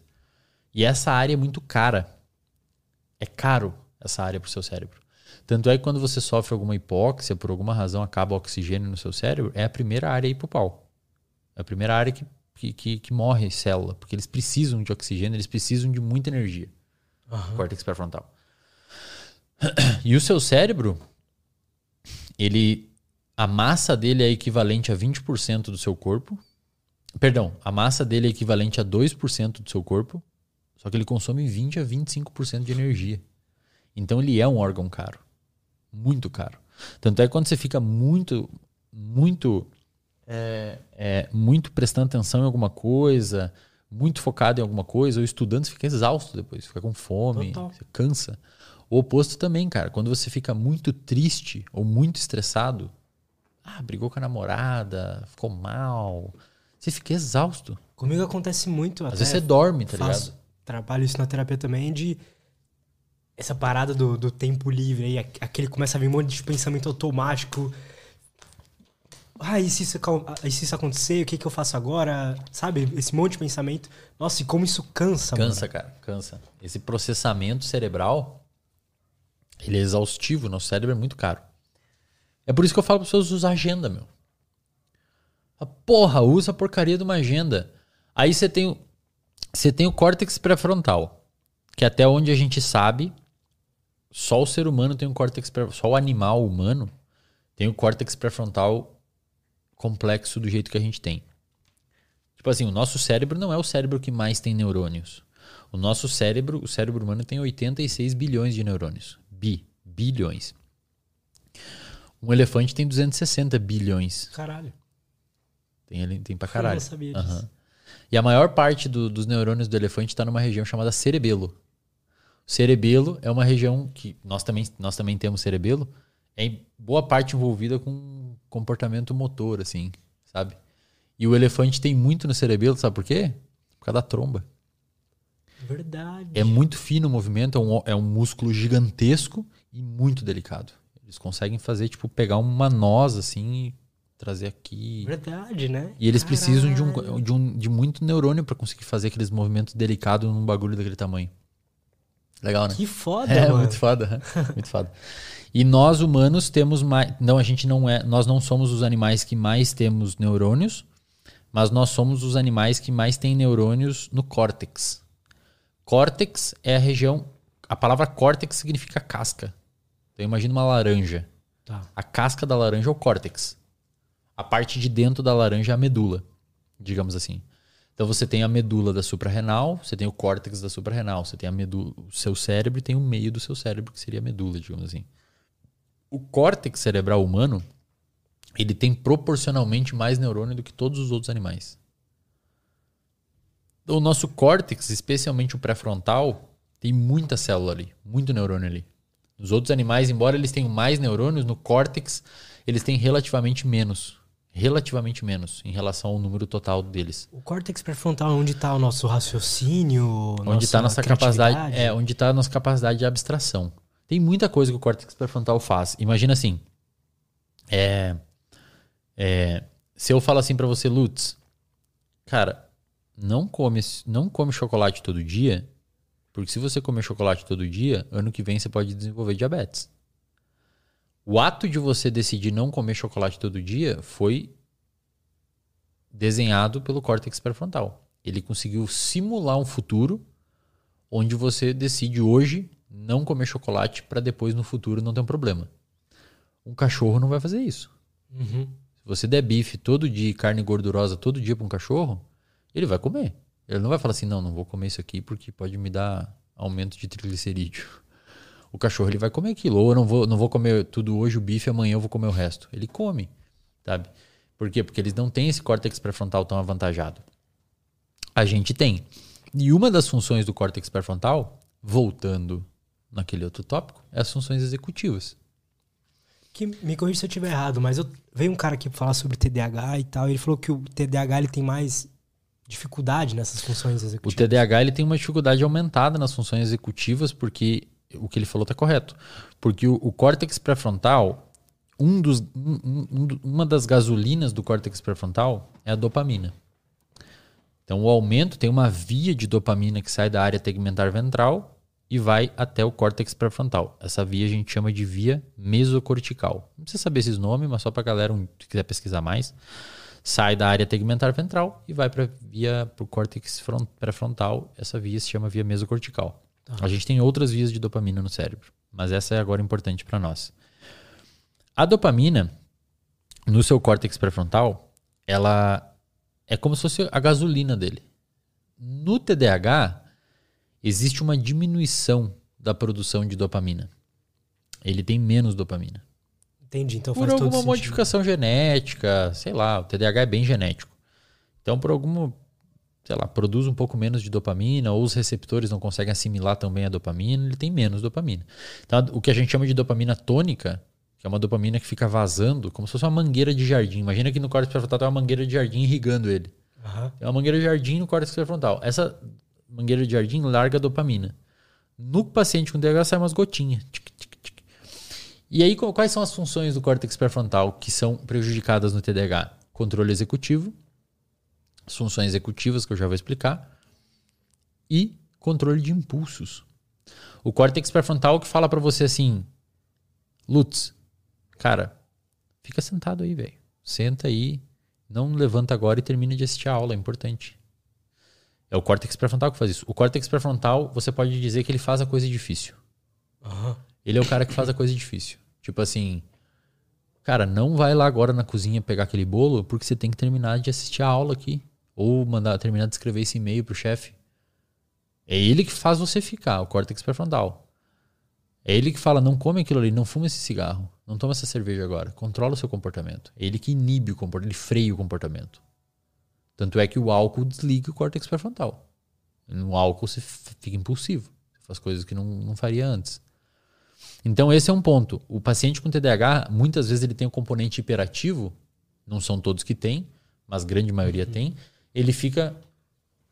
E essa área é muito cara. É caro essa área pro seu cérebro. Tanto é que quando você sofre alguma hipóxia, por alguma razão acaba o oxigênio no seu cérebro, é a primeira área a ir pro pau. É a primeira área que, que, que, que morre célula, porque eles precisam de oxigênio, eles precisam de muita energia. Aham. Córtex pré-frontal. E o seu cérebro, ele a massa dele é equivalente a 20% do seu corpo. Perdão, a massa dele é equivalente a 2% do seu corpo, só que ele consome 20 a 25% de energia. Então ele é um órgão caro. Muito caro. Tanto é que quando você fica muito, muito, é, é, muito prestando atenção em alguma coisa, muito focado em alguma coisa, ou estudando, você fica exausto depois, fica com fome, Total. você cansa. O oposto também, cara. Quando você fica muito triste ou muito estressado, ah, brigou com a namorada, ficou mal, você fica exausto. Comigo acontece muito. Às vezes você dorme, tá faço, ligado? trabalho isso na terapia também, de essa parada do, do tempo livre aí, aqu- aquele começa a vir um monte de pensamento automático. Ah, e se isso, ah, e se isso acontecer, o que, que eu faço agora? Sabe? Esse monte de pensamento. Nossa, e como isso cansa, Cansa, mano. cara, cansa. Esse processamento cerebral, ele é exaustivo, nosso cérebro é muito caro. É por isso que eu falo para pessoas usar agenda, meu. Porra, usa a porcaria de uma agenda. Aí você tem, você tem o córtex pré-frontal, que até onde a gente sabe, só o ser humano tem um córtex pré só o animal humano tem o córtex pré-frontal complexo do jeito que a gente tem. Tipo assim, o nosso cérebro não é o cérebro que mais tem neurônios. O nosso cérebro, o cérebro humano tem 86 bilhões de neurônios. Bi, bilhões. Um elefante tem 260 bilhões. Caralho. Tem, ele- tem pra Eu caralho. não sabia disso. E a maior parte do- dos neurônios do elefante está numa região chamada cerebelo. O cerebelo é uma região que nós também, nós também temos cerebelo, é em boa parte envolvida com comportamento motor, assim, sabe? E o elefante tem muito no cerebelo, sabe por quê? Por causa da tromba. Verdade. É muito fino o movimento, é um, é um músculo gigantesco e muito delicado. Eles conseguem fazer, tipo, pegar uma noz, assim, trazer aqui. Verdade, né? E eles precisam de, Caralho. um, de, um, de muito neurônio para conseguir fazer aqueles movimentos delicados num bagulho daquele tamanho. Legal, né? Que foda, É, mano. muito foda. né? muito foda. E nós humanos temos mais. Não, a gente não é. Nós não somos os animais que mais temos neurônios, mas nós somos os animais que mais têm neurônios no córtex. Córtex é a região. A palavra córtex significa casca. Então imagina uma laranja. Tá. A casca da laranja é o córtex. A parte de dentro da laranja é a medula, digamos assim. Então você tem a medula da suprarrenal, você tem o córtex da suprarrenal, você tem a medula, o seu cérebro e tem o meio do seu cérebro, que seria a medula, digamos assim. O córtex cerebral humano, ele tem proporcionalmente mais neurônio do que todos os outros animais. O nosso córtex, especialmente o pré-frontal, tem muita célula ali, muito neurônio ali. Nos outros animais, embora eles tenham mais neurônios, no córtex eles têm relativamente menos. Relativamente menos em relação ao número total deles. O córtex pré-frontal é onde tá o nosso raciocínio, onde está nossa capacidade, criatividade? é, onde está a nossa capacidade de abstração. Tem muita coisa que o córtex pré-frontal faz. Imagina assim, é, é, se eu falo assim para você, Lutz, cara, não come, não come chocolate todo dia, porque se você comer chocolate todo dia, ano que vem você pode desenvolver diabetes. O ato de você decidir não comer chocolate todo dia foi desenhado pelo córtex pré-frontal. Ele conseguiu simular um futuro onde você decide hoje não comer chocolate para depois no futuro não ter um problema. Um cachorro não vai fazer isso. Uhum. Se você der bife todo dia, carne gordurosa todo dia para um cachorro, ele vai comer. Ele não vai falar assim, não, não vou comer isso aqui porque pode me dar aumento de triglicerídeo. O cachorro ele vai comer aquilo. Ou eu não vou, não vou comer tudo hoje o bife, amanhã eu vou comer o resto. Ele come, sabe? Por quê? Porque eles não têm esse córtex pré-frontal tão avantajado. A gente tem. E uma das funções do córtex pré-frontal, voltando naquele outro tópico, é as funções executivas. Que me corrija se eu estiver errado, mas eu, veio um cara aqui falar sobre TDAH e tal, e ele falou que o TDAH ele tem mais dificuldade nessas funções O executivas. TDAH ele tem uma dificuldade aumentada nas funções executivas, porque o que ele falou está correto. Porque o, o córtex pré-frontal, um dos, um- um- um uma das gasolinas do córtex pré-frontal é a dopamina. Então, o aumento tem uma via de dopamina que sai da área tegmentar ventral e vai até o córtex pré-frontal. Essa via a gente chama de via mesocortical. Não precisa saber esses nomes, mas só para galera que quiser pesquisar mais. Sai da área tegmentar ventral e vai para via pro córtex pré-frontal. Essa via se chama via mesocortical. Uhum. A gente tem outras vias de dopamina no cérebro, mas essa é agora importante para nós. A dopamina no seu córtex pré-frontal, ela é como se fosse a gasolina dele. No TDAH, existe uma diminuição da produção de dopamina. Ele tem menos dopamina. Entendi, então por faz alguma modificação genética, sei lá, o TDAH é bem genético. Então, por alguma, sei lá, produz um pouco menos de dopamina, ou os receptores não conseguem assimilar também a dopamina, ele tem menos dopamina. Então, o que a gente chama de dopamina tônica, que é uma dopamina que fica vazando, como se fosse uma mangueira de jardim. Imagina que no córtex pré-frontal tem uma mangueira de jardim irrigando ele. Uhum. Tem uma mangueira de jardim no córtex pré-frontal. Essa mangueira de jardim larga dopamina. No paciente com TDAH sai umas gotinhas. E aí, quais são as funções do córtex pré-frontal que são prejudicadas no TDAH? Controle executivo, as funções executivas que eu já vou explicar, e controle de impulsos. O córtex pré-frontal que fala para você assim, Lutz, cara, fica sentado aí, velho. Senta aí, não levanta agora e termina de assistir a aula, é importante. É o córtex pré-frontal que faz isso. O córtex pré-frontal, você pode dizer que ele faz a coisa difícil. Uhum. Ele é o cara que faz a coisa difícil. Tipo assim, cara, não vai lá agora na cozinha pegar aquele bolo porque você tem que terminar de assistir a aula aqui. Ou mandar terminar de escrever esse e-mail pro chefe. É ele que faz você ficar, o córtex pré-frontal. É ele que fala, não come aquilo ali, não fuma esse cigarro, não toma essa cerveja agora. Controla o seu comportamento. É ele que inibe o comportamento, ele freia o comportamento. Tanto é que o álcool desliga o córtex pré-frontal. No álcool você fica impulsivo. Você faz coisas que não, não faria antes. Então esse é um ponto. O paciente com TDAH, muitas vezes ele tem o um componente hiperativo, não são todos que têm, mas grande maioria uhum. tem. Ele fica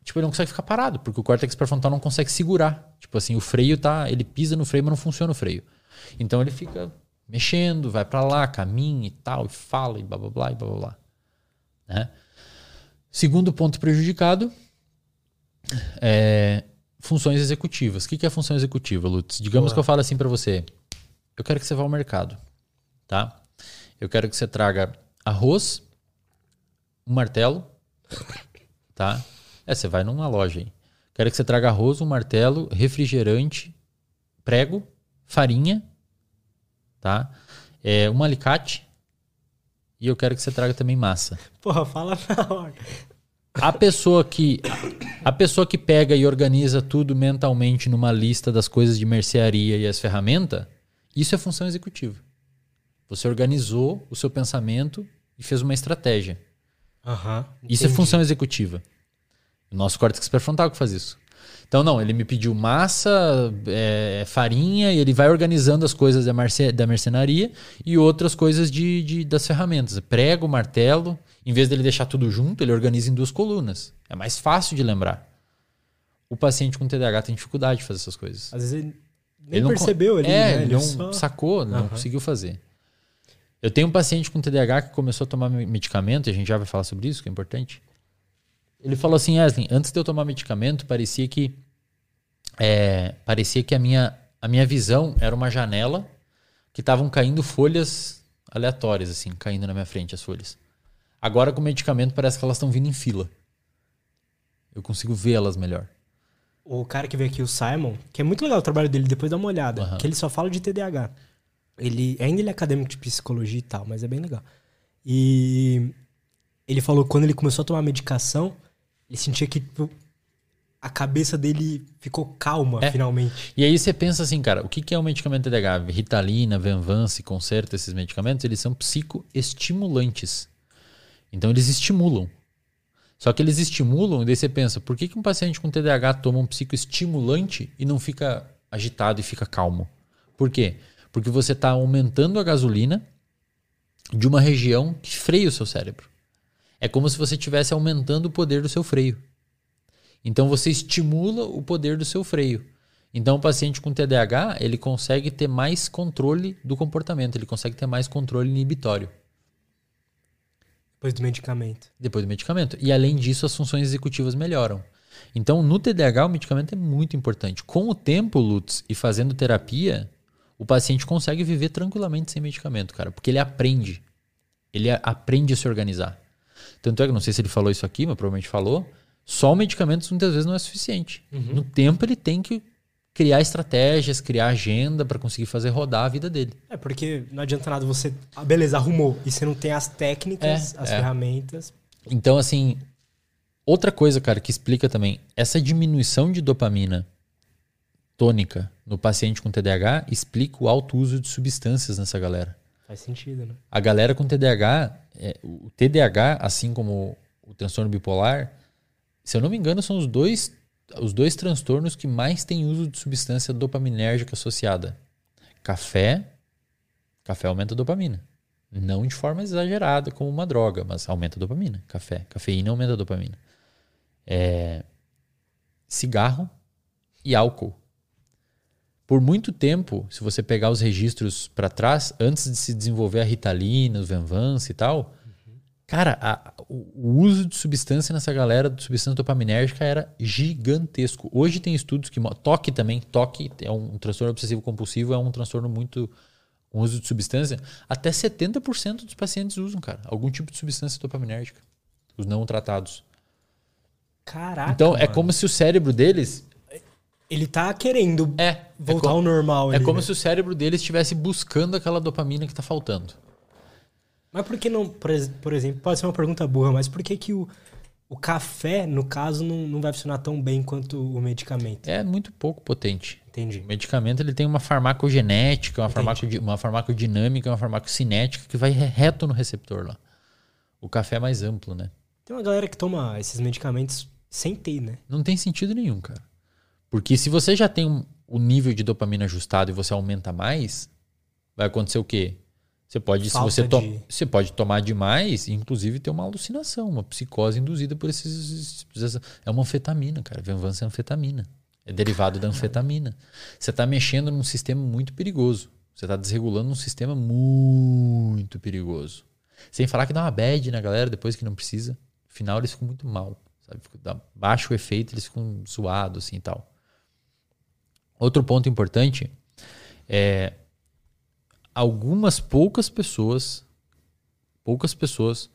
tipo, ele não consegue ficar parado, porque o córtex pré-frontal não consegue segurar. Tipo assim, o freio tá, ele pisa no freio, mas não funciona o freio. Então ele fica mexendo, vai para lá, caminha e tal, e fala e blá blá blá e blá blá. blá. Né? Segundo ponto prejudicado é funções executivas. O que é função executiva, Lutz? Digamos Boa. que eu falo assim para você: eu quero que você vá ao mercado, tá? Eu quero que você traga arroz, um martelo, tá? É, você vai numa loja aí. Quero que você traga arroz, um martelo, refrigerante, prego, farinha, tá? É, um alicate e eu quero que você traga também massa. Porra, fala na hora. A pessoa que a pessoa que pega e organiza tudo mentalmente numa lista das coisas de mercearia e as ferramentas, isso é função executiva. Você organizou o seu pensamento e fez uma estratégia. Uhum, isso é função executiva. O nosso córtex pré-frontal que faz isso. Então, não, ele me pediu massa, é, farinha, e ele vai organizando as coisas da, marce, da mercenaria e outras coisas de, de, das ferramentas. Prego, martelo. Em vez dele deixar tudo junto, ele organiza em duas colunas. É mais fácil de lembrar. O paciente com TDAH tem dificuldade de fazer essas coisas. Às vezes ele nem ele percebeu ali, é, né? Ele, ele não só... sacou, não conseguiu fazer. Eu tenho um paciente com TDAH que começou a tomar medicamento, e a gente já vai falar sobre isso, que é importante. Ele falou assim, Wesley, antes de eu tomar medicamento, parecia que é, parecia que a minha, a minha visão era uma janela que estavam caindo folhas aleatórias, assim, caindo na minha frente as folhas. Agora com o medicamento parece que elas estão vindo em fila. Eu consigo vê-las melhor. O cara que veio aqui, o Simon, que é muito legal o trabalho dele, depois dá uma olhada, uhum. que ele só fala de TDAH. Ele, ainda ele é acadêmico de psicologia e tal, mas é bem legal. E ele falou que quando ele começou a tomar medicação, ele sentia que tipo, a cabeça dele ficou calma, é. finalmente. E aí você pensa assim, cara, o que é um medicamento TDAH? Ritalina, Venvance, Concerta, esses medicamentos, eles são psicoestimulantes. Então eles estimulam. Só que eles estimulam, e daí você pensa, por que, que um paciente com TDAH toma um psicoestimulante e não fica agitado e fica calmo? Por quê? Porque você está aumentando a gasolina de uma região que freia o seu cérebro. É como se você estivesse aumentando o poder do seu freio. Então você estimula o poder do seu freio. Então o paciente com TDAH, ele consegue ter mais controle do comportamento, ele consegue ter mais controle inibitório. Depois do medicamento. Depois do medicamento. E além disso, as funções executivas melhoram. Então, no TDAH, o medicamento é muito importante. Com o tempo, Lutz, e fazendo terapia, o paciente consegue viver tranquilamente sem medicamento, cara, porque ele aprende. Ele aprende a se organizar. Tanto é que, não sei se ele falou isso aqui, mas provavelmente falou, só o medicamento muitas vezes não é suficiente. Uhum. No tempo, ele tem que criar estratégias, criar agenda para conseguir fazer rodar a vida dele. É, porque não adianta nada você. Ah, beleza, arrumou. E você não tem as técnicas, é, as é. ferramentas. Então, assim, outra coisa, cara, que explica também, essa diminuição de dopamina tônica no paciente com TDAH explica o alto uso de substâncias nessa galera. Faz sentido, né? A galera com TDAH, é, o TDAH, assim como o transtorno bipolar, se eu não me engano, são os dois os dois transtornos que mais têm uso de substância dopaminérgica associada. Café, café aumenta a dopamina. Não de forma exagerada como uma droga, mas aumenta a dopamina. Café, cafeína aumenta a dopamina. É, cigarro e álcool. Por muito tempo, se você pegar os registros para trás, antes de se desenvolver a Ritalina, os Venvance e tal, Cara, a, o, uso de substância nessa galera, de substância dopaminérgica, era gigantesco. Hoje tem estudos que. Toque também, toque é um, um transtorno obsessivo compulsivo, é um transtorno muito. com uso de substância. Até 70% dos pacientes usam, cara, algum tipo de substância dopaminérgica. Os não tratados. Caraca. Então, é como se o cérebro deles. Ele tá querendo é, voltar é ao normal. É ali, como né? se o cérebro deles estivesse buscando aquela dopamina que tá faltando. Mas por que não, por, por, exemplo, pode ser uma pergunta burra, mas por que, que o, o café, no caso, não, não vai funcionar tão bem quanto o medicamento? É muito pouco potente. Entendi. O medicamento ele tem uma farmacogenética, uma, uma farmacodinâmica, uma farmacocinética que vai reto no receptor lá. O café é mais amplo, né? Tem uma galera que toma esses medicamentos sem ter, né? Não tem sentido nenhum, cara. Porque se você já tem o um, nível de dopamina ajustado e você aumenta mais, vai acontecer o quê? Você pode, Falta se você, to de... você pode tomar demais e, inclusive, ter uma alucinação, uma psicose induzida por esses. É uma anfetamina, cara. Venvança é anfetamina. É derivado da anfetamina. Você está mexendo num sistema muito perigoso. Você está desregulando um sistema muito perigoso. Sem falar que dá uma bad na galera depois que não precisa. No final eles ficam muito mal. Sabe? Dá baixo o efeito, eles ficam zoados assim e tal. Outro ponto importante é algumas poucas pessoas, poucas pessoas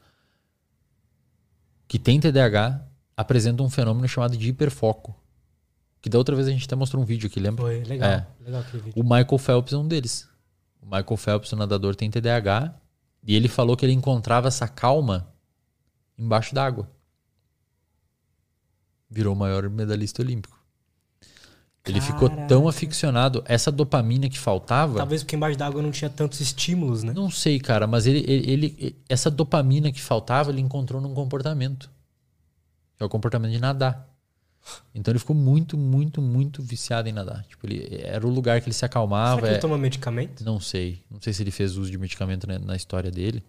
que têm TDAH apresentam um fenômeno chamado de hiperfoco. Que da outra vez a gente até mostrou um vídeo aqui, lembra? Foi, legal. É. legal aquele vídeo. O Michael Phelps é um deles. O Michael Phelps, o nadador, tem TDAH e ele falou que ele encontrava essa calma embaixo d'água. Virou o maior medalhista olímpico. Ele Caraca. ficou tão aficionado. Essa dopamina que faltava. Talvez porque embaixo d'água não tinha tantos estímulos, né? Não sei, cara, mas ele, ele, ele, essa dopamina que faltava, ele encontrou num comportamento. Que é o comportamento de nadar. Então ele ficou muito, muito, muito viciado em nadar. Tipo, ele, era o lugar que ele se acalmava. Será que ele é... toma medicamento? Não sei. Não sei se ele fez uso de medicamento na, na história dele.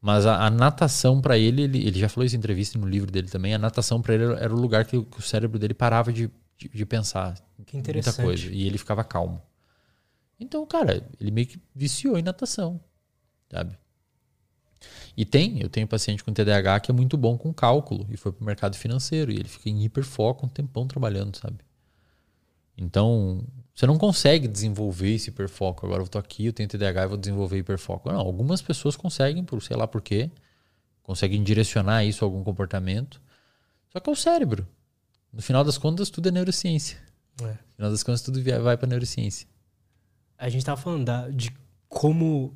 Mas a, a natação para ele, ele, ele já falou isso em entrevista no livro dele também. A natação para ele era, era o lugar que, que, o cérebro dele parava de, de, de pensar. Que interessante. Muita coisa. E ele ficava calmo. Então, cara, ele meio que viciou em natação, sabe? E tem, eu tenho paciente com TDAH que é muito bom com cálculo e foi pro mercado financeiro e ele fica em hiperfoco um tempão trabalhando, sabe? Então, você não consegue desenvolver esse hiperfoco. Agora eu tô aqui, eu tenho TDAH e vou desenvolver hiperfoco. Não, algumas pessoas conseguem, por sei lá por quê, conseguem direcionar isso a algum comportamento. Só que é o cérebro. No final das contas, tudo é neurociência. É. No final das contas, tudo vai para neurociência. A gente estava falando da, de como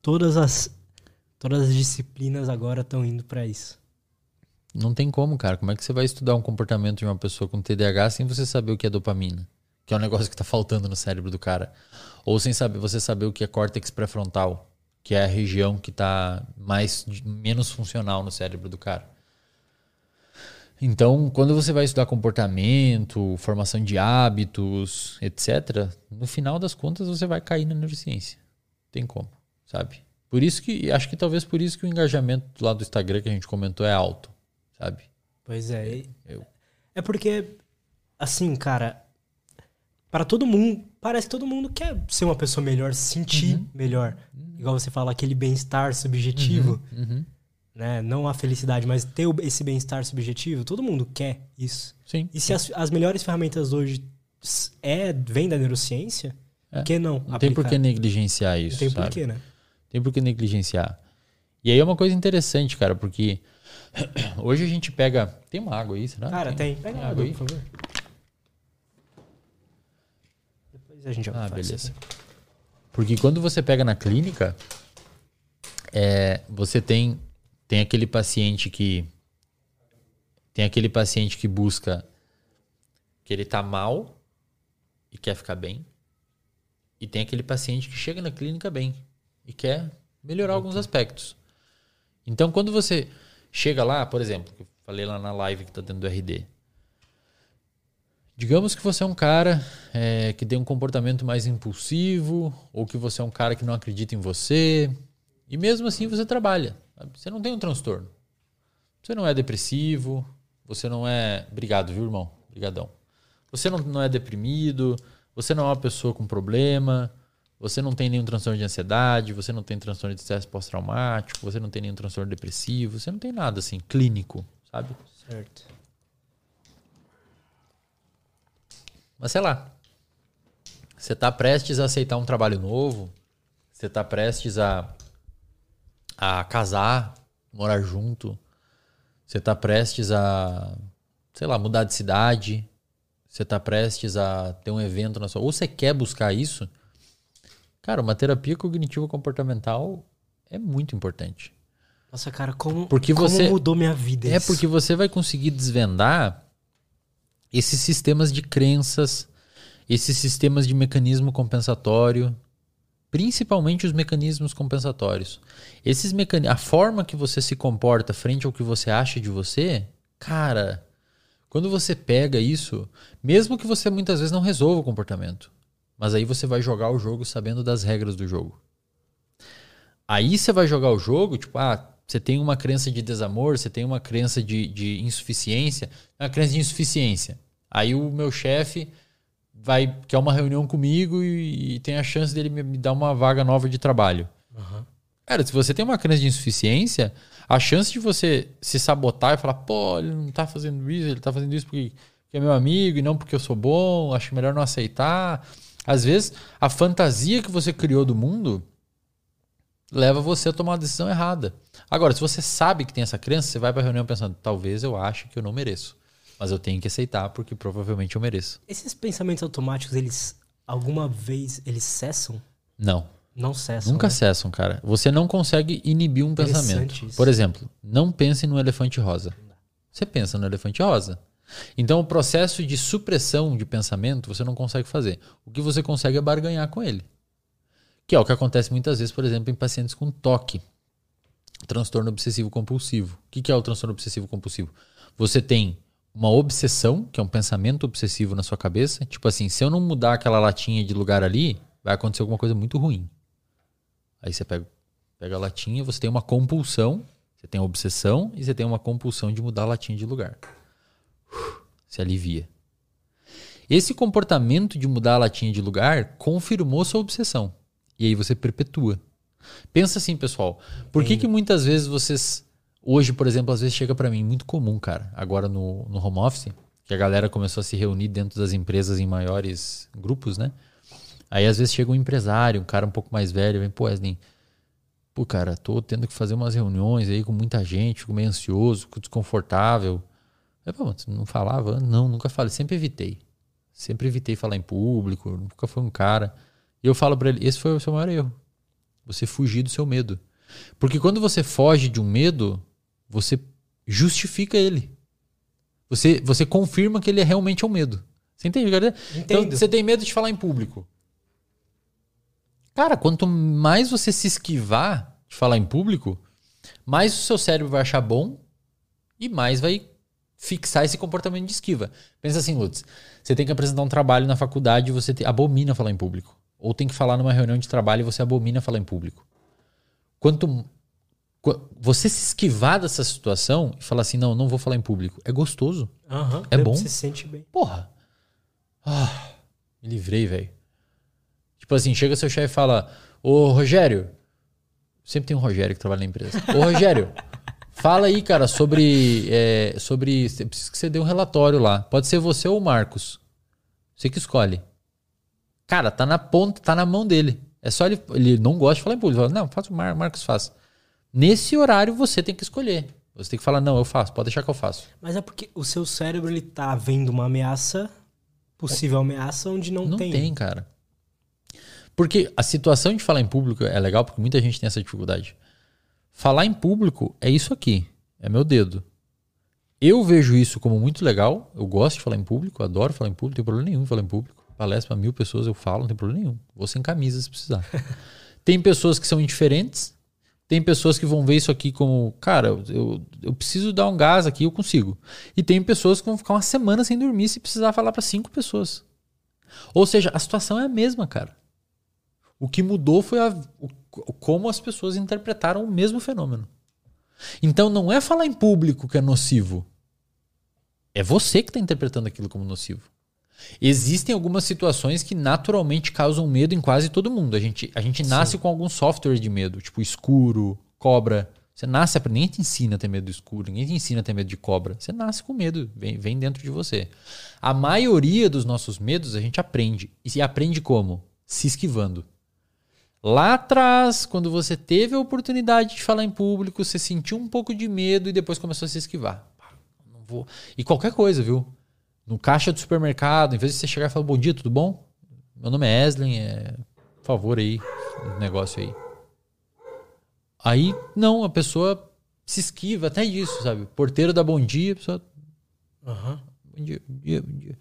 todas as, todas as disciplinas agora estão indo para isso. Não tem como, cara. Como é que você vai estudar um comportamento de uma pessoa com TDAH sem você saber o que é dopamina? Que é um negócio que está faltando no cérebro do cara. Ou sem saber você saber o que é córtex pré-frontal, que é a região que está mais menos funcional no cérebro do cara. Então, quando você vai estudar comportamento, formação de hábitos, etc., no final das contas você vai cair na neurociência. Tem como, sabe? Por isso que, acho que talvez por isso que o engajamento lá do Instagram que a gente comentou é alto, sabe? Pois é. Eu. É porque, assim, cara, para todo mundo, parece que todo mundo quer ser uma pessoa melhor, se sentir uhum. melhor. Uhum. Igual você fala, aquele bem-estar subjetivo. Uhum. Né? Não a felicidade, mas ter esse bem-estar subjetivo, todo mundo quer isso. Sim. E se as, as melhores ferramentas hoje é, vêm da neurociência, É. por que não? Não tem por que negligenciar isso. Não tem sabe? porquê, né? Tem por que negligenciar. E aí é uma coisa interessante, cara, porque hoje a gente pega. Tem uma água aí, será? Cara, tem. Pega Tem água, água aí? por favor. Depois a gente Ah, faz beleza. isso. Porque quando você pega na clínica, é, você tem, tem aquele paciente que. Tem aquele paciente que busca que ele tá mal e quer ficar bem. E tem aquele paciente que chega na clínica bem e quer melhorar alguns aspectos. Então, quando você chega lá, por exemplo, que eu falei lá na live que tá dentro do RD. Digamos que você é um cara é, que tem um comportamento mais impulsivo, ou que você é um cara que não acredita em você, e mesmo assim você trabalha. Sabe? Você não tem um transtorno. Você não é depressivo, você não é. Obrigado, viu, irmão? Obrigadão. Você não, não é deprimido, você não é uma pessoa com problema, você não tem nenhum transtorno de ansiedade, você não tem transtorno de estresse pós-traumático, você não tem nenhum transtorno depressivo, você não tem nada assim, clínico, sabe? Certo. Mas sei lá. Você está prestes a aceitar um trabalho novo, você está prestes a, a casar, morar junto, você está prestes a, sei lá, mudar de cidade, você está prestes a ter um evento na sua. Ou você quer buscar isso. Cara, uma terapia cognitivo comportamental é muito importante. Nossa, cara, como, Porque como você- mudou minha vida É isso. porque você vai conseguir desvendar esses sistemas de crenças, esses sistemas de mecanismo compensatório, principalmente os mecanismos compensatórios. Esses mecani a forma que você se comporta frente ao que você acha de você, cara, quando você pega isso, mesmo que você muitas vezes não resolva o comportamento, mas aí você vai jogar o jogo sabendo das regras do jogo. Aí você vai jogar o jogo, tipo, ah, você tem uma crença de desamor, você tem uma crença de, de insuficiência, uma crença de insuficiência. Aí o meu chefe vai quer uma reunião comigo e, e tem a chance dele me, me dar uma vaga nova de trabalho. Aham. Cara, se você tem uma crença de insuficiência, a chance de você se sabotar e falar, pô, ele não tá fazendo isso, ele tá fazendo isso porque, porque é meu amigo e não porque eu sou bom, acho melhor não aceitar. Às vezes, a fantasia que você criou do mundo leva você a tomar uma decisão errada. Agora, se você sabe que tem essa crença, você vai pra reunião pensando, talvez eu ache que eu não mereço. Mas eu tenho que aceitar porque provavelmente eu mereço. Esses pensamentos automáticos, eles alguma vez eles cessam? Não. Não cessam. Nunca né? cessam, cara. Você não consegue inibir um pensamento. isso. Por exemplo, não pense no elefante rosa. Você pensa no elefante rosa. Então, o processo de supressão de pensamento você não consegue fazer. O que você consegue é barganhar com ele. Que é o que acontece muitas vezes, por exemplo, em pacientes com TOC, transtorno obsessivo compulsivo. O que é o transtorno obsessivo compulsivo? Você tem uma obsessão, que é um pensamento obsessivo na sua cabeça, tipo assim, se eu não mudar aquela latinha de lugar ali, vai acontecer alguma coisa muito ruim. Aí você pega, pega a latinha, você tem uma compulsão, você tem a obsessão e você tem uma compulsão de mudar a latinha de lugar. Se alivia. Esse comportamento de mudar a latinha de lugar confirmou sua obsessão. E aí você perpetua. Pensa assim, pessoal. Por que, que muitas vezes vocês. Hoje, por exemplo, às vezes chega pra mim, muito comum, cara, agora no, no home office, que a galera começou a se reunir dentro das empresas em maiores grupos, né? Aí às vezes chega um empresário, um cara um pouco mais velho, vem, pô, Wesley, pô, cara, tô tendo que fazer umas reuniões aí com muita gente, fico meio ansioso, fico desconfortável. Eu, pô, não falava? Não, nunca falei, sempre evitei. Sempre evitei falar em público, nunca foi um cara. E eu falo pra ele, esse foi o seu maior erro. Você fugir do seu medo. Porque quando você foge de um medo, você justifica ele. Você, você confirma que ele é realmente um medo. Você entende, cara? Então, você tem medo de falar em público. Cara, quanto mais você se esquivar de falar em público, mais o seu cérebro vai achar bom e mais vai fixar esse comportamento de esquiva. Pensa assim, Lutz, você tem que apresentar um trabalho na faculdade e você te- abomina falar em público. Ou tem que falar numa reunião de trabalho e você abomina falar em público. Quanto qu- você se esquivar dessa situação e falar assim, não, não vou falar em público, é gostoso. Aham. É bom? Você se sente bem. Porra. Ah, me livrei, velho. Tipo assim, chega seu chefe e fala: Ô Rogério. Sempre tem um Rogério que trabalha na empresa. Ô Rogério, Fala aí, cara, sobre. É, sobre. Preciso que você dê um relatório lá. Pode ser você ou o Marcos. Você que escolhe. Cara, tá na ponta, tá na mão dele. É só ele. Ele não gosta de falar em público. Ele fala, não, faz o Mar, Marcos faz. Nesse horário você tem que escolher. Você tem que falar, não, eu faço, pode deixar que eu faço. Mas é porque o seu cérebro ele tá vendo uma ameaça, possível ameaça, onde não, Não tem. tem, cara. Porque a situação de falar em público é legal porque muita gente tem essa dificuldade. Falar em público é isso aqui, é meu dedo. Eu vejo isso como muito legal, eu gosto de falar em público, adoro falar em público, não tem problema nenhum em falar em público. Palestra para mil pessoas eu falo, não tem problema nenhum. Vou sem camisa se precisar. tem pessoas que são indiferentes, tem pessoas que vão ver isso aqui como, cara, eu, eu, preciso dar um gás aqui, eu consigo. E tem pessoas que vão ficar uma semana sem dormir se precisar falar para cinco pessoas. Ou seja, a situação é a mesma, cara. O que mudou foi a, o, como as pessoas interpretaram o mesmo fenômeno. Então não é falar em público que é nocivo. É você que está interpretando aquilo como nocivo. Existem algumas situações que naturalmente causam medo em quase todo mundo. A gente, a gente nasce com algum software de medo, tipo escuro, cobra. Você nasce, ninguém te ensina a ter medo do escuro, ninguém te ensina a ter medo de cobra. Você nasce com medo, vem, vem dentro de você. A maioria dos nossos medos a gente aprende. E aprende como? Se esquivando. Lá atrás, quando você teve a oportunidade de falar em público, você sentiu um pouco de medo e depois começou a se esquivar. Não vou. E qualquer coisa, viu? No caixa do supermercado, em vez de você chegar e falar, bom dia, tudo bom? Meu nome é Eslen, é... por favor aí, negócio aí. Aí, não, a pessoa se esquiva até disso, sabe? Porteiro dá bom dia, a pessoa. Aham. Bom dia, bom dia, bom dia.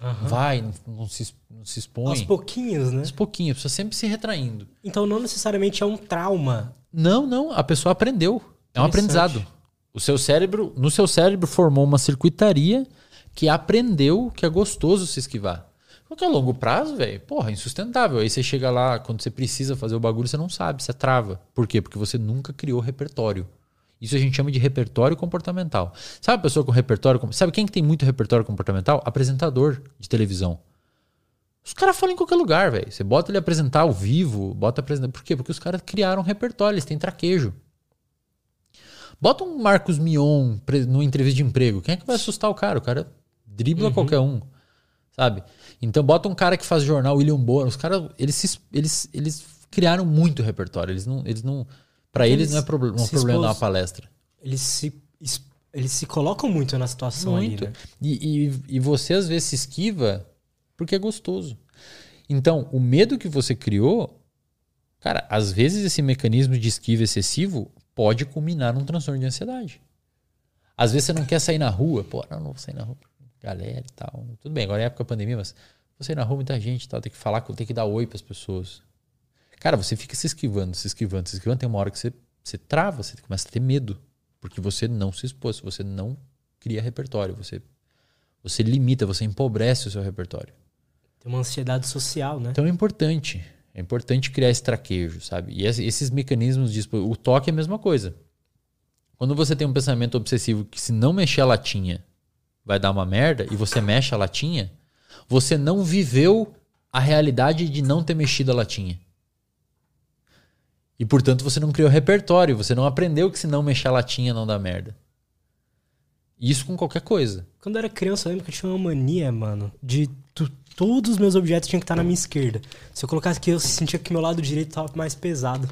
aham. Vai, não, não se, não se expõe. Aos pouquinhos, né? Aos pouquinhos, a pessoa sempre se retraindo. Então não necessariamente é um trauma. Não, não, a pessoa aprendeu. É um aprendizado. O seu cérebro, no seu cérebro formou uma circuitaria que aprendeu que é gostoso se esquivar. Porque a longo prazo, velho, porra, é insustentável. Aí você chega lá, quando você precisa fazer o bagulho, você não sabe, você trava. Por quê? Porque você nunca criou repertório. Isso a gente chama de repertório comportamental. Sabe a pessoa com repertório? Sabe quem que tem muito repertório comportamental? Apresentador de televisão. Os caras falam em qualquer lugar, velho. Você bota ele apresentar ao vivo, bota apresentar. Por quê? Porque os caras criaram repertório, eles têm traquejo. Bota um Marcos Mion numa entrevista de emprego. Quem é que vai assustar o cara? O cara dribla qualquer um, sabe? Então bota um cara que faz jornal, William Bonner. Os caras, eles, eles, eles criaram muito repertório. Eles não, eles não, para eles, Eles não é proble- um se problema dar uma expôs- palestra. Eles se, es- eles se colocam muito na situação Muito. ali, né? E, e, e você às vezes se esquiva porque é gostoso. Então, o medo que você criou, cara, às vezes esse mecanismo de esquiva excessivo pode culminar num transtorno de ansiedade. Às vezes você não quer sair na rua, pô, não, não vou sair na rua, galera e tal. Tudo bem, agora é época da pandemia, mas sair na rua, muita gente e tal, tem que falar, tem que dar oi para as pessoas. Cara, você fica se esquivando, se esquivando, se esquivando, tem uma hora que você, você trava, você começa a ter medo, porque você não se expôs, você não cria repertório, você, você limita, você empobrece o seu repertório. Tem uma ansiedade social, né? Então é importante. É importante criar esse traquejo, sabe? E esse- esses mecanismos de O toque é a mesma coisa. Quando você tem um pensamento obsessivo que se não mexer a latinha vai dar uma merda e você mexe a latinha, você não viveu a realidade de não ter mexido a latinha. E portanto você não criou repertório, você não aprendeu que se não mexer a latinha não dá merda. Isso com qualquer coisa. Quando eu era criança, eu lembro que eu tinha uma mania, mano, de tu- todos os meus objetos tinham que estar na minha esquerda. Se eu colocasse aqui, eu sentia que meu lado direito tava mais pesado.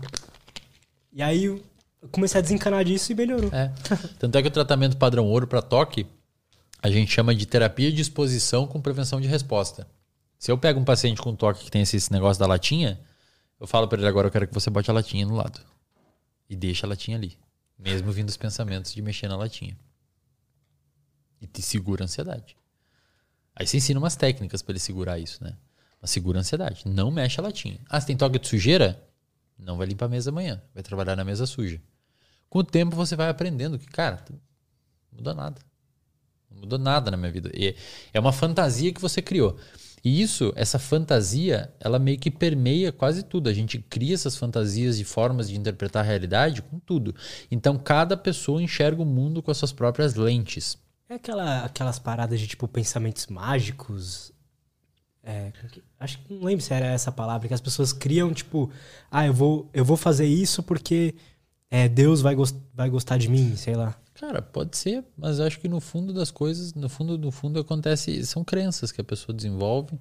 E aí eu comecei a desencanar disso e melhorou. É. Tanto é que o tratamento padrão ouro para toque a gente chama de terapia de exposição com prevenção de resposta. Se eu pego um paciente com toque que tem esse, esse negócio da latinha, eu falo para ele agora eu quero que você bote a latinha no lado e deixa a latinha ali, mesmo vindo os pensamentos de mexer na latinha. E te segura a ansiedade. Aí você ensina umas técnicas para ele segurar isso, né? Mas segura a ansiedade. Não mexe a latinha. Ah, você tem toque de sujeira? Não vai limpar a mesa amanhã. Vai trabalhar na mesa suja. Com o tempo você vai aprendendo que, cara, não muda nada. Não mudou nada na minha vida. E é uma fantasia que você criou. E isso, essa fantasia, ela meio que permeia quase tudo. A gente cria essas fantasias de formas de interpretar a realidade com tudo. Então, cada pessoa enxerga o mundo com as suas próprias lentes. É aquela, aquelas paradas de tipo pensamentos mágicos. É, acho que não lembro se era essa palavra, que as pessoas criam, tipo, ah, eu vou, eu vou fazer isso porque é, Deus vai, vai gostar de mim, sei lá. Cara, pode ser, mas acho que no fundo das coisas, no fundo do fundo acontece, são crenças que a pessoa desenvolve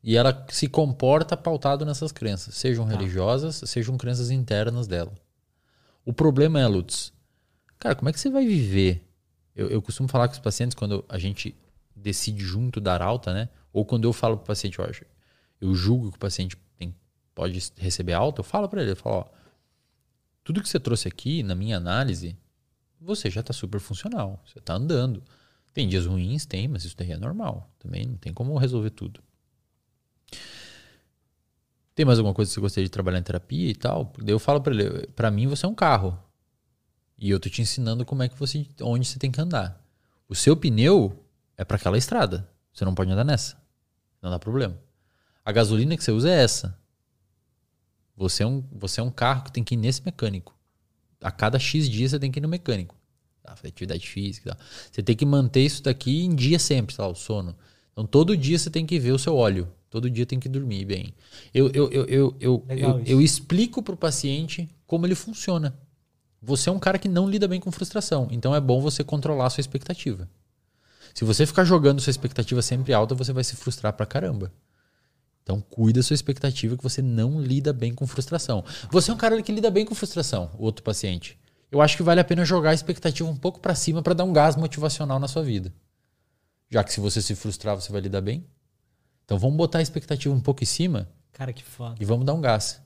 e ela se comporta pautado nessas crenças, sejam Tá. religiosas, sejam crenças internas dela. O problema é, Lutz, cara, como é que você vai viver? Eu, eu costumo falar com os pacientes quando a gente decide junto dar alta, né? Ou quando eu falo pro paciente, acho, eu julgo que o paciente tem, pode receber alta, eu falo para ele, eu falo, ó, tudo que você trouxe aqui, na minha análise, você já está super funcional. Você está andando. Tem dias ruins, tem, mas isso daí é normal. Também não tem como resolver tudo. Tem mais alguma coisa que você gostaria de trabalhar em terapia e tal? Daí eu falo para ele, para mim você é um carro. E eu tô te ensinando como é que você, onde você tem que andar. O seu pneu é para aquela estrada. Você não pode andar nessa. Não dá problema. A gasolina que você usa é essa. Você é um, você é um carro que tem que ir nesse mecânico. A cada X dias você tem que ir no mecânico. Tá? Fazer atividade física e tal. Você tem que manter isso daqui em dia sempre, tá? o sono. Então todo dia você tem que ver o seu óleo. Todo dia tem que dormir bem. Eu, eu, eu, eu, eu, eu, eu explico pro paciente como ele funciona. Você é um cara que não lida bem com frustração. Então é bom você controlar a sua expectativa. Se você ficar jogando sua expectativa sempre alta, você vai se frustrar pra caramba. Então cuida da sua expectativa que você não lida bem com frustração. Você é um cara que lida bem com frustração, o outro paciente. Eu acho que vale a pena jogar a expectativa um pouco pra cima pra dar um gás motivacional na sua vida. Já que se você se frustrar, você vai lidar bem. Então vamos botar a expectativa um pouco em cima Cara, que foda. e vamos dar um gás.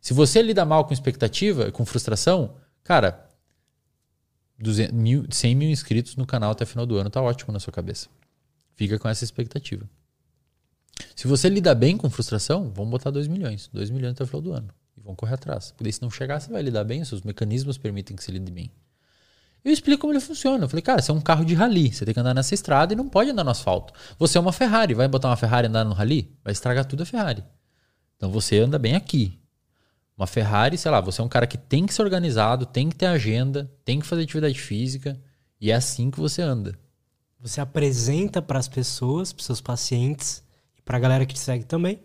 Se você lida mal com expectativa, com frustração, cara, 200 mil, 100 mil inscritos no canal até o final do ano tá ótimo na sua cabeça. Fica com essa expectativa. Se você lidar bem com frustração, vamos botar 2 milhões. 2 milhões até o final do ano. E vão correr atrás. Porque se não chegar, você vai lidar bem, os seus mecanismos permitem que você lide bem. Eu explico como ele funciona. Eu falei, cara, você é um carro de rally. Você tem que andar nessa estrada e não pode andar no asfalto. Você é uma Ferrari. Vai botar uma Ferrari andar no rally? Vai estragar tudo a Ferrari. Então você anda bem aqui. Uma Ferrari, sei lá, você é um cara que tem que ser organizado, tem que ter agenda, tem que fazer atividade física. E é assim que você anda. Você apresenta para as pessoas, para seus pacientes para a galera que te segue também,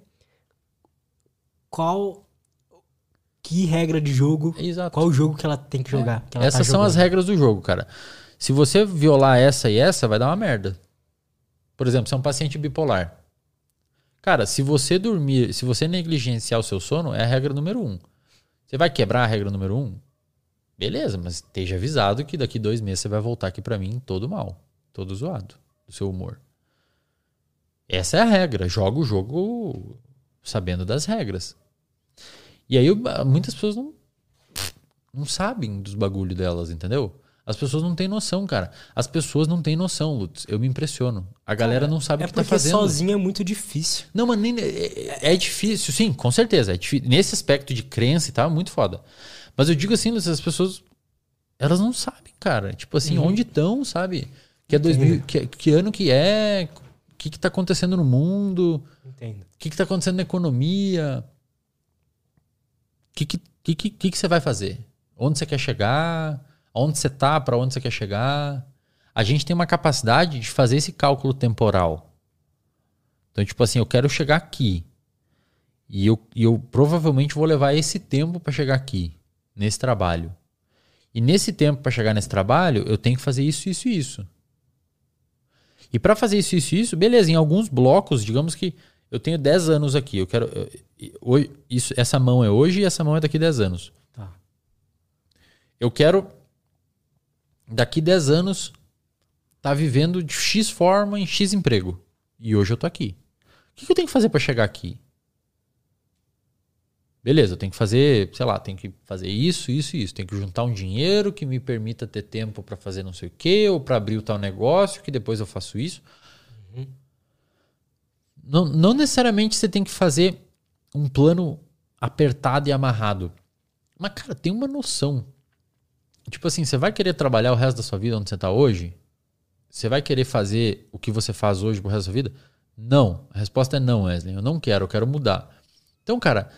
qual que regra de jogo, Exato. qual o jogo que ela tem que jogar. que ela tá Essas são as regras do jogo, cara. Se você violar essa e essa, vai dar uma merda. Por exemplo, você é um paciente bipolar. Cara, se você dormir, se você negligenciar o seu sono, é a regra número um. Você vai quebrar a regra número um? Beleza, mas esteja avisado que daqui dois meses você vai voltar aqui pra mim todo mal, todo zoado do seu humor. Essa é a regra. Joga o jogo sabendo das regras. E aí muitas pessoas não, não sabem dos bagulho delas, entendeu? As pessoas não têm noção, cara. As pessoas não têm noção, Lutz. Eu me impressiono. A galera não sabe É o que tá porque fazendo. sozinho é muito difícil. Não, mas nem, é, é difícil, sim, com certeza. É difí- Nesse aspecto de crença e tal, é muito foda. Mas eu digo assim, Lúcio, as pessoas, elas não sabem, cara. Tipo assim, onde estão, sabe? Que é 2000, que, que ano que é, que, que tá acontecendo no mundo, Entendo. o que, que tá acontecendo na economia, o que, que, que, que, que você vai fazer? Onde você quer chegar? Onde você tá? Para onde você quer chegar? A gente tem uma capacidade de fazer esse cálculo temporal. Então, tipo assim, eu quero chegar aqui. E eu, e eu provavelmente vou levar esse tempo para chegar aqui, nesse trabalho. E nesse tempo para chegar nesse trabalho, eu tenho que fazer isso, isso e isso. E para fazer isso, isso e isso, beleza, em alguns blocos, digamos que eu tenho 10 anos aqui, eu quero eu- eu- isso, essa mão é hoje e essa mão é daqui 10 anos. Tá. Eu quero daqui 10 anos tá vivendo de X forma em X emprego. E hoje eu tô aqui. O que que eu tenho que fazer para chegar aqui? Beleza, eu tenho que fazer, sei lá, tenho que fazer isso, isso e isso. Tenho que juntar um dinheiro que me permita ter tempo para fazer não sei o quê, ou para abrir o tal negócio, que depois eu faço isso. Não, não necessariamente você tem que fazer um plano apertado e amarrado. Mas, cara, tem uma noção. Tipo assim, você vai querer trabalhar o resto da sua vida onde você tá hoje? Você vai querer fazer o que você faz hoje pro resto da sua vida? Não. A resposta é não, Wesley. Eu não quero, eu quero mudar. Então, cara,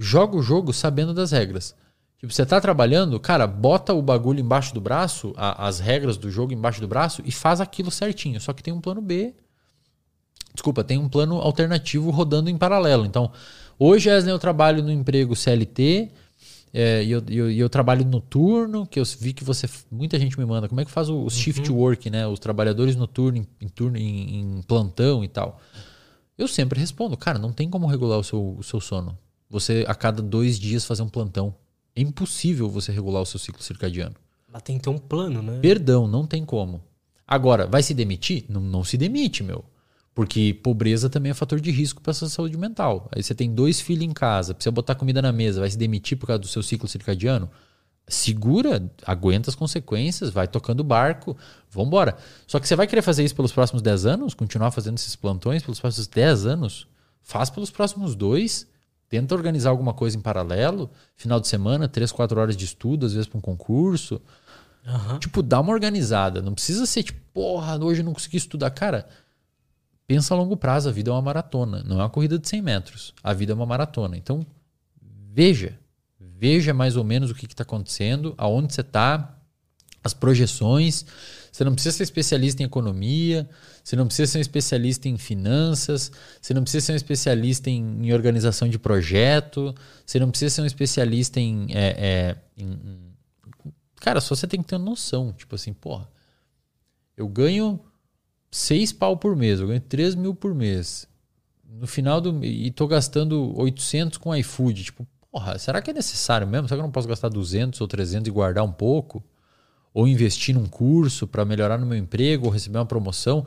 joga o jogo sabendo das regras. Tipo, você tá trabalhando, cara, bota o bagulho embaixo do braço, a- as regras do jogo embaixo do braço e faz aquilo certinho. Só que tem um plano B. Desculpa, tem um plano alternativo rodando em paralelo. Então, hoje, Wesley, eu trabalho no emprego CLT, é, e eu, eu, eu, trabalho noturno, que eu vi que você. Muita gente me manda. Como é que faz o, o shift uhum. work, né? Os trabalhadores noturnos em, em, turno, em, em, plantão e tal. Eu sempre respondo, cara, não tem como regular o seu, o seu sono. Você, a cada dois dias, fazer um plantão. É impossível você regular o seu ciclo circadiano. Mas tem que ter um plano, né? Perdão, não tem como. Agora, vai se demitir? Não, não se demite, meu. Porque pobreza também é fator de risco para a sua saúde mental. Aí você tem dois filhos em casa, precisa botar comida na mesa, vai se demitir por causa do seu ciclo circadiano? Segura, aguenta as consequências, vai tocando o barco, vambora. Só que você vai querer fazer isso pelos próximos 10 anos? Continuar fazendo esses plantões pelos próximos 10 anos? Faz pelos próximos dois. Tenta organizar alguma coisa em paralelo. Final de semana, 3, 4 horas de estudo, às vezes para um concurso. Uhum. Tipo, dá uma organizada. Não precisa ser tipo, porra, hoje eu não consegui estudar. Cara, pensa a longo prazo, a vida é uma maratona, não é uma corrida de 100 metros. A vida é uma maratona. Então, veja, veja mais ou menos o que está acontecendo, aonde você está, as projeções. Você não precisa ser especialista em economia, você não precisa ser um especialista em finanças, você não precisa ser um especialista em, em organização de projeto, você não precisa ser um especialista em, é, é, em. Cara, só você tem que ter noção. Tipo assim, porra, eu ganho 6 pau por mês, eu ganho 3 mil por mês. No final do. E tô gastando 800 com iFood. Tipo, porra, será que é necessário mesmo? Será que eu não posso gastar 200 ou 300 e guardar um pouco? Ou investir num curso para melhorar no meu emprego, ou receber uma promoção?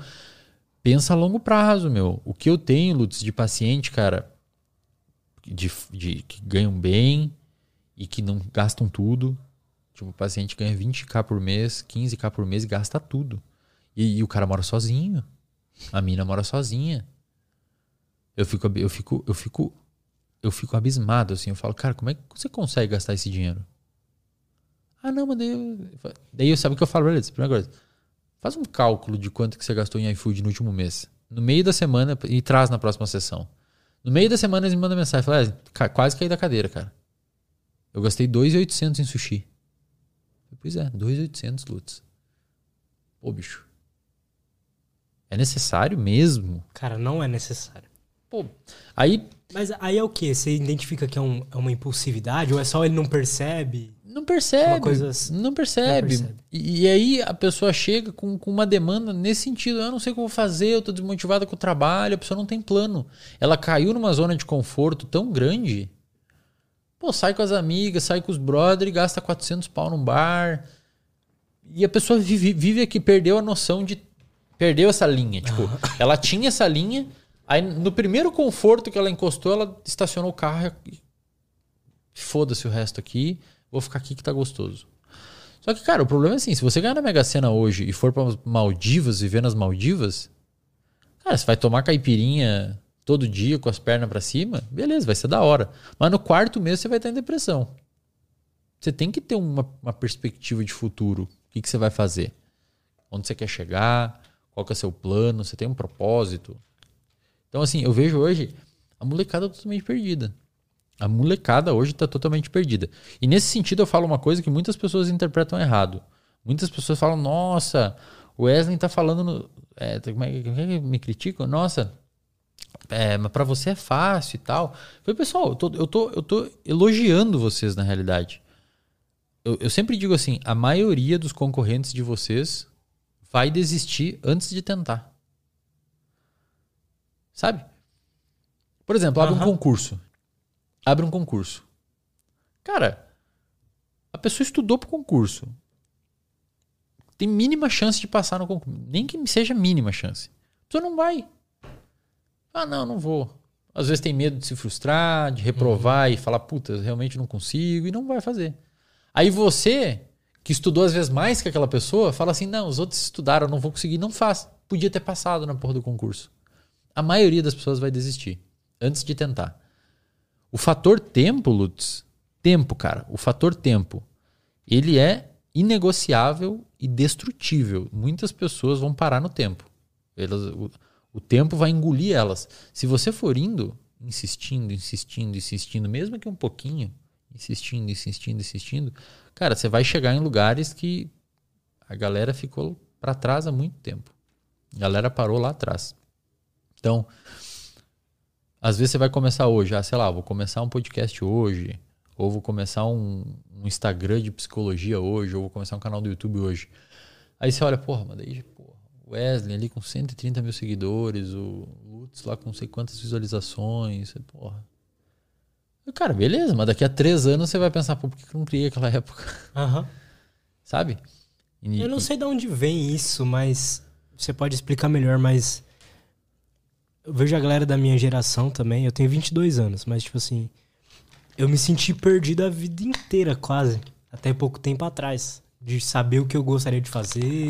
Pensa a longo prazo, meu. O que eu tenho, Lutz, de paciente, cara, de, de, que ganham bem e que não gastam tudo. Tipo, o paciente ganha 20k por mês, 15k por mês e gasta tudo. E, e, o cara mora sozinho. A mina mora sozinha. Eu fico, eu fico, eu fico, eu fico abismado assim. Eu falo, cara, como é que você consegue gastar esse dinheiro? Ah, não, mas daí eu, daí sabe o que eu falo pra eles? Primeira coisa, faz um cálculo de quanto que você gastou em iFood no último mês. No meio da semana e traz na próxima sessão. No meio da semana eles me mandam mensagem, falam, ah, quase caí da cadeira, cara. Eu gastei 2.800 em sushi. Pois é, 2.800 Lutz. Pô, bicho. É necessário mesmo? Cara, não é necessário. Pô, aí. Mas aí é o que? Você identifica que é, um, é, uma impulsividade ou é só ele não percebe? Não percebe. Coisa... Não percebe. Não percebe. E, e, aí a pessoa chega com, com uma demanda nesse sentido. Eu não sei o que eu vou fazer, eu tô desmotivada com o trabalho, a pessoa não tem plano. Ela caiu numa zona de conforto tão grande. Pô, sai com as amigas, sai com os brothers e gasta 400 pau num bar. E a pessoa vive, vive aqui, perdeu a noção de Perdeu essa linha. Tipo, ela tinha essa linha. Aí no primeiro conforto que ela encostou, ela estacionou o carro e. Foda-se o resto aqui. Vou ficar aqui que tá gostoso. Só que, cara, o problema é assim: se você ganhar na Mega Sena hoje e for para Maldivas, viver nas Maldivas, cara, você vai tomar caipirinha todo dia com as pernas para cima, beleza, vai ser da hora. Mas no quarto mês você vai estar em depressão. Você tem que ter uma, uma perspectiva de futuro. O que, que você vai fazer? Onde você quer chegar? Qual que é o seu plano? Você tem um propósito? Então, assim, eu vejo hoje a molecada totalmente perdida. A molecada hoje está totalmente perdida. E nesse sentido eu falo uma coisa que muitas pessoas interpretam errado. Muitas pessoas falam, nossa, o Wesley está falando. No, é, como, é, como é que me criticam? Nossa, é, mas para você é fácil e tal. Eu falei, pessoal, eu tô, eu, tô, eu tô elogiando vocês na realidade. Eu, eu sempre digo assim: a maioria dos concorrentes de vocês vai desistir antes de tentar. Sabe? Por exemplo, abre uhum. um concurso. Abre um concurso. Cara, a pessoa estudou pro concurso. Tem mínima chance de passar no concurso. Nem que seja mínima chance. A pessoa não vai. Ah, não, não vou. Às vezes tem medo de se frustrar, de reprovar uhum. e falar, puta, realmente não consigo, e não vai fazer. Aí você que estudou às vezes mais que aquela pessoa, fala assim: não, os outros estudaram, eu não vou conseguir, não faz. Podia ter passado na porra do concurso. A maioria das pessoas vai desistir antes de tentar. O fator tempo, Lutz, tempo, cara, o fator tempo, ele é inegociável e destrutível. Muitas pessoas vão parar no tempo. Elas, o, o tempo vai engolir elas. Se você for indo, insistindo, insistindo, insistindo, mesmo que um pouquinho, insistindo, insistindo, insistindo, cara, você vai chegar em lugares que a galera ficou para trás há muito tempo. A galera parou lá atrás. Então, às vezes você vai começar hoje, ah, sei lá, vou começar um podcast hoje, ou vou começar um, um Instagram de psicologia hoje, ou vou começar um canal do YouTube hoje. Aí você olha, porra, mas daí, porra, Wesley ali com 130 mil seguidores, o Lutz lá com não sei quantas visualizações, porra. Cara, beleza, mas daqui a três anos você vai pensar, pô, por que eu não criei aquela época? Aham. Sabe? E- Eu não sei de onde vem isso, mas você pode explicar melhor, mas eu vejo a galera da minha geração também, eu tenho 22 anos, mas tipo assim, eu me senti perdido a vida inteira quase, até pouco tempo atrás, de saber o que eu gostaria de fazer,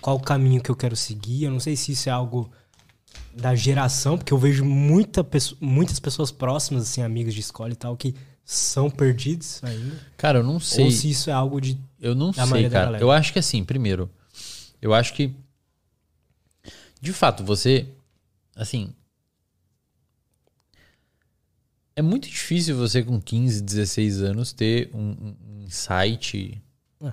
qual o caminho que eu quero seguir, eu não sei se isso é algo da geração, porque eu vejo muita muitas pessoas próximas, assim, amigos de escola e tal, que são perdidos ainda, Cara, eu não sei. ou se isso é algo de... Eu não sei, cara. Eu acho que assim, primeiro, eu acho que de fato você assim é muito difícil você com 15, 16 anos ter um, um- insight É.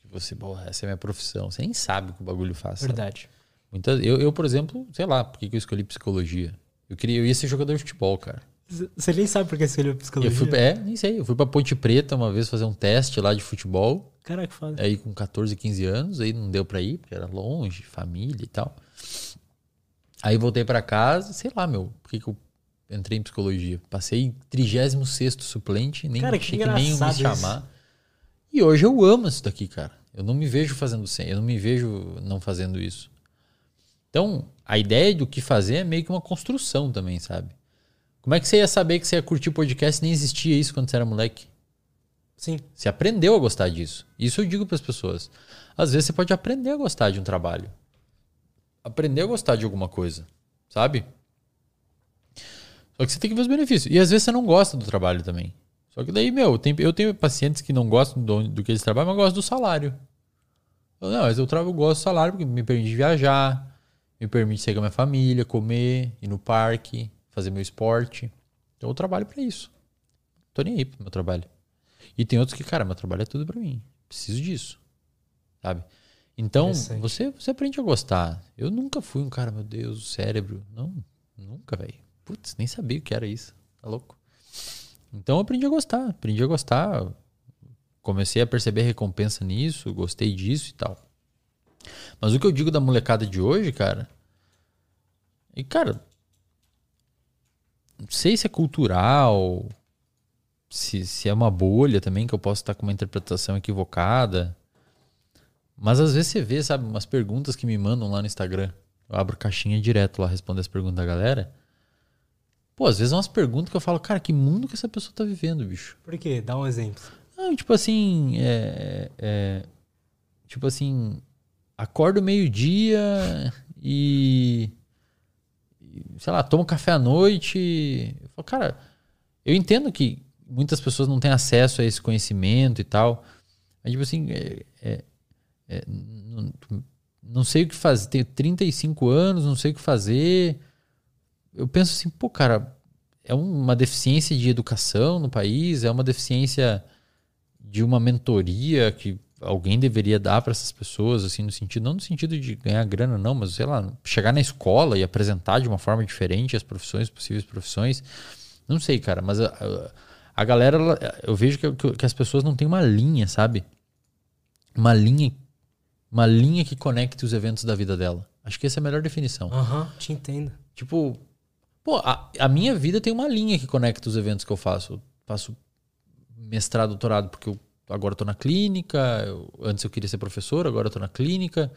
que você, porra, essa é a minha profissão. Você nem sabe o que o bagulho faz. sabe? Verdade. Muitas, eu, eu, por exemplo, sei lá, por que que eu escolhi psicologia? Eu queria, eu ia ser jogador de futebol, cara. Você nem sabe por que escolheu psicologia? Eu fui, é, nem sei. Eu fui pra Ponte Preta uma vez fazer um teste lá de futebol. Caraca, foda. Aí com 14, 15 anos, aí não deu pra ir, porque era longe, família e tal. Aí voltei pra casa, sei lá, meu, por que, que eu entrei em psicologia? Passei em 36 suplente, nem Cara, que achei que nem iam me chamar. E hoje eu amo isso daqui, cara. Eu não me vejo fazendo sem, eu não me vejo não fazendo isso. Então, a ideia do que fazer é meio que uma construção também, sabe? Como é que você ia saber que você ia curtir podcast e nem existia isso quando você era moleque? Sim. Você aprendeu a gostar disso. Isso eu digo para as pessoas. Às vezes você pode aprender a gostar de um trabalho. Aprender a gostar de alguma coisa, sabe? Só que você tem que ver os benefícios. E às vezes você não gosta do trabalho também. Só que daí, meu, tem- eu tenho pacientes que não gostam do, do que eles trabalham, mas gostam do salário. Eu, não, mas eu, eu gosto do salário porque me permite viajar, me permite sair com a minha família, comer, ir no parque, fazer meu esporte. Então eu trabalho para isso. Tô nem aí pro meu trabalho. E tem outros que, cara, meu trabalho é tudo pra mim. Preciso disso. Sabe? Então, você, você aprende a gostar. Eu nunca fui um cara, meu Deus, o cérebro. Não, nunca, velho. Putz, nem sabia o que era isso. Tá louco? Então, eu aprendi a gostar. Aprendi a gostar. Comecei a perceber recompensa nisso. Gostei disso e tal. Mas o que eu digo da molecada de hoje, cara. E, cara. Não sei se é cultural se, se é uma bolha também, que eu posso estar com uma interpretação equivocada. Mas às vezes você vê, sabe, umas perguntas que me mandam lá no Instagram. Eu abro caixinha direto lá, respondo as perguntas da galera. Pô, às vezes é umas perguntas que eu falo, cara, que mundo que essa pessoa tá vivendo, bicho? Por quê? Dá um exemplo. Não, tipo assim, é, é- tipo assim, acordo meio-dia e, e, sei lá, tomo café à noite. Eu falo, cara, eu entendo que muitas pessoas não têm acesso a esse conhecimento e tal. Mas, tipo assim, é- é- é, não, não sei o que fazer. Tenho 35 anos, não sei o que fazer. Eu penso assim, pô, cara, é uma deficiência de educação no país, é uma deficiência de uma mentoria que alguém deveria dar para essas pessoas, assim, no sentido, não no sentido de ganhar grana, não, mas sei lá, chegar na escola e apresentar de uma forma diferente as profissões, possíveis profissões. Não sei, cara, mas a, a- galera, eu vejo que- que as pessoas não têm uma linha, sabe? Uma linha, uma linha que conecte os eventos da vida dela. Acho que essa é a melhor definição. Aham, te entendo. Tipo, pô, a, a minha vida tem uma linha que conecta os eventos que eu faço. Eu faço mestrado, doutorado, porque eu agora tô na clínica. eu- antes eu queria ser professor, agora eu tô na clínica.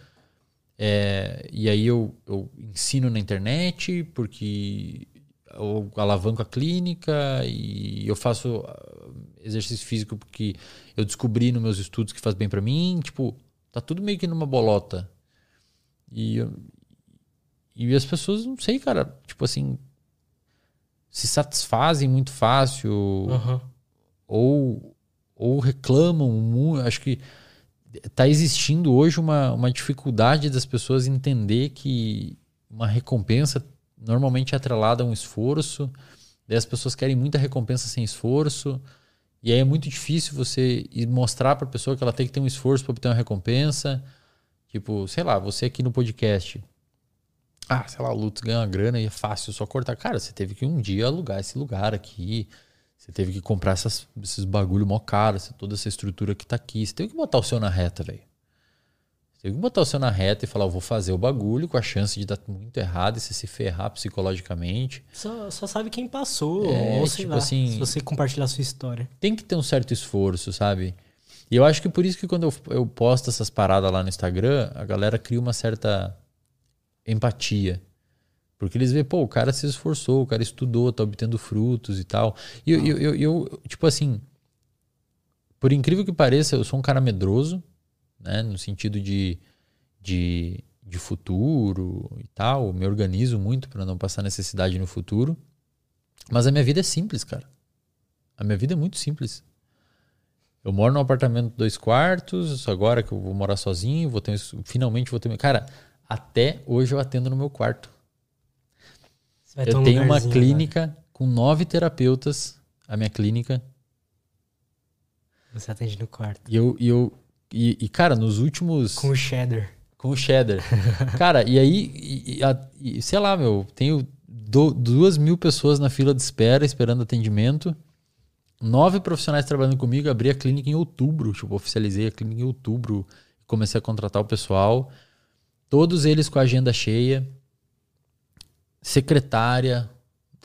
É, e aí eu, eu ensino na internet, porque eu alavanco a clínica e eu faço ah, exercício físico porque eu descobri nos meus estudos que faz bem pra mim. Tipo, tá tudo meio que numa bolota. E, eu- e as pessoas, não sei, cara, tipo assim, se satisfazem muito fácil Aham. ou, ou reclamam muito. Acho que está existindo hoje uma, uma dificuldade das pessoas entender que uma recompensa normalmente é atrelada a um esforço. Daí as pessoas querem muita recompensa sem esforço. E aí é muito difícil você mostrar para a pessoa que ela tem que ter um esforço para obter uma recompensa. Tipo, sei lá, você aqui no podcast. Ah, sei lá, o Lutz ganha uma grana e é fácil só cortar. Cara, você teve que um dia alugar esse lugar aqui. Você teve que comprar essas, esses bagulho mó caro, toda essa estrutura que tá aqui. Você teve que botar o seu na reta, velho. Teve que botar o seu na reta e falar, eu vou fazer o bagulho com a chance de dar muito errado e você se ferrar psicologicamente. Só, só sabe quem passou, É, ou sei tipo lá, assim- se você compartilhar a sua história. Tem que ter um certo esforço, sabe? E eu acho que por isso que quando eu, eu posto essas paradas lá no Instagram, a galera cria uma certa empatia. Porque eles veem, pô, o cara se esforçou, o cara estudou, tá obtendo frutos e tal. E eu, eu, eu, eu, tipo assim, por incrível que pareça, eu sou um cara medroso, né? No sentido de, de, de futuro e tal. Me organizo muito para não passar necessidade no futuro. Mas a minha vida é simples, cara. A minha vida é muito simples. Eu moro num apartamento de dois quartos, agora que eu vou morar sozinho, vou ter, finalmente vou ter. Cara, até hoje eu atendo no meu quarto. Eu um tenho uma clínica com nove terapeutas, a minha clínica. Você atende no quarto. E eu. E, eu, e, e, cara, nos últimos. Com o cheddar. Com o cheddar. Cara, e aí, e- e a- e, sei lá, meu, tenho do- duas mil pessoas na fila de espera esperando atendimento. Nove profissionais trabalhando comigo. Abri a clínica em outubro. Tipo, oficializei a clínica em outubro. Comecei a contratar o pessoal. Todos eles com a agenda cheia. Secretária.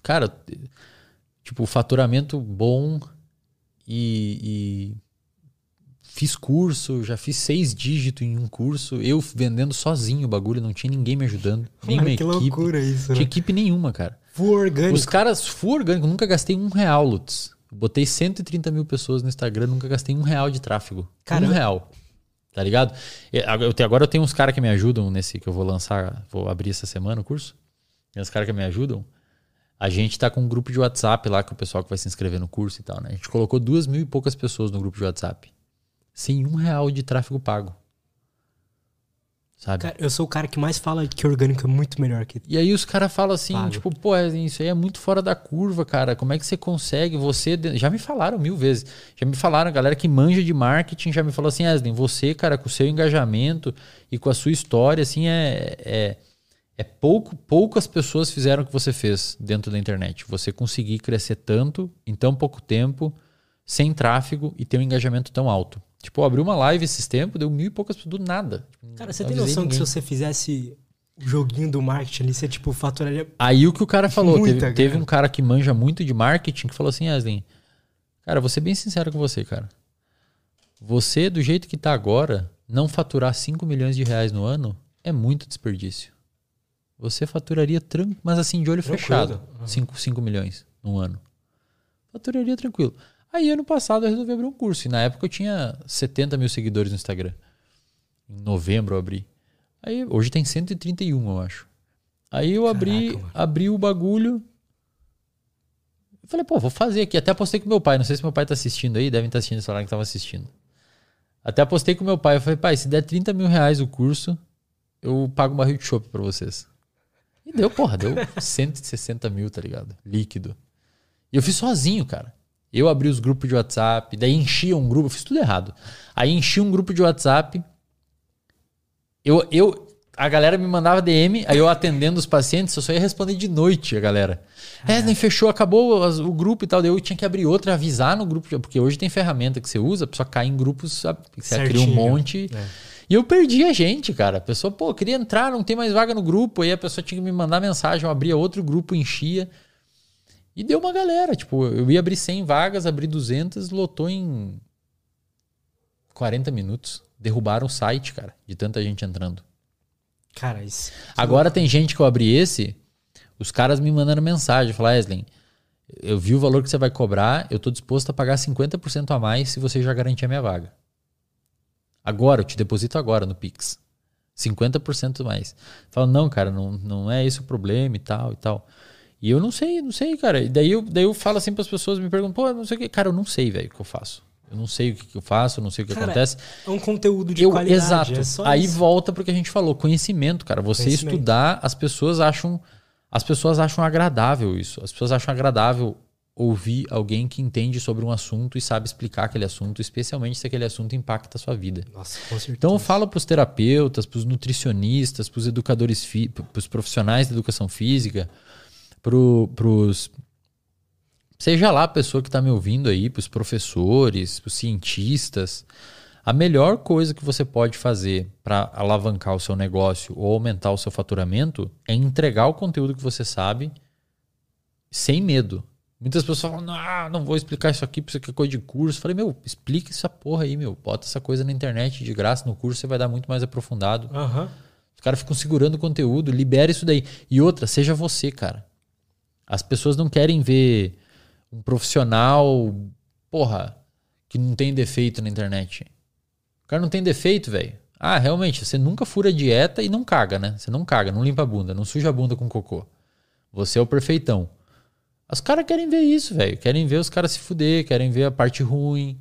Cara, tipo, faturamento bom. E, e fiz curso, já fiz seis dígitos em um curso, eu vendendo sozinho o bagulho, não tinha ninguém me ajudando, nenhuma Mano, que equipe. loucura isso, Tinha né? equipe nenhuma, cara. Full orgânico. Os caras, full orgânico, nunca gastei um real, Lutz. Botei 130 mil pessoas no Instagram, nunca gastei um real de tráfego. Cara, um eu- real. Tá ligado? Ag- Eu tenho, agora eu tenho uns caras que me ajudam nesse que eu vou lançar, vou abrir essa semana o curso. Tem uns caras que me ajudam. A gente tá com um grupo de WhatsApp lá com o pessoal que vai se inscrever no curso e tal, né? A gente colocou duas mil e poucas pessoas no grupo de WhatsApp. Sem um real de tráfego pago. Sabe? Cara, eu sou o cara que mais fala que orgânico é muito melhor que. E aí os caras falam assim, Pago. tipo, pô, isso aí é muito fora da curva, cara. Como é que você consegue? Você. Já me falaram mil vezes. Já me falaram, a galera que manja de marketing já me falou assim, Eslen, você, cara, com o seu engajamento e com a sua história, assim, é. é é pouco, poucas pessoas fizeram o que você fez dentro da internet. Você conseguir crescer tanto em tão pouco tempo, sem tráfego e ter um engajamento tão alto. Tipo, eu abri uma live esses tempos, deu mil e poucas pessoas do nada. Tipo, Cara, você tem noção que se ninguém. você fizesse o joguinho do marketing ali, você, tipo, faturaria. Aí o que o cara falou, Muita teve, teve um cara que manja muito de marketing que falou assim, Aslen, cara, vou ser bem sincero com você, cara. Você, do jeito que tá agora, não faturar 5 milhões de reais no ano é muito desperdício. Você faturaria tranquilo, mas assim, de olho Tranquilo. fechado, 5, 5 milhões no ano. Faturaria tranquilo. Aí ano passado eu resolvi abrir um curso. E na época eu tinha 70 mil seguidores no Instagram. Em novembro eu abri. Aí hoje tem 131, eu acho. Aí eu abri, mano. abri o bagulho. Falei, pô, vou fazer aqui. Até postei com meu pai. Não sei se meu pai tá assistindo aí, devem estar assistindo esse horário que tava assistindo. Até postei com meu pai. Eu falei, pai, se der 30 mil reais o curso, eu pago um barril de chopp pra vocês. E deu, porra, deu 160 mil, tá ligado? Líquido. E eu fiz sozinho, cara. Eu abri os grupos de WhatsApp, daí enchia um grupo, eu fiz tudo errado. Aí enchi um grupo de WhatsApp. Eu, eu, a galera me mandava DM, aí eu atendendo os pacientes, eu só ia responder de noite a galera. É, nem fechou, acabou o grupo e tal. Daí eu tinha que abrir outro e avisar no grupo, porque hoje tem ferramenta que você usa, a pessoa cai em grupos, sabe? Você cria um Certinho. monte. É. E eu perdi a gente, cara. A pessoa, pô, queria entrar, não tem mais vaga no grupo. Aí a pessoa tinha que me mandar mensagem, eu abria outro grupo, enchia. E deu uma galera. Tipo, eu ia abrir 100 vagas, abri 200, lotou em 40 minutos. Derrubaram o site, cara, de tanta gente entrando. Cara, isso. Agora tem gente que eu abri esse, os caras me mandando mensagem, falar, Eslen, eu vi o valor que você vai cobrar, eu tô disposto a pagar 50% a mais se você já garantir a minha vaga. Agora, eu te deposito agora no Pix. 50% mais. Fala, não, cara, não, não é esse o problema e tal e tal. E eu não sei, não sei, cara. E daí eu, daí eu falo assim para as pessoas, me perguntam, pô, não sei o que. Cara, eu não sei, velho, o que eu faço. Eu não sei o que, que eu faço, eu não sei o que Cara, acontece. É um conteúdo de Eu, qualidade. exato. é só Aí isso. volta pro que a gente falou, conhecimento, cara. Você Conhecimento. estudar, as pessoas acham, as pessoas acham agradável isso. As pessoas acham agradável ouvir alguém que entende sobre um assunto e sabe explicar aquele assunto, especialmente se aquele assunto impacta a sua vida. Nossa, com certeza. Então eu falo para os terapeutas, para os nutricionistas, para os educadores, para os profissionais da educação física, para os seja lá a pessoa que está me ouvindo aí, para os professores, para os cientistas, a melhor coisa que você pode fazer para alavancar o seu negócio ou aumentar o seu faturamento é entregar o conteúdo que você sabe sem medo. Muitas pessoas falam, não, não vou explicar isso aqui, isso aqui é coisa de curso. Eu falei, meu, explica essa porra aí, meu. Bota essa coisa na internet de graça no curso, você vai dar muito mais aprofundado. Aham. Os caras ficam segurando o conteúdo, libera isso daí. E outra, seja você, cara. As pessoas não querem ver um profissional, porra, que não tem defeito na internet. O cara não tem defeito, velho. Ah, realmente, você nunca fura dieta e não caga, né? Você não caga, não limpa a bunda, não suja a bunda com cocô. Você é o perfeitão. Os caras querem ver isso, velho. Querem ver os caras se fuder, querem ver a parte ruim,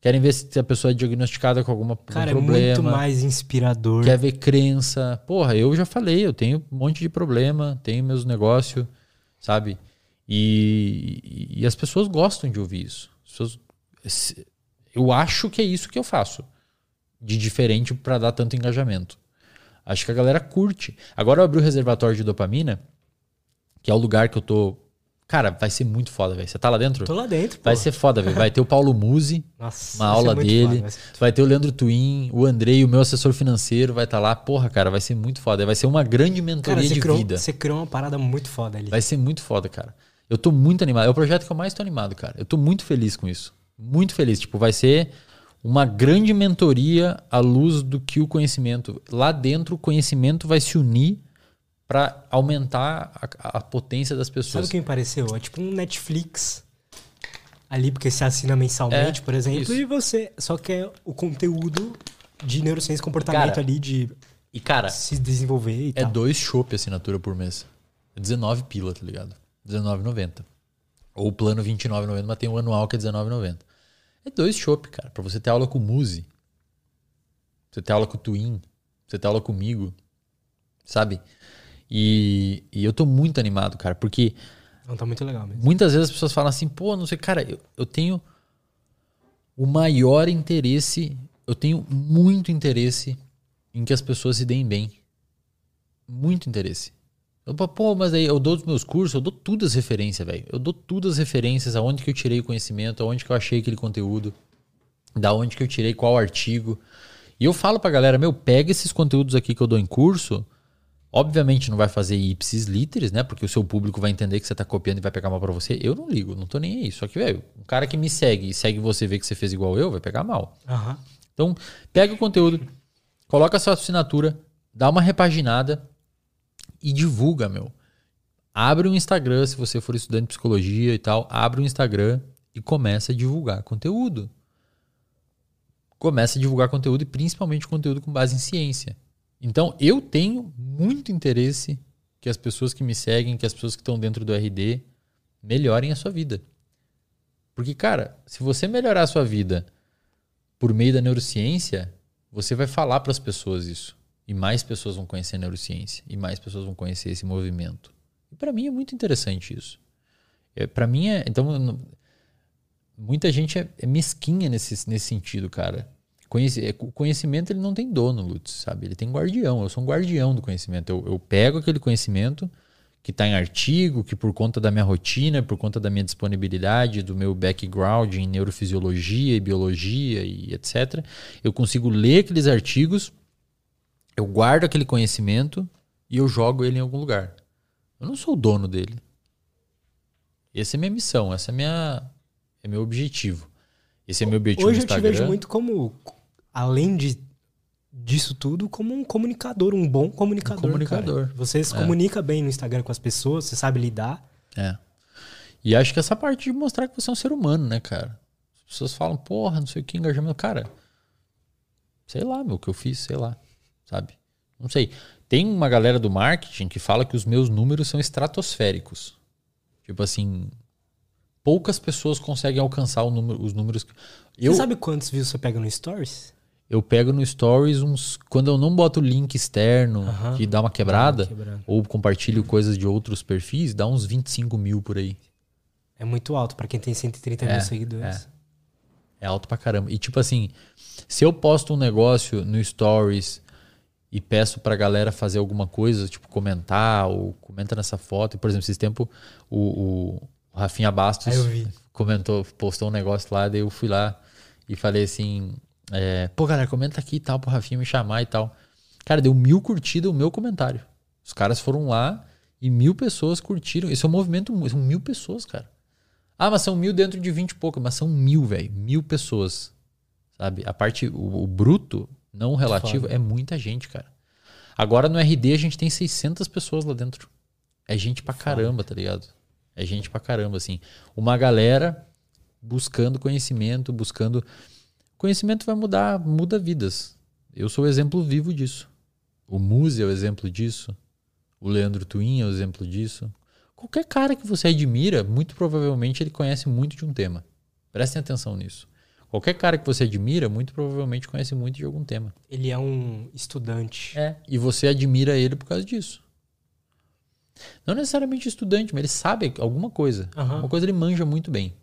querem ver se a pessoa é diagnosticada com algum Cara, problema. é muito mais inspirador. Quer ver crença. Porra, eu já falei, eu tenho um monte de problema, tenho meus negócios, sabe? E, e as pessoas gostam de ouvir isso. As pessoas- eu acho que é isso que eu faço de diferente para dar tanto engajamento. Acho que a galera curte. Agora eu abri o reservatório de dopamina, que é o lugar que eu tô. Cara, vai ser muito foda, velho. Você tá lá dentro? Tô lá dentro, pô. Vai ser foda, velho. Vai ter o Paulo Musi, Nossa, uma aula dele. foda, vai ter o Leandro Twin, o Andrei, o meu assessor financeiro vai estar lá. Porra, cara, vai ser muito foda. Vai ser uma grande mentoria Cara, de criou, vida. você criou uma parada muito foda ali. Vai ser muito foda, cara. Eu tô muito animado. É o projeto que eu mais tô animado, cara. Eu tô muito feliz com isso. Muito feliz. Tipo, vai ser uma grande mentoria à luz do que o conhecimento. Lá dentro, o conhecimento vai se unir para aumentar a, a potência das Sabe pessoas. o que me pareceu? É tipo um Netflix ali, porque você assina mensalmente, É, por exemplo, isso. e você só quer o conteúdo de neurociência e comportamento Cara, ali, de E, cara, se desenvolver e é tal. dois chopp assinatura por mês. É 19 pila, tá ligado? 19,90. Ou o plano 29,90, mas tem o anual que é 19,90. É dois chopp, cara. Pra você ter aula com o Muzi. Você ter aula com o Twin. Você ter aula comigo. Sabe? E, e eu tô muito animado, cara, porque Não, tá muito legal mesmo. muitas vezes as pessoas falam assim, pô, não sei, cara, eu, eu tenho o maior interesse, eu tenho muito interesse em que as pessoas se deem bem. Muito interesse. Eu, pô, mas aí eu dou os meus cursos, eu dou tudo as referências, velho. Eu dou tudo as referências, aonde que eu tirei o conhecimento, aonde que eu achei aquele conteúdo, da onde que eu tirei qual artigo. E eu falo pra galera, meu, pega esses conteúdos aqui que eu dou em curso, Obviamente não vai fazer ipsis literis, né? Porque o seu público vai entender que você tá copiando e vai pegar mal pra você. Eu não ligo, não tô nem aí. Só que, velho, um cara que me segue e segue você vê que você fez igual eu, vai pegar mal. Aham. Então, pega o conteúdo, coloca a sua assinatura, dá uma repaginada e divulga, meu. Abre um Instagram, se você for estudante de psicologia e tal, abre um Instagram e começa a divulgar conteúdo. Começa a divulgar conteúdo e principalmente conteúdo com base em ciência. Então, eu tenho muito interesse que as pessoas que me seguem, que as pessoas que estão dentro do RD melhorem a sua vida. Porque, cara, se você melhorar a sua vida por meio da neurociência, você vai falar para as pessoas isso. E mais pessoas vão conhecer a neurociência. E mais pessoas vão conhecer esse movimento. E para mim é muito interessante isso. É, para mim é. Então, muita gente é, é mesquinha nesse, nesse sentido, cara. Conheci, é, o conhecimento ele não tem dono, Lutz, sabe? Ele tem guardião. Eu sou um guardião do conhecimento. Eu, eu pego aquele conhecimento que está em artigo, que por conta da minha rotina, por conta da minha disponibilidade, do meu background em neurofisiologia e biologia e etc., eu consigo ler aqueles artigos, eu guardo aquele conhecimento e eu jogo ele em algum lugar. Eu não sou o dono dele. Essa é minha missão, essa é minha é meu objetivo. Esse é meu objetivo Hoje eu te vejo muito como, além de, disso tudo, como um comunicador, um bom comunicador. Um comunicador. cara. Você se É. comunica bem no Instagram com as pessoas, você sabe lidar. É. E acho que essa parte de mostrar que você é um ser humano, né, cara? As pessoas falam, porra, não sei o que, engajamento. Cara, sei lá, meu, o que eu fiz, sei lá, sabe? Não sei. Tem uma galera do marketing que fala que os meus números são estratosféricos. Tipo assim, poucas pessoas conseguem alcançar o número- os números. que- Eu, Você sabe quantos views você pega no Stories? Eu pego no Stories uns. Quando eu não boto link externo que dá uma quebrada, Dá uma quebrada. ou compartilho coisas de outros perfis, dá uns 25 mil por aí. É muito alto pra quem tem 130 É, mil seguidores. É alto pra caramba. E tipo assim, se eu posto um negócio no Stories e peço pra galera fazer alguma coisa, tipo comentar ou comenta nessa foto, e, por exemplo, esses tempos o, o Rafinha Bastos vi. comentou, postou um negócio lá, daí eu fui lá e falei assim: é, pô, galera, comenta aqui e tal, pro Rafinha me chamar e tal. Cara, deu mil curtidas o meu comentário. Os caras foram lá e mil pessoas curtiram. Esse é um movimento, são mil pessoas, cara. Ah, mas são mil dentro de vinte e pouco, mas são mil, velho. Mil pessoas. Sabe? A parte, o, o bruto, não o relativo, Foda. é muita gente, cara. Agora no RD a gente tem 600 pessoas lá dentro. É gente pra caramba, tá ligado? É gente pra caramba, assim. Uma galera buscando conhecimento, buscando. Conhecimento vai mudar, muda vidas. Eu sou o exemplo vivo disso. O Muse é o exemplo disso. O Leandro Twin é o exemplo disso. Qualquer cara que você admira, muito provavelmente ele conhece muito de um tema. Prestem atenção nisso. Qualquer cara que você admira, muito provavelmente conhece muito de algum tema. Ele é um estudante. É. E você admira ele por causa disso. Não necessariamente estudante, mas ele sabe alguma coisa. Aham. Uma coisa ele manja muito bem.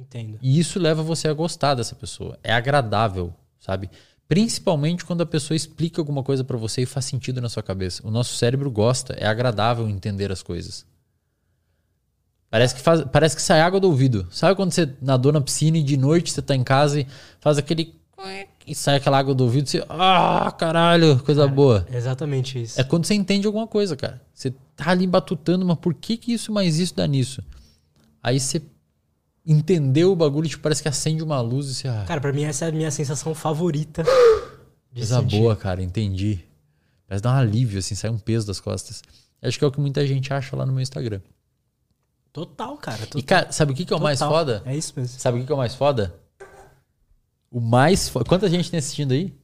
Entendo. E isso leva você a gostar dessa pessoa. É agradável, sabe? Principalmente quando a pessoa explica alguma coisa pra você e faz sentido na sua cabeça. O nosso cérebro gosta, é agradável entender as coisas. Parece que, faz, parece que sai água do ouvido. Sabe quando você nadou na piscina e de noite você tá em casa e faz aquele. e sai aquela água do ouvido e você. Ah, caralho, coisa boa. É exatamente isso. É quando você entende alguma coisa, cara. Você tá ali batutando, mas por que que isso mais isso dá nisso? Aí você entendeu o bagulho, tipo, parece que acende uma luz e você. Ah, Cara, pra mim essa é a minha sensação favorita. coisa boa, cara, entendi. Parece dar um alívio, assim, sai um peso das costas. Acho que é o que muita gente acha lá no meu Instagram. Total, cara. Total. E, cara, sabe o que, que é o mais Total. foda? É isso mesmo. Sabe o que, que é o mais foda? O mais foda. Quanta gente tem assistindo aí?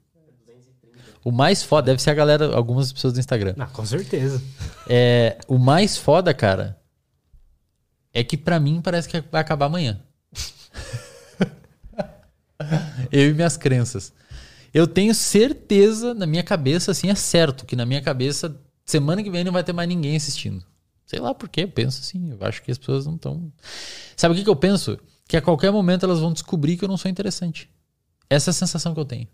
O mais foda deve ser a galera, algumas pessoas do Instagram. Não, com certeza. É, o mais foda, cara, é que pra mim parece que vai acabar amanhã. Eu e minhas crenças. Eu tenho certeza na minha cabeça, assim, é certo que na minha cabeça, semana que vem não vai ter mais ninguém assistindo. Sei lá por quê, eu penso assim, eu acho que as pessoas não estão. Sabe o que, que eu penso? Que a qualquer momento elas vão descobrir que eu não sou interessante. Essa é a sensação que eu tenho.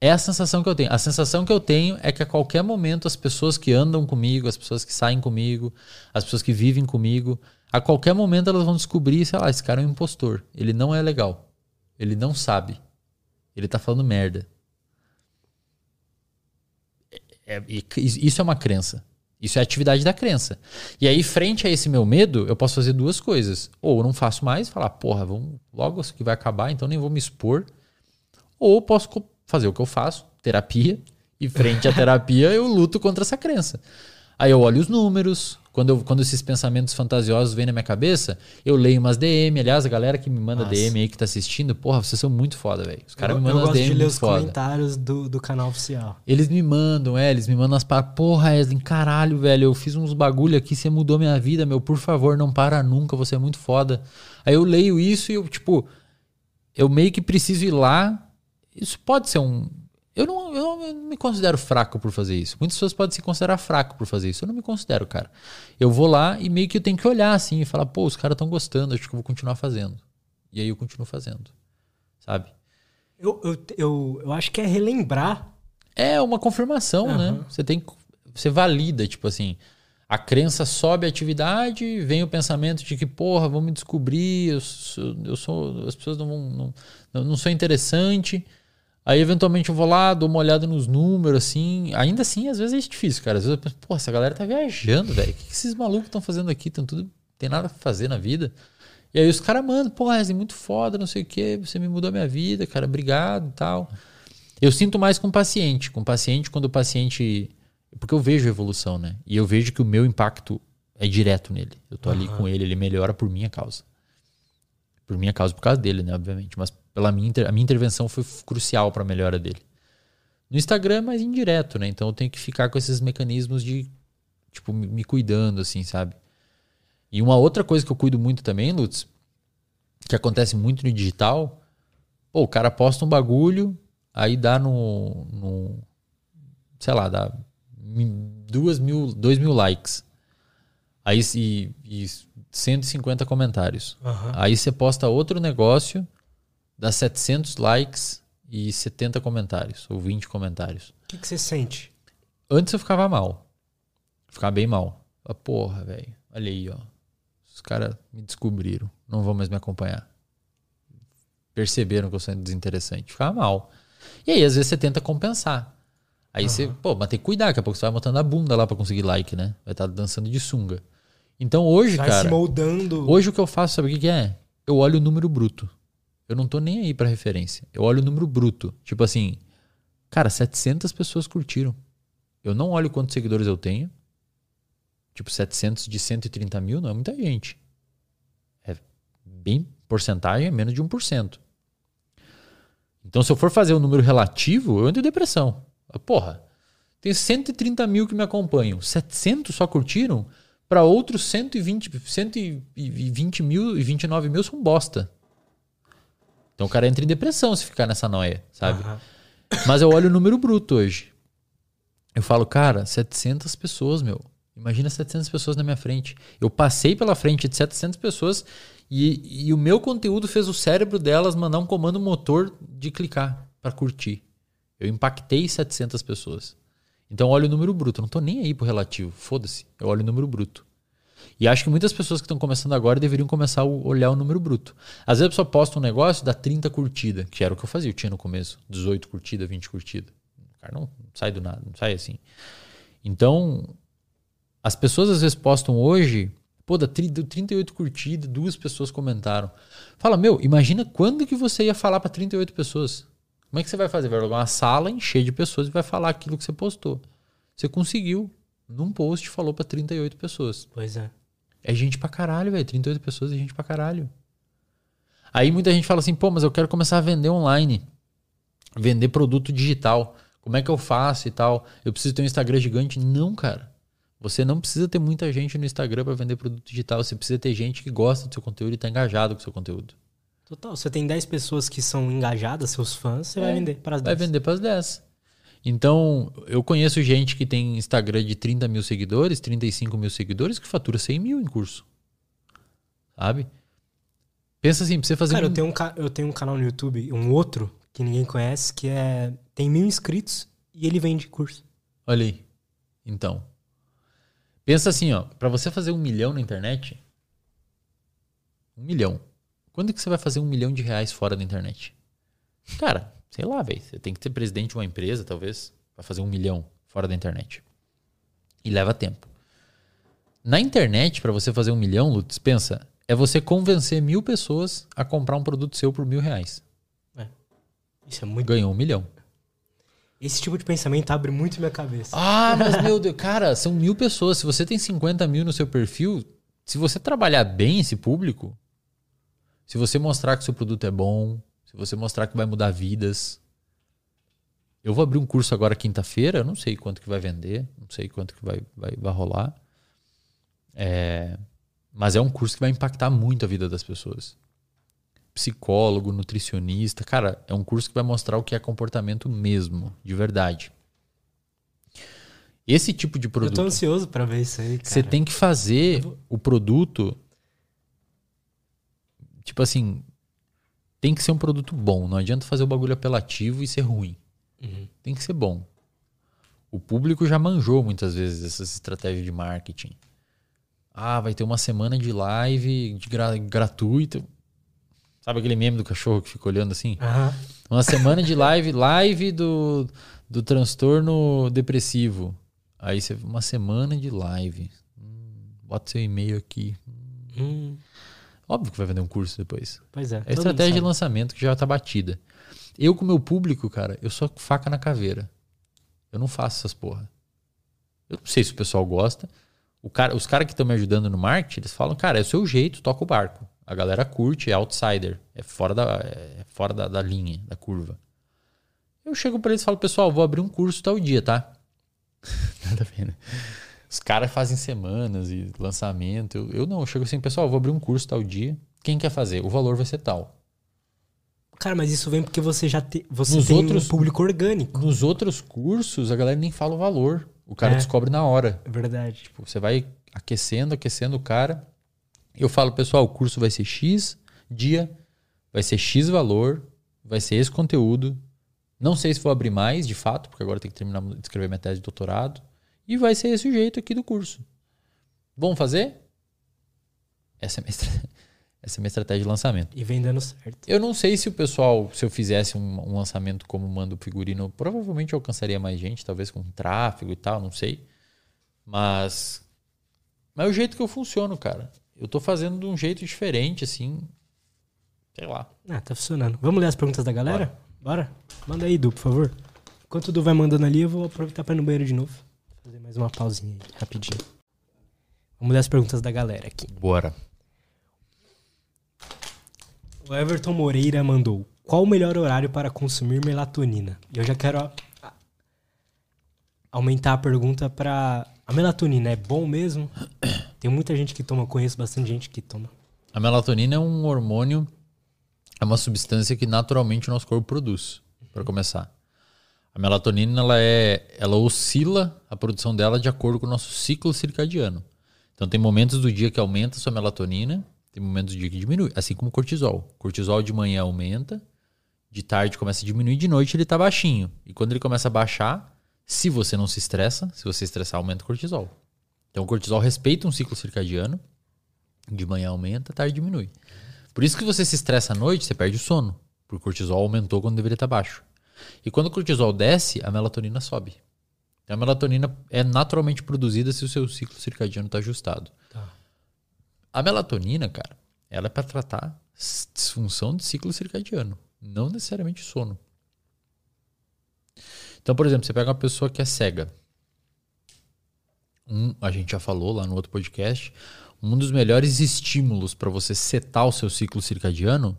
É a sensação que eu tenho. A sensação que eu tenho é que a qualquer momento as pessoas que andam comigo, as pessoas que saem comigo, as pessoas que vivem comigo, a qualquer momento elas vão descobrir, sei lá, esse cara é um impostor. Ele não é legal. Ele não sabe. Ele tá falando merda. É- é- isso é uma crença. Isso é atividade da crença. E aí, frente a esse meu medo, eu posso fazer duas coisas. Ou eu não faço mais, falar, porra, vamos, logo isso aqui vai acabar, então nem vou me expor. Ou posso fazer o que eu faço, terapia, e frente à terapia eu luto contra essa crença. Aí eu olho os números, quando, eu- quando esses pensamentos fantasiosos vêm na minha cabeça, eu leio umas DM. Aliás, a galera que me manda Nossa. DM aí que tá assistindo, porra, vocês são muito foda, velho. Os caras eu, me eu mandam as gosto DM de ler os foda. comentários do, do canal oficial. Eles me mandam, é, eles me mandam as paradas. Porra, Wesley, caralho, velho, eu fiz uns bagulho aqui, você mudou minha vida, meu, por favor, não para nunca, você é muito foda. Aí eu leio isso e eu, tipo, eu meio que preciso ir lá. Isso pode ser um. Eu não, eu não- me considero fraco por fazer isso. Muitas pessoas podem se considerar fraco por fazer isso. Eu não me considero, cara. Eu vou lá e meio que eu tenho que olhar assim e falar, pô, os caras estão gostando, acho que eu vou continuar fazendo. E aí eu continuo fazendo. Sabe? Eu, eu, eu, eu acho que é relembrar. É uma confirmação, né? Aham. Você tem que- você valida, tipo assim, a crença sobe a atividade, vem o pensamento de que, porra, vão me descobrir, eu sou, eu sou as pessoas não vão não, não sou interessante. Aí eventualmente eu vou lá, dou uma olhada nos números assim, ainda assim às vezes é difícil, cara. Às vezes eu penso, pô, essa galera tá viajando, velho. O que que esses malucos estão fazendo aqui? Tão tudo tem nada pra fazer na vida. E aí os caras mandam, pô, Wesley, muito foda, não sei o que, você me mudou a minha vida, cara, obrigado e tal. Eu sinto mais com o paciente. Com o paciente, quando o paciente. Porque eu vejo a evolução, né? E eu vejo que o meu impacto é direto nele. Eu tô ali com ele, ele melhora por minha causa. Por minha causa, por causa dele, né? Obviamente. Mas pela minha, a minha intervenção foi crucial para a melhora dele. No Instagram é mais indireto, né? Então eu tenho que ficar com esses mecanismos de, tipo, me cuidando, assim, sabe? E uma outra coisa que eu cuido muito também, Lutz, que acontece muito no digital, pô, o cara posta um bagulho, aí dá no. no sei lá, dá duas mil, dois mil likes. Aí e, e 150 comentários. Aham. Aí você posta outro negócio, dá 700 likes e 70 comentários, ou 20 comentários. O que, que você sente? Antes eu ficava mal. Ficava bem mal. Falava, Porra, velho. olha aí, ó. Os caras me descobriram, não vão mais me acompanhar. Perceberam que eu sou desinteressante. Ficava mal. E aí, às vezes, você tenta compensar. Aí uhum. você, pô, mas tem que cuidar, daqui a pouco você vai botando a bunda lá para conseguir like, né? Vai estar tá dançando de sunga. Então hoje, vai cara. se moldando. Hoje o que eu faço, sabe o que, que é? Eu olho o número bruto. Eu não tô nem aí pra referência. Eu olho o número bruto. Tipo assim, cara, 700 pessoas curtiram. Eu não olho quantos seguidores eu tenho. Tipo, 700 de 130 mil não é muita gente. É bem porcentagem, é menos de 1%. Então, se eu for fazer o um número relativo, eu entro em depressão. Porra, tem 130 mil que me acompanham. 700 só curtiram? Para outros 120, 120 mil e 29 mil são bosta. Então o cara entra em depressão se ficar nessa noia, sabe? Uhum. Mas eu olho o número bruto hoje. Eu falo, cara, 700 pessoas, meu. Imagina 700 pessoas na minha frente. Eu passei pela frente de 700 pessoas e, e o meu conteúdo fez o cérebro delas mandar um comando motor de clicar para curtir. Eu impactei 700 pessoas. Então eu olho o número bruto. Eu não tô nem aí pro relativo. Foda-se. Eu olho o número bruto. E acho que muitas pessoas que estão começando agora deveriam começar a olhar o número bruto. Às vezes a pessoa posta um negócio, dá 30 curtidas, que era o que eu fazia. Eu tinha no começo. 18 curtidas, 20 curtidas. O cara não sai do nada, não sai assim. Então, as pessoas às vezes postam hoje, pô, dá 38 curtidas, duas pessoas comentaram. Fala, meu, imagina quando que você ia falar para 38 pessoas. Como é que você vai fazer? Vai jogar uma sala encher de pessoas e vai falar aquilo que você postou. Você conseguiu. Num post falou para 38 pessoas. Pois é. É gente pra caralho, velho. 38 pessoas é gente pra caralho. Aí muita gente fala assim, pô, mas eu quero começar a vender online. Vender produto digital. Como é que eu faço e tal? Eu preciso ter um Instagram gigante? Não, cara. Você não precisa ter muita gente no Instagram para vender produto digital. Você precisa ter gente que gosta do seu conteúdo e está engajado com o seu conteúdo. Total. Você tem 10 pessoas que são engajadas, seus fãs, você é, vai vender para as 10. Vai vender para as 10. Então, eu conheço gente que tem Instagram de 30 mil seguidores, 35 mil seguidores, que fatura 100 mil em curso. Sabe? Pensa assim, pra você fazer. Cara, um... eu, tenho um, eu tenho um canal no YouTube, um outro, que ninguém conhece, que é. Tem mil inscritos e ele vende curso. Olha aí. Então. Pensa assim, ó. Pra você fazer um milhão na internet. Um milhão. Quando que você vai fazer um milhão de reais fora da internet? Cara, sei lá, velho. Você tem que ser presidente de uma empresa, talvez, para fazer um milhão fora da internet. E leva tempo. Na internet, para você fazer um milhão, Lutz, pensa, é você convencer mil pessoas a comprar um produto seu por mil reais. É. Isso é muito. Ganhou um milhão. Esse tipo de pensamento abre muito minha cabeça. Ah, mas meu Deus, cara, são mil pessoas. Se você tem 50 mil no seu perfil, se você trabalhar bem esse público, se você mostrar que seu produto é bom, se você mostrar que vai mudar vidas. Eu vou abrir um curso agora quinta-feira, eu não sei quanto que vai vender, não sei quanto que vai, vai, vai rolar. É, mas é um curso que vai impactar muito a vida das pessoas. Psicólogo, nutricionista, cara, é um curso que vai mostrar o que é comportamento mesmo, de verdade. Esse tipo de produto. Eu tô ansioso para ver isso aí. Cara. Você tem que fazer vou... o produto Tipo assim, tem que ser um produto bom. Não adianta fazer o bagulho apelativo e ser ruim. Uhum. Tem que ser bom. O público já manjou muitas vezes essas estratégias de marketing. Ah, vai ter uma semana de live de gra gratuito. Sabe aquele meme do cachorro que fica olhando assim? Uhum. Uma semana de live, live do, do transtorno depressivo. Aí você uma semana de live. Hum, bota seu e-mail aqui. Hum. Óbvio que vai vender um curso depois. Pois é. É a estratégia de lançamento que já tá batida. Eu, com o meu público, cara, eu sou faca na caveira. Eu não faço essas porra. Eu não sei se o pessoal gosta. O cara, os caras que estão me ajudando no marketing, eles falam, cara, é o seu jeito, toca o barco. A galera curte, é outsider. É fora da, é fora da, da linha, da curva. Eu chego para eles e falo, pessoal, vou abrir um curso tal dia, tá? Nada a ver, né? Os caras fazem semanas e lançamento. Eu, eu não, eu chego assim, pessoal, vou abrir um curso tal dia. Quem quer fazer? O valor vai ser tal. Cara, mas isso vem porque você já te, você nos tem outros, um público orgânico. Nos outros cursos, a galera nem fala o valor. O cara é, descobre na hora. É verdade. Tipo, você vai aquecendo, aquecendo o cara. Eu falo, pessoal, o curso vai ser X dia, vai ser X valor, vai ser esse conteúdo. Não sei se vou abrir mais, de fato, porque agora tem que terminar de escrever minha tese de doutorado. E vai ser esse o jeito aqui do curso. Vamos fazer? Essa é a minha, estra- essa é minha estratégia de lançamento. E vem dando certo. Eu não sei se o pessoal, se eu fizesse um, um lançamento como manda o figurino, provavelmente alcançaria mais gente, talvez com tráfego e tal, não sei. Mas. Mas é o jeito que eu funciono, cara. Eu tô fazendo de um jeito diferente, assim. Sei lá. Ah, tá funcionando. Vamos ler as perguntas da galera? Bora? Manda aí, Du, por favor. Enquanto o Du vai mandando ali, eu vou aproveitar pra ir no banheiro de novo. Mais uma pausinha aí, rapidinho. Vamos ler as perguntas da galera aqui. Bora. O Everton Moreira mandou: Qual o melhor horário para consumir melatonina? E eu já quero a- a- aumentar a pergunta pra. A melatonina é bom mesmo? Tem muita gente que toma, eu conheço bastante gente que toma. A melatonina é um hormônio, é uma substância que naturalmente o nosso corpo produz, para começar. A melatonina ela é, ela oscila a produção dela de acordo com o nosso ciclo circadiano. Então tem momentos do dia que aumenta a sua melatonina, tem momentos do dia que diminui, assim como o cortisol. O cortisol de manhã aumenta, de tarde começa a diminuir, de noite ele está baixinho. E quando ele começa a baixar, se você não se estressa, se você estressar aumenta o cortisol. Então o cortisol respeita um ciclo circadiano, de manhã aumenta, tarde diminui. Por isso que você se estressa à noite, você perde o sono. Porque o cortisol aumentou quando deveria estar baixo. E quando o cortisol desce, a melatonina sobe. Então a melatonina é naturalmente produzida se o seu ciclo circadiano está ajustado. Tá. A melatonina, cara, ela é para tratar disfunção de ciclo circadiano, não necessariamente sono. Então, por exemplo, você pega uma pessoa que é cega. Um, a gente já falou lá no outro podcast, um dos melhores estímulos para você setar o seu ciclo circadiano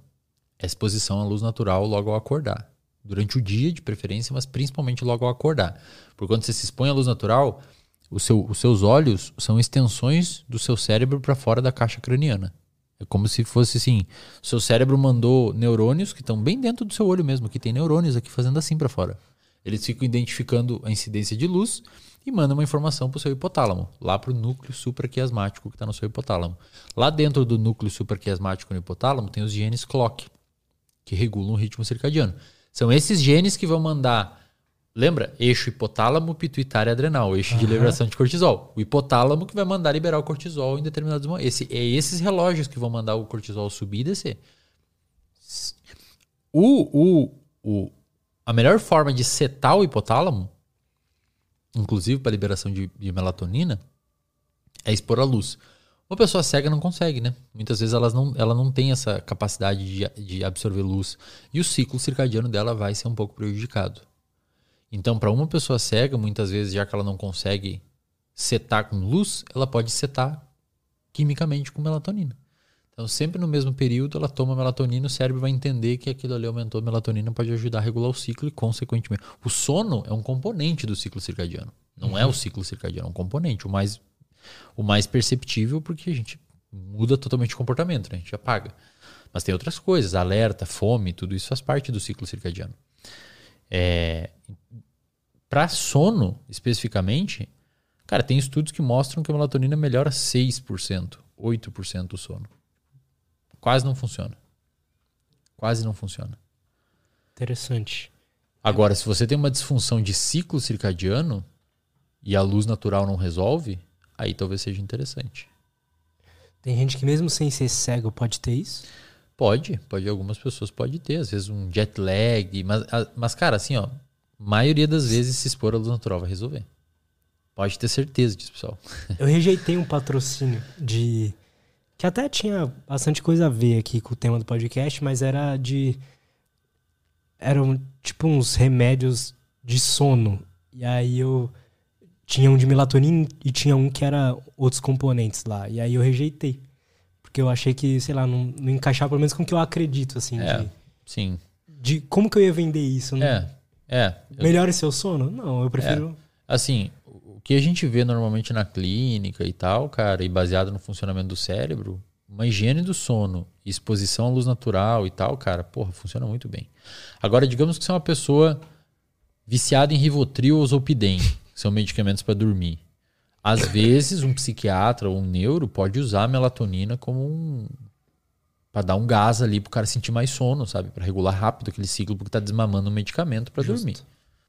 é a exposição à luz natural logo ao acordar. Durante o dia, de preferência, mas principalmente logo ao acordar. Porque quando você se expõe à luz natural, seu- os seus olhos são extensões do seu cérebro para fora da caixa craniana. É como se fosse assim: seu cérebro mandou neurônios que estão bem dentro do seu olho mesmo, que tem neurônios aqui fazendo assim para fora. Eles ficam identificando a incidência de luz e mandam uma informação para o seu hipotálamo, lá para o núcleo supraquiasmático que está no seu hipotálamo. Lá dentro do núcleo supraquiasmático no hipotálamo tem os genes clock, que regulam o ritmo circadiano. São esses genes que vão mandar. Lembra? Eixo hipotálamo, pituitária adrenal, eixo de liberação de cortisol. O hipotálamo que vai mandar liberar o cortisol em determinados momentos. Esse, é esses relógios que vão mandar o cortisol subir e descer. O, o, o, a melhor forma de setar o hipotálamo, inclusive para liberação de, de melatonina, é expor a luz. Uma pessoa cega não consegue, né? Muitas vezes elas não, ela não tem essa capacidade de, de absorver luz. E o ciclo circadiano dela vai ser um pouco prejudicado. Então, para uma pessoa cega, muitas vezes, já que ela não consegue setar com luz, ela pode setar quimicamente com melatonina. Então, sempre no mesmo período, ela toma melatonina, o cérebro vai entender que aquilo ali aumentou a melatonina, pode ajudar a regular o ciclo e, consequentemente. O sono é um componente do ciclo circadiano. Não é o ciclo circadiano, é um componente. O mais, o mais perceptível, porque a gente muda totalmente o comportamento, né? a gente apaga. Mas tem outras coisas, alerta, fome, tudo isso faz parte do ciclo circadiano. É, para sono, especificamente, cara, tem estudos que mostram que a melatonina melhora 6%, 8% do sono. Quase não funciona. Quase não funciona. Interessante. Agora, se você tem uma disfunção de ciclo circadiano e a luz natural não resolve, aí talvez seja interessante. Tem gente que mesmo sem ser cego pode ter isso? Pode, pode. Algumas pessoas pode ter, às vezes um jet lag, mas, a- mas cara, assim, ó, maioria das vezes se expor à luz natural vai resolver. Pode ter certeza disso, pessoal. Eu rejeitei um patrocínio de. que até tinha bastante coisa a ver aqui com o tema do podcast, mas era de. Eram tipo uns remédios de sono. E aí eu. Tinha um de melatonina e tinha um que era outros componentes lá. E aí eu rejeitei. Porque eu achei que, sei lá, não, não encaixava pelo menos com o que eu acredito, assim. É. De, Sim. de como que eu ia vender isso? Não- É, é. Eu- Melhore seu sono? Não, eu prefiro. assim, o que a gente vê normalmente na clínica e tal, cara, e baseado no funcionamento do cérebro, uma higiene do sono, exposição à luz natural e tal, cara, porra, funciona muito bem. Agora, digamos que você é uma pessoa viciada em Rivotril ou Zolpidem, são medicamentos para dormir. Às vezes, um psiquiatra ou um neuro pode usar a melatonina como um para dar um gás ali pro cara sentir mais sono, sabe? Para regular rápido aquele ciclo porque tá desmamando um medicamento para dormir.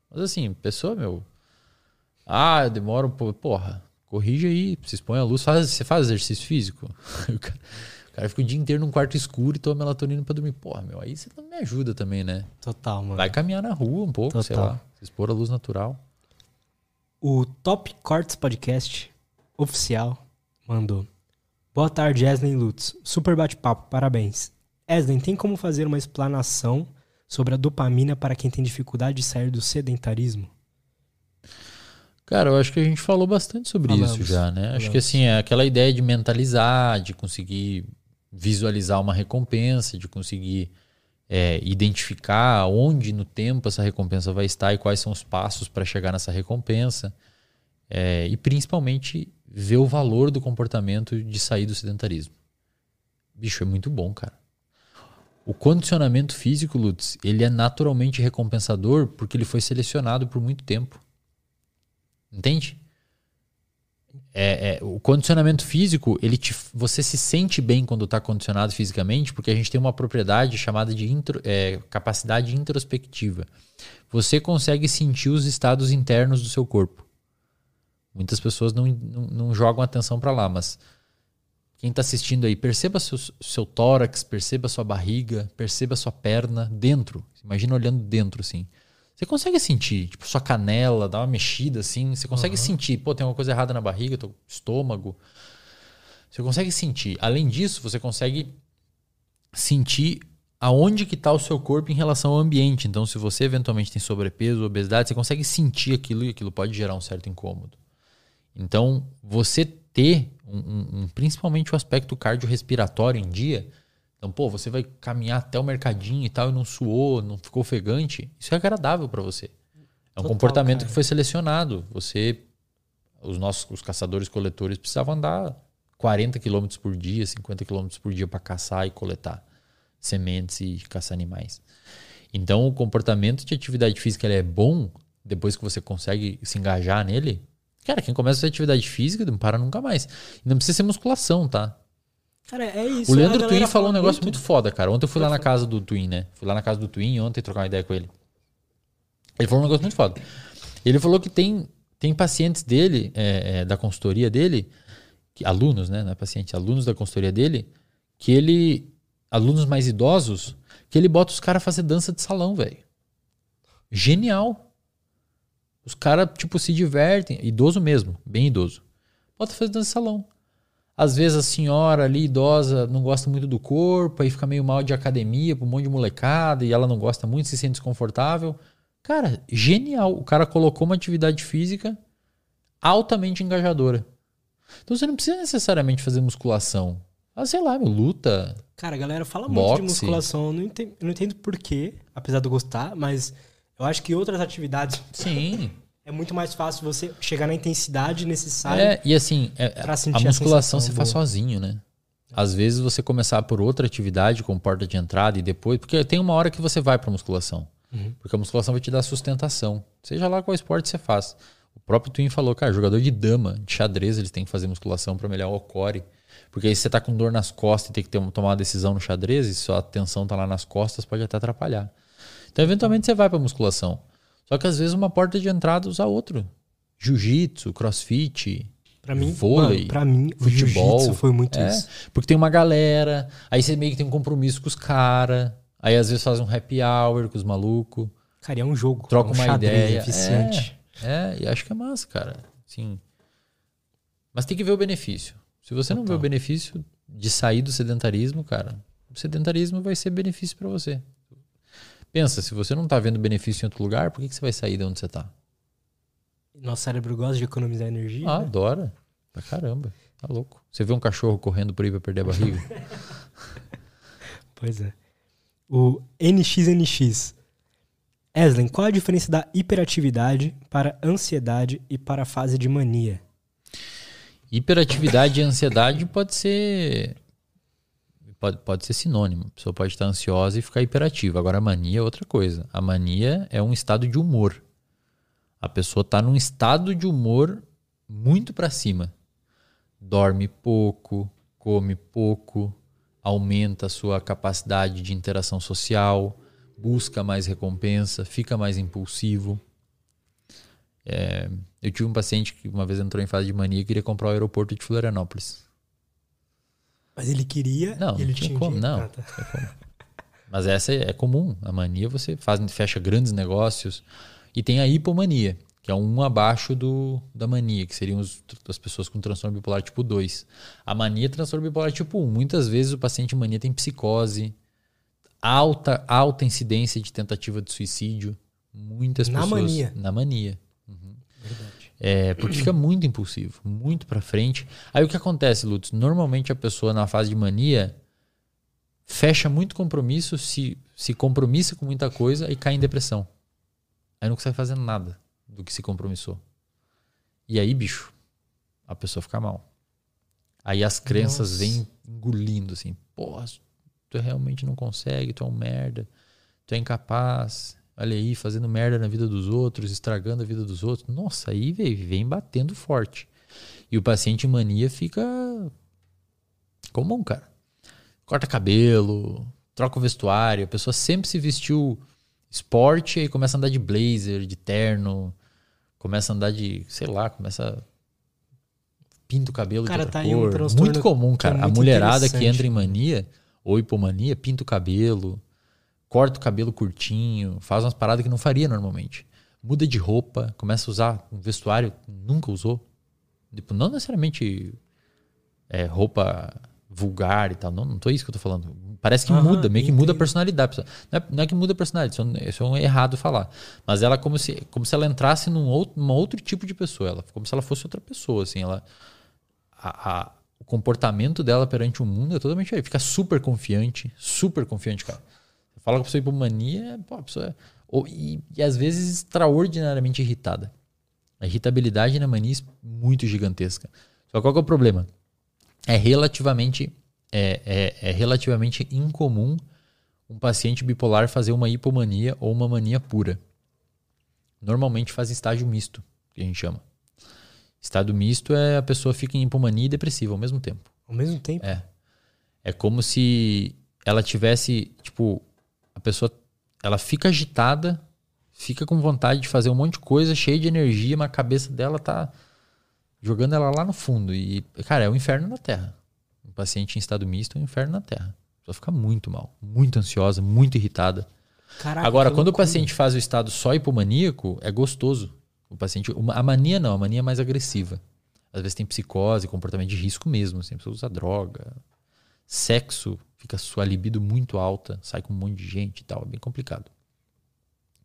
Mas assim, pessoa, meu, ah, eu demoro, um pouco. porra, corrige aí, se expõe à luz, faz, você faz exercício físico. o, cara, o cara fica o dia inteiro num quarto escuro e toma melatonina pra dormir. Porra, meu, aí você não me ajuda também, né? Total, mano. Vai caminhar na rua um pouco, sei Total. lá. Se expor à luz natural. O Top Cortes Podcast oficial mandou. Boa tarde, Eslen Lutz. Super bate-papo, parabéns. Eslen, tem como fazer uma explanação sobre a dopamina para quem tem dificuldade de sair do sedentarismo? Cara, eu acho que a gente falou bastante sobre Falamos, isso já, né? Acho falamos. que assim, é aquela ideia de mentalizar, de conseguir visualizar uma recompensa, de conseguir é, identificar onde no tempo essa recompensa vai estar e quais são os passos para chegar nessa recompensa. É, e principalmente ver o valor do comportamento de sair do sedentarismo. Bicho, é muito bom, cara. O condicionamento físico, Lutz, ele é naturalmente recompensador porque ele foi selecionado por muito tempo. Entende? É, é, o condicionamento físico, ele te, você se sente bem quando está condicionado fisicamente, porque a gente tem uma propriedade chamada de intro, é, capacidade introspectiva. Você consegue sentir os estados internos do seu corpo. Muitas pessoas não, não, não jogam atenção para lá, mas quem está assistindo aí, perceba seu, seu tórax, perceba sua barriga, perceba sua perna dentro. Imagina olhando dentro, assim. Você consegue sentir, tipo, sua canela, dá uma mexida assim. Você consegue sentir, pô, tem uma coisa errada na barriga, teu estômago. Você consegue sentir. Além disso, você consegue sentir aonde que está o seu corpo em relação ao ambiente. Então, se você eventualmente tem sobrepeso, obesidade, você consegue sentir aquilo e aquilo pode gerar um certo incômodo. Então, você ter um, um- um- principalmente o aspecto cardiorrespiratório em dia. Então, pô, você vai caminhar até o mercadinho e tal e não suou, não ficou ofegante. Isso é agradável para você. É um Total, comportamento cara. que foi selecionado. Você, os nossos os caçadores coletores precisavam andar 40 km por dia, 50 km por dia para caçar e coletar sementes e caçar animais. Então, o comportamento de atividade física é bom depois que você consegue se engajar nele. Cara, quem começa a fazer atividade física não para nunca mais. E não precisa ser musculação, tá? Cara, é isso. O Leandro Twin falou um negócio muito foda, cara. Ontem eu fui lá na casa do Twin, né? Fui lá na casa do Twin ontem trocar uma ideia com ele. Ele falou um negócio muito foda. Ele falou que tem, tem pacientes dele, é, é, da consultoria dele, que, alunos, né? Não é paciente, alunos da consultoria dele, que ele. Alunos mais idosos, que ele bota os caras a fazer dança de salão, velho. Genial. Os caras, tipo, se divertem. Idoso mesmo, bem idoso. Bota fazer dança de salão. Às vezes a senhora ali, idosa, não gosta muito do corpo, aí fica meio mal de academia pra um monte de molecada e ela não gosta muito, se sente desconfortável. Cara, genial. O cara colocou uma atividade física altamente engajadora. Então você não precisa necessariamente fazer musculação. Ah, sei lá, meu, luta. Cara, a galera fala muito de Boxe. musculação. Eu não entendo, eu não entendo porquê, apesar de eu gostar, mas eu acho que outras atividades Sim. é muito mais fácil você chegar na intensidade necessária. É, e assim, é- Pra a sentir a musculação sensação você faz boa. sozinho, né? Às vezes você começar por outra atividade como porta de entrada e depois. Porque tem uma hora que você vai pra musculação. Uhum. Porque a musculação vai te dar sustentação. Seja lá qual esporte você faz. O próprio Twin falou, cara, jogador de dama, de xadrez, eles têm que fazer musculação pra melhorar o core. Porque aí você tá com dor nas costas e tem que ter, tomar uma decisão no xadrez e sua atenção tá lá nas costas, pode até atrapalhar. Então, eventualmente, você vai pra musculação. Só que às vezes uma porta de entrada usa outro. Jiu-jitsu, crossfit, Pra mim, vôlei, mano, pra mim, futebol. foi muito É, isso. Porque tem uma galera, aí você meio que tem um compromisso com os caras, aí às vezes faz um happy hour com os malucos, Cara, é um jogo. troca é um uma ideia. eficiente. É, é, e acho que é massa, cara. Sim. Mas tem que ver o benefício. Se você não vê o benefício de sair do sedentarismo, cara, o sedentarismo vai ser benefício pra você. Pensa, se você não tá vendo benefício em outro lugar, por que, que você vai sair de onde você tá? Nosso cérebro gosta de economizar energia. Ah, né? adora. Pra caramba. Tá louco. Você vê um cachorro correndo por aí pra perder a barriga? Pois é. O NXNX. Eslen, qual a diferença da hiperatividade para ansiedade e para a fase de mania? Hiperatividade e ansiedade pode ser. Pode, pode ser sinônimo. A pessoa pode estar ansiosa e ficar hiperativa. Agora, a mania é outra coisa. A mania é um estado de humor. A pessoa está num estado de humor muito para cima. Dorme pouco, come pouco, aumenta a sua capacidade de interação social, busca mais recompensa, fica mais impulsivo. É, Eu tive um paciente que uma vez entrou em fase de mania e queria comprar o aeroporto de Florianópolis. Mas ele queria Não, ele não tinha tinha como, dinheiro. não. Ah, tá. Não como. Mas essa é comum. A mania você faz, fecha grandes negócios. E tem a hipomania, que é um abaixo do, da mania, que seriam os, as pessoas com transtorno bipolar tipo 2. A mania é transtorno bipolar tipo 1. Muitas vezes o paciente mania tem psicose, alta, alta incidência de tentativa de suicídio. Muitas Na pessoas. mania. Na mania. É, porque fica muito impulsivo, muito pra frente. Aí o que acontece, Lutz? Normalmente a pessoa na fase de mania fecha muito compromisso, se, se compromissa com muita coisa e cai em depressão. Aí não consegue fazer nada do que se compromissou. E aí, bicho, a pessoa fica mal. Aí as crenças Nossa. vêm engolindo assim. Porra, tu realmente não consegue, tu é um merda, tu é incapaz. Olha aí, fazendo merda na vida dos outros, estragando a vida dos outros. Nossa, aí véi, vem batendo forte. E o paciente em mania fica comum, cara. Corta cabelo, troca o vestuário. A pessoa sempre se vestiu esporte e começa a andar de blazer, de terno. Começa a andar de, sei lá, começa pinta o cabelo Cara, de outra tá um cor. transtorno muito comum, é cara. a muito mulherada que entra em mania ou hipomania, pinta o cabelo, corta o cabelo curtinho, faz umas paradas que não faria normalmente. Muda de roupa, começa a usar um vestuário que nunca usou. Tipo, não necessariamente é, roupa vulgar e tal. Não, não tô isso que eu tô falando. Parece que Aham, muda, meio que muda a personalidade. Não é, não é que muda a personalidade, isso é, isso é um errado falar. Mas ela é como se, como se ela entrasse num outro, num outro tipo de pessoa. Ela, como se ela fosse outra pessoa, assim. Ela, a- a- o comportamento dela perante o mundo é totalmente. Fica super confiante, super confiante, cara. Fala com a pessoa hipomania, pô, a pessoa é, ou- e, e às vezes extraordinariamente irritada. A irritabilidade na mania é muito gigantesca. Só qual que é o problema? É relativamente, é, é, é relativamente incomum um paciente bipolar fazer uma hipomania ou uma mania pura. Normalmente faz estágio misto, que a gente chama. Estado misto é a pessoa fica em hipomania e depressiva ao mesmo tempo. Ao mesmo tempo. É. É como se ela tivesse, tipo, a pessoa, ela fica agitada, fica com vontade de fazer um monte de coisa, cheia de energia, mas a cabeça dela tá jogando ela lá no fundo. E, cara, é o inferno na Terra. Um paciente em estado misto é um inferno na Terra. A pessoa fica muito mal, muito ansiosa, muito irritada. Caraca, Agora, quando o paciente faz o estado só hipomaníaco, é gostoso. O paciente, a mania não, a mania é mais agressiva. Às vezes tem psicose, comportamento de risco mesmo, assim, a pessoa usa droga, sexo, fica sua libido muito alta, sai com um monte de gente e tal, é bem complicado.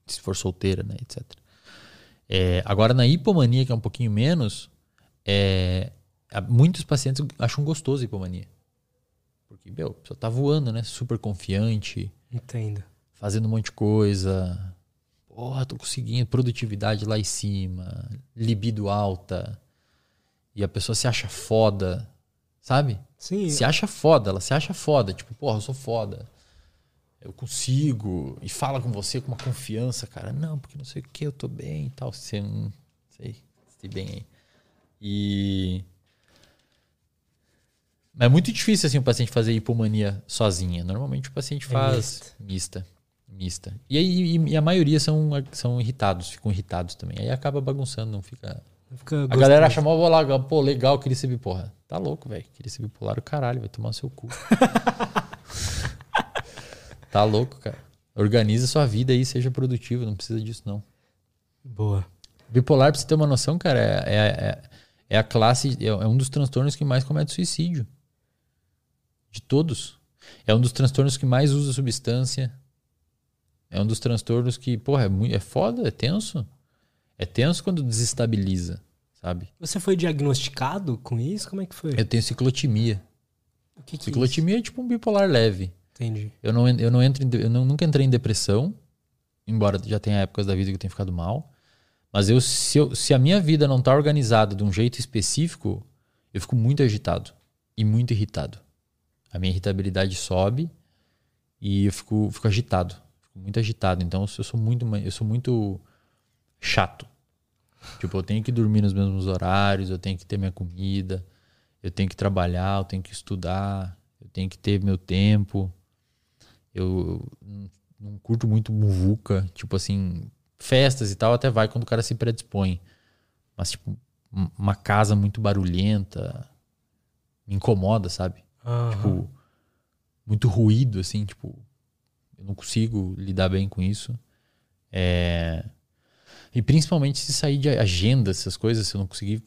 Se for solteira, né, etc. É, agora, na hipomania, que é um pouquinho menos, é, muitos pacientes acham gostoso a hipomania. Porque, meu, a pessoa tá voando, né, super confiante, Entendo. fazendo um monte de coisa. Porra, tô conseguindo. Produtividade lá em cima, libido alta. E a pessoa se acha foda, sabe? Sim, Se acha foda, ela se acha foda. Tipo, porra, eu sou foda. Eu consigo. E fala com você com uma confiança, cara. Não, porque não sei o que, eu tô bem e tal. Você não sei, sei bem aí. E. Mas é muito difícil assim o paciente fazer hipomania sozinha. Normalmente o paciente É faz mista. Mista. E aí e- e a maioria são, são irritados, ficam irritados também. Aí acaba bagunçando, não fica. fica A galera acha mó lá, pô, legal, queria ser bipolar. Tá louco, velho. Queria ser bipolar, o caralho, vai tomar seu cu. tá louco, cara. Organiza sua vida aí, seja produtivo, não precisa disso, não. Boa. Bipolar, pra você ter uma noção, cara, é, é, é, é a classe, é, é um dos transtornos que mais comete suicídio. De todos. É um dos transtornos que mais usa substância. É um dos transtornos que, porra, é, muito, é foda, é tenso. É tenso quando desestabiliza, sabe? Você foi diagnosticado com isso? Como é que foi? Eu tenho ciclotimia. O que que é isso? Ciclotimia é tipo um bipolar leve. Entendi. Eu, não, eu, não entro eu não- nunca entrei em depressão, embora já tenha épocas da vida que eu tenho ficado mal. Mas eu se, eu- se a minha vida não tá organizada de um jeito específico, eu fico muito agitado e muito irritado. A minha irritabilidade sobe e eu fico, fico agitado. Fico muito agitado. Então eu sou muito, eu sou muito chato. Tipo, eu tenho que dormir nos mesmos horários, eu tenho que ter minha comida, eu tenho que trabalhar, eu tenho que estudar, eu tenho que ter meu tempo. Eu não- curto muito muvuca, tipo assim, festas e tal, até vai quando o cara se predispõe. Mas, tipo, um- uma casa muito barulhenta me incomoda, sabe? Aham. Tipo, muito ruído, assim, tipo, eu não consigo lidar bem com isso. É, E principalmente se sair de agenda, essas coisas, se eu não conseguir.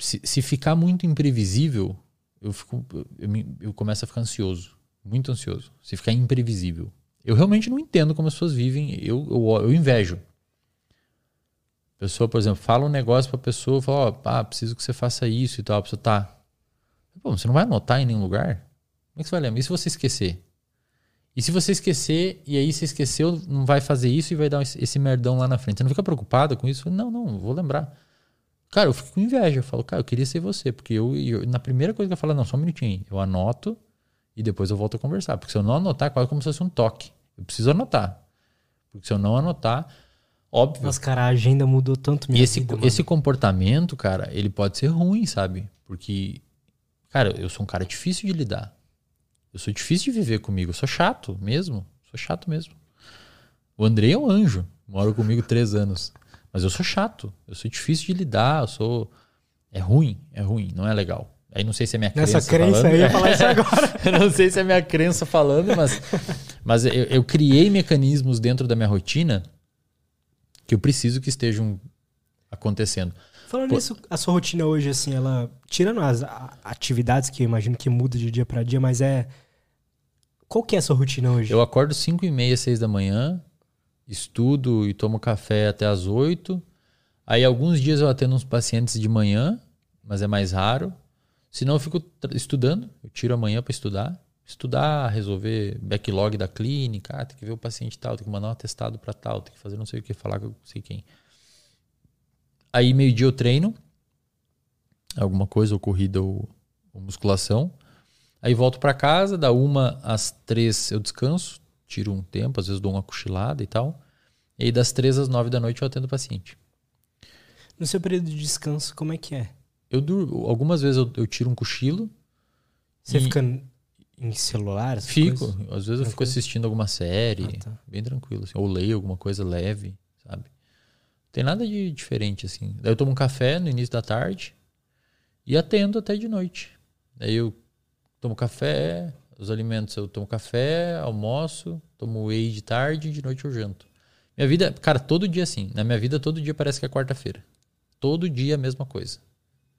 Se, se, ficar muito imprevisível, eu, fico, eu, eu começo a ficar ansioso. Muito ansioso. Se ficar imprevisível. Eu realmente não entendo como as pessoas vivem. Eu, eu, eu invejo. A pessoa, por exemplo, fala um negócio pra pessoa, fala, ó, pá, preciso que você faça isso e tal. A pessoa tá. Pô, você não vai anotar em nenhum lugar? Como é que você vai lembrar? E se você esquecer? E se você esquecer, e aí você esqueceu, não vai fazer isso e vai dar esse merdão lá na frente. Você não fica preocupado com isso? Não, não, vou lembrar. Cara, eu fico com inveja. Eu falo, cara, eu queria ser você. Porque eu, eu- na primeira coisa que eu falo, não, só um minutinho. Eu anoto e depois eu volto a conversar. Porque se eu não anotar, é quase como se fosse um toque. Eu preciso anotar. Porque se eu não anotar, óbvio. Nossa, cara, a agenda mudou tanto minha E esse, vida, esse comportamento, cara, ele pode ser ruim, sabe? Porque, cara, eu sou um cara difícil de lidar. Eu sou difícil de viver comigo. Eu sou chato mesmo. Sou chato mesmo. O Andrei é um anjo. Mora comigo três anos. Mas eu sou chato. Eu sou difícil de lidar. Eu sou. É ruim. É ruim. Não é legal. Aí não sei se é minha Nessa crença. crença falando. aí, eu ia falar isso agora. Eu não sei se é minha crença falando, mas, mas eu, eu criei mecanismos dentro da minha rotina que eu preciso que estejam acontecendo. Falando Pô. nisso, a sua rotina hoje, assim, ela. Tirando as atividades que eu imagino que muda de dia pra dia, mas é. Qual que é a sua rotina hoje? Eu acordo 5 e meia, 6 da manhã, estudo e tomo café até as 8. Aí alguns dias eu atendo uns pacientes de manhã, mas é mais raro. Senão eu fico estudando, eu tiro a manhã para estudar. Estudar, resolver backlog da clínica, ah, tem que ver o paciente tal, tem que mandar um atestado para tal, tem que fazer não sei o que, falar com não sei quem. Aí meio-dia eu treino, alguma coisa, ou corrida ou, ou musculação. Aí volto para casa, da uma às três eu descanso, tiro um tempo, às vezes dou uma cochilada e tal. E aí das três às nove da noite eu atendo o paciente. No seu período de descanso, como é que é? Eu durmo, algumas vezes eu, eu tiro um cochilo, Você E- fica em celular? fico, coisas? às vezes eu fico assistindo alguma série, Ah, tá. bem tranquilo, assim, ou leio alguma coisa leve, sabe? Tem nada de diferente assim. Daí eu tomo um café no início da tarde e atendo até de noite. Daí eu tomo café, os alimentos eu tomo café, almoço, tomo whey de tarde e de noite eu janto. Minha vida, cara, todo dia assim. Na minha vida todo dia parece que é quarta-feira. Todo dia a mesma coisa.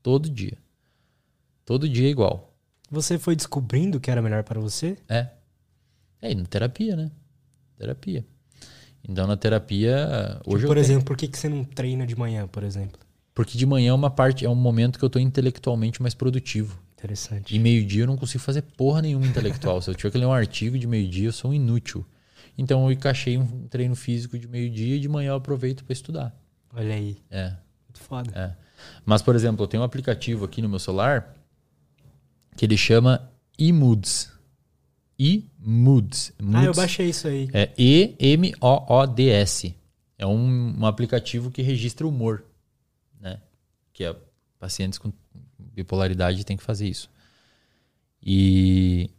Todo dia. Todo dia é igual. Você foi descobrindo o que era melhor para você? É. É, e na terapia, né? Terapia. Então na terapia, hoje Tipo, eu por tenho- exemplo, por que, que você não treina de manhã, por exemplo? porque de manhã é uma parte, é um momento que eu tô intelectualmente mais produtivo. Interessante. De meio-dia eu não consigo fazer porra nenhuma intelectual. Se eu tiver que ler um artigo de meio-dia, eu sou um inútil. Então eu encaixei um treino físico de meio-dia e de manhã eu aproveito para estudar. Olha aí, É, muito foda. é. Mas, por exemplo, eu tenho um aplicativo aqui no meu celular que ele chama eMoods. eMoods. Ah, eu Moods. baixei isso aí. É E-M-O-O-D-S. É um, um aplicativo que registra humor, né? Que é, pacientes com bipolaridade têm que fazer isso. E,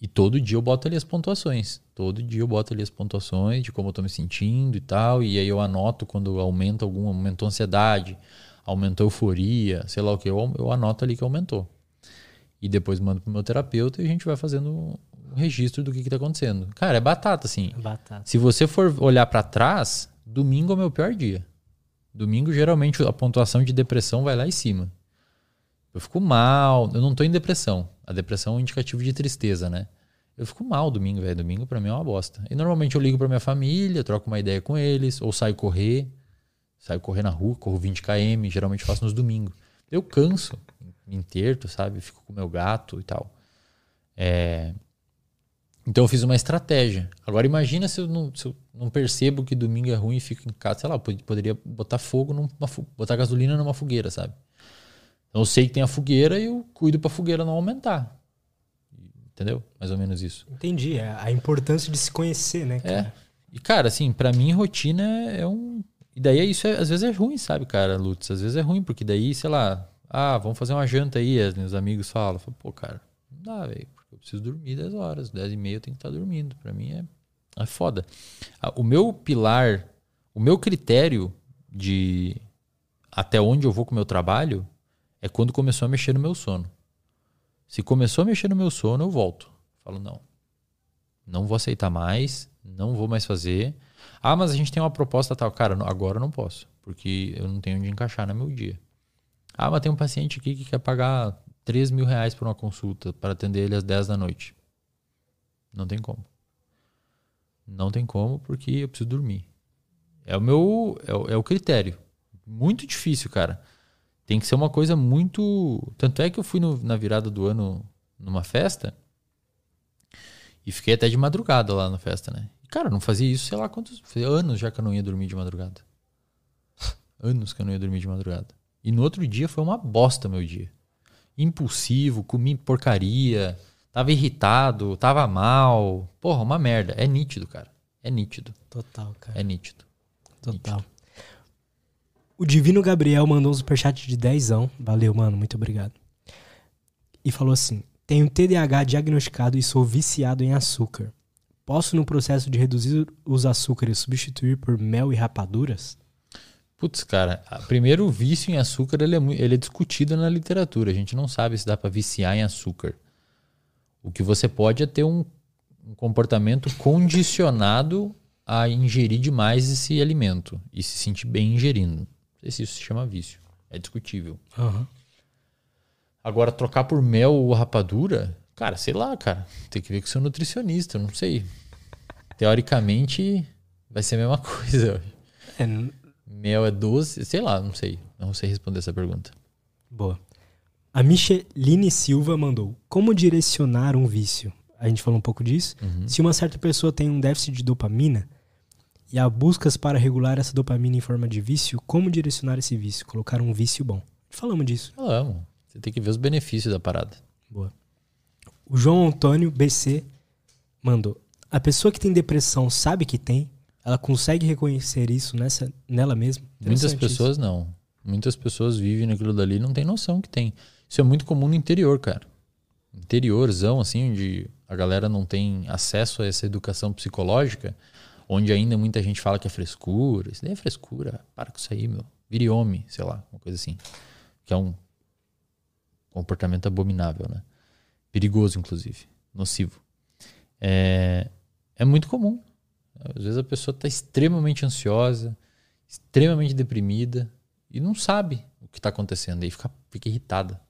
e todo dia eu boto ali as pontuações. Todo dia eu boto ali as pontuações de como eu tô me sentindo e tal. E aí eu anoto quando aumenta algum, aumentou ansiedade, aumentou euforia, sei lá o que, eu, eu anoto ali que aumentou. E depois mando pro meu terapeuta e a gente vai fazendo um registro do que, que tá acontecendo. Cara, é batata, assim. Batata. Se você for olhar pra trás, domingo é o meu pior dia. Domingo, geralmente, a pontuação de depressão vai lá em cima. Eu fico mal, eu não tô em depressão. A depressão é um indicativo de tristeza, né? Eu fico mal domingo, velho. Domingo pra mim é uma bosta. E normalmente eu ligo pra minha família, troco uma ideia com eles, ou saio correr. Saio correr na rua, corro 20 km, geralmente faço nos domingos. Eu canso, me interto, sabe? Fico com meu gato e tal. É, então eu fiz uma estratégia. Agora imagina se eu não, se eu não percebo que domingo é ruim e fico em casa, sei lá, poderia botar fogo numa botar gasolina numa fogueira, sabe? Então eu sei que tem a fogueira e eu cuido pra fogueira não aumentar. Entendeu? Mais ou menos isso. Entendi. É a importância de se conhecer, né, É. cara? E cara, assim, pra mim rotina é um e daí isso é- às vezes é ruim, sabe, cara, Lutz, às vezes é ruim porque daí, sei lá, ah, vamos fazer uma janta aí, os amigos falam, Falo, pô, cara, não dá, velho, porque eu preciso dormir 10 horas, 10 e meia eu tenho que estar dormindo. Pra mim é, é foda. Ah, O meu pilar, o meu critério de até onde eu vou com o meu trabalho é quando começou a mexer no meu sono. Se começou a mexer no meu sono, eu volto. Falo, não. Não vou aceitar mais, não vou mais fazer. Ah, mas a gente tem uma proposta tal. Cara, agora eu não posso, porque eu não tenho onde encaixar no meu dia. Ah, mas tem um paciente aqui que quer pagar 3 mil reais por uma consulta para atender ele às 10 da noite. Não tem como. Não tem como, porque eu preciso dormir. É o meu. É o, é o critério. Muito difícil, cara. Tem que ser uma coisa muito. Tanto é que eu fui no, na virada do ano numa festa e fiquei até de madrugada lá na festa, né? E, cara, não fazia isso, sei lá quantos. Anos já que eu não ia dormir de madrugada. anos que eu não ia dormir de madrugada. E no outro dia foi uma bosta meu dia. Impulsivo, comi porcaria, tava irritado, tava mal. Porra, uma merda. É nítido, cara. É nítido. Total, cara. É nítido. Total. Nítido. O Divino Gabriel mandou um superchat de dezão. Valeu, mano. Muito obrigado. E falou assim: Tenho TDAH diagnosticado e sou viciado em açúcar. Posso, no processo de reduzir os açúcares, substituir por mel e rapaduras? Putz, cara, primeiro o vício em açúcar ele é, ele é discutido na literatura. A gente não sabe se dá para viciar em açúcar. O que você pode é ter um, um comportamento condicionado a ingerir demais esse alimento e se sentir bem ingerindo. Não sei se isso se chama vício. É discutível. Uhum. Agora, trocar por mel ou rapadura, cara, sei lá, cara. Tem que ver com o seu nutricionista, não sei. Teoricamente, vai ser a mesma coisa. É, Mel é doce? Sei lá, não sei. Não sei responder essa pergunta. Boa. A Micheline Silva mandou: Como direcionar um vício? A gente falou um pouco disso. Uhum. Se uma certa pessoa tem um déficit de dopamina e há buscas para regular essa dopamina em forma de vício, como direcionar esse vício? Colocar um vício bom. Falamos disso. Falamos. Você tem que ver os benefícios da parada. Boa. O João Antônio BC mandou: A pessoa que tem depressão sabe que tem, ela consegue reconhecer isso nessa, nela mesma? Muitas pessoas isso. não. Muitas pessoas vivem naquilo dali e não tem noção que tem. Isso é muito comum no interior, cara. Interiorzão, assim, onde a galera não tem acesso a essa educação psicológica, onde ainda muita gente fala que é frescura. Isso daí é frescura. Para com isso aí, meu. Vire homem, sei lá, uma coisa assim. Que é um comportamento abominável, né? Perigoso, inclusive. Nocivo. É, é muito comum. Às vezes a pessoa está extremamente ansiosa, extremamente deprimida e não sabe o que está acontecendo. Aí fica, fica irritada.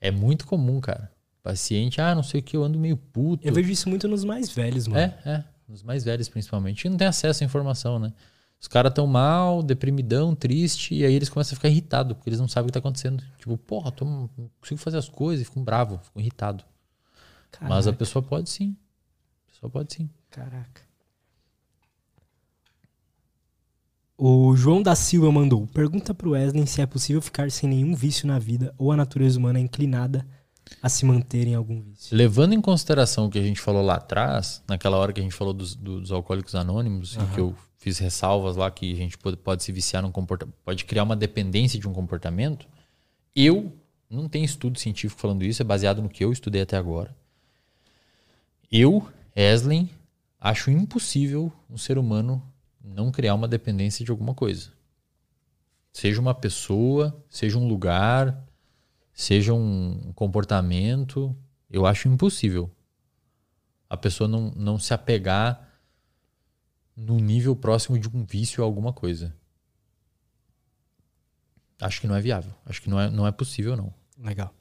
É muito comum, cara. Paciente, ah, não sei o que, eu ando meio puto. Eu vejo isso muito nos mais velhos, mano. É, é. Nos mais velhos, principalmente. E não tem acesso à informação, né? Os caras estão mal, deprimidão, triste, e aí eles começam a ficar irritados, porque eles não sabem o que está acontecendo. Tipo, porra, tô, não consigo fazer as coisas, e ficam bravos, ficam irritados. Mas a pessoa pode sim. A pessoa pode sim. Caraca. O João da Silva mandou: pergunta pro Wesley se é possível ficar sem nenhum vício na vida ou a natureza humana é inclinada a se manter em algum vício. Levando em consideração o que a gente falou lá atrás, naquela hora que a gente falou dos, dos alcoólicos anônimos, uhum. que eu fiz ressalvas lá que a gente pode, pode se viciar num comportamento, pode criar uma dependência de um comportamento. Eu não tenho estudo científico falando isso, é baseado no que eu estudei até agora. Eu, Wesley, acho impossível um ser humano não criar uma dependência de alguma coisa. Seja uma pessoa, seja um lugar, seja um comportamento, eu acho impossível a pessoa não, não se apegar no nível próximo de um vício a alguma coisa. Acho que não é viável. Acho que não é, não é possível, não. Legal.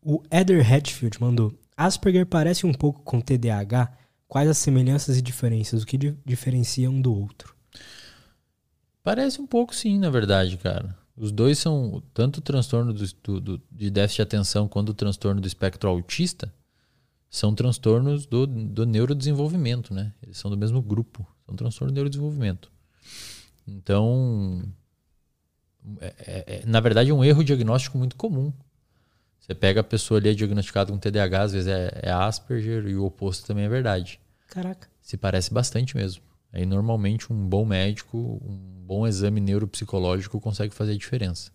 O Eder Hatfield mandou: Asperger parece um pouco com TDAH, Quais as semelhanças e diferenças? O que diferencia um do outro? Parece um pouco sim, na verdade, cara. Os dois são tanto o transtorno do, do, do, de déficit de atenção quanto o transtorno do espectro autista são transtornos do, do neurodesenvolvimento, né? Eles são do mesmo grupo, são transtorno do neurodesenvolvimento. Então, é, é, é, na verdade, é um erro diagnóstico muito comum. Você pega a pessoa ali é diagnosticada com TDAH, às vezes é, é Asperger e o oposto também é verdade. Caraca. Se parece bastante mesmo. Aí normalmente um bom médico, um bom exame neuropsicológico consegue fazer a diferença.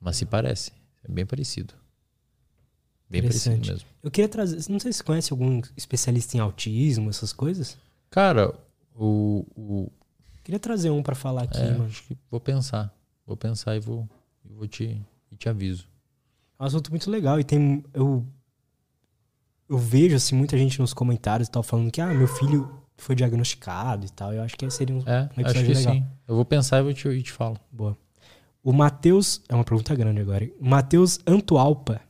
Mas se parece, é bem parecido. Bem parecido mesmo. Eu queria trazer, não sei se você conhece algum especialista em autismo, essas coisas? Cara, o, o... queria trazer um para falar aqui, é, mano. Acho que vou pensar. Vou pensar e vou, vou te, te aviso. É um assunto muito legal e tem. Eu, eu vejo assim, muita gente nos comentários e tal falando que ah, meu filho foi diagnosticado e tal. Eu acho que seria um, É, um acho episódio que legal. sim. Eu vou pensar e vou te, e te falo. Boa. O Matheus. É uma pergunta grande agora. O Matheus Antualpa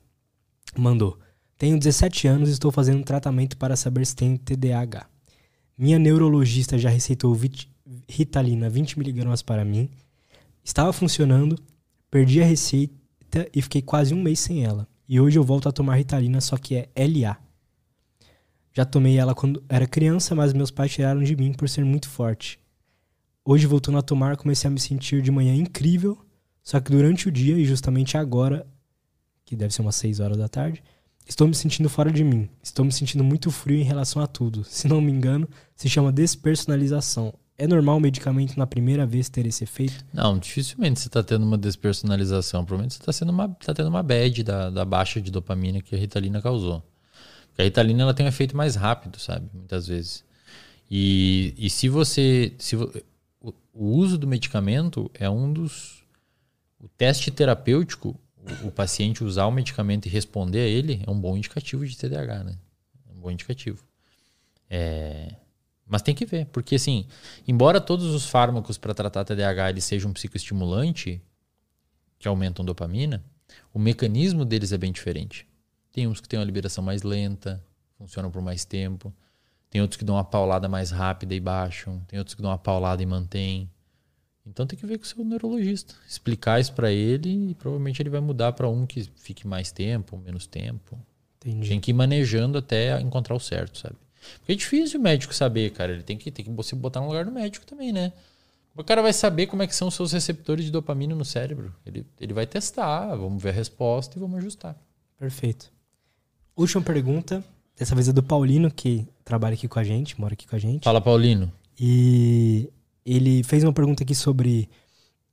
mandou. Tenho 17 anos e estou fazendo um tratamento para saber se tenho TDAH. Minha neurologista já receitou vit- Ritalina 20mg para mim. Estava funcionando, perdi a receita e fiquei quase um mês sem ela. E hoje eu volto a tomar Ritalina, só que é LA. Já tomei ela quando era criança, mas meus pais tiraram de mim por ser muito forte. Hoje, voltando a tomar, comecei a me sentir de manhã incrível, só que durante o dia e justamente agora, que deve ser umas 6 horas da tarde, estou me sentindo fora de mim. Estou me sentindo muito frio em relação a tudo. Se não me engano, se chama despersonalização. É normal o medicamento na primeira vez ter esse efeito? Não, dificilmente você tá tendo uma despersonalização. Provavelmente você tá, uma, tá tendo uma bad da, da baixa de dopamina que a Ritalina causou. A Ritalina ela tem um efeito mais rápido, sabe? Muitas vezes. E, e se você. Se, o, o uso do medicamento é um dos. O teste terapêutico, o, o paciente usar o medicamento e responder a ele, é um bom indicativo de TDAH, né? É um bom indicativo. É, mas tem que ver, porque assim, embora todos os fármacos para tratar TDAH eles sejam um psicoestimulante, que aumentam dopamina, o mecanismo deles é bem diferente. Tem uns que têm uma liberação mais lenta, funcionam por mais tempo. Tem outros que dão uma paulada mais rápida e baixam. Tem outros que dão uma paulada e mantêm. Então tem que ver com o seu neurologista. Explicar isso para ele e provavelmente ele vai mudar para um que fique mais tempo, menos tempo. Entendi. Tem que ir manejando até encontrar o certo, sabe? Porque é difícil o médico saber, cara. Ele tem que, tem que você botar no lugar do médico também, né? O cara vai saber como é que são os seus receptores de dopamina no cérebro. Ele, ele vai testar, vamos ver a resposta e vamos ajustar. Perfeito. Última pergunta. Dessa vez é do Paulino, que trabalha aqui com a gente, mora aqui com a gente. Fala, Paulino. E ele fez uma pergunta aqui sobre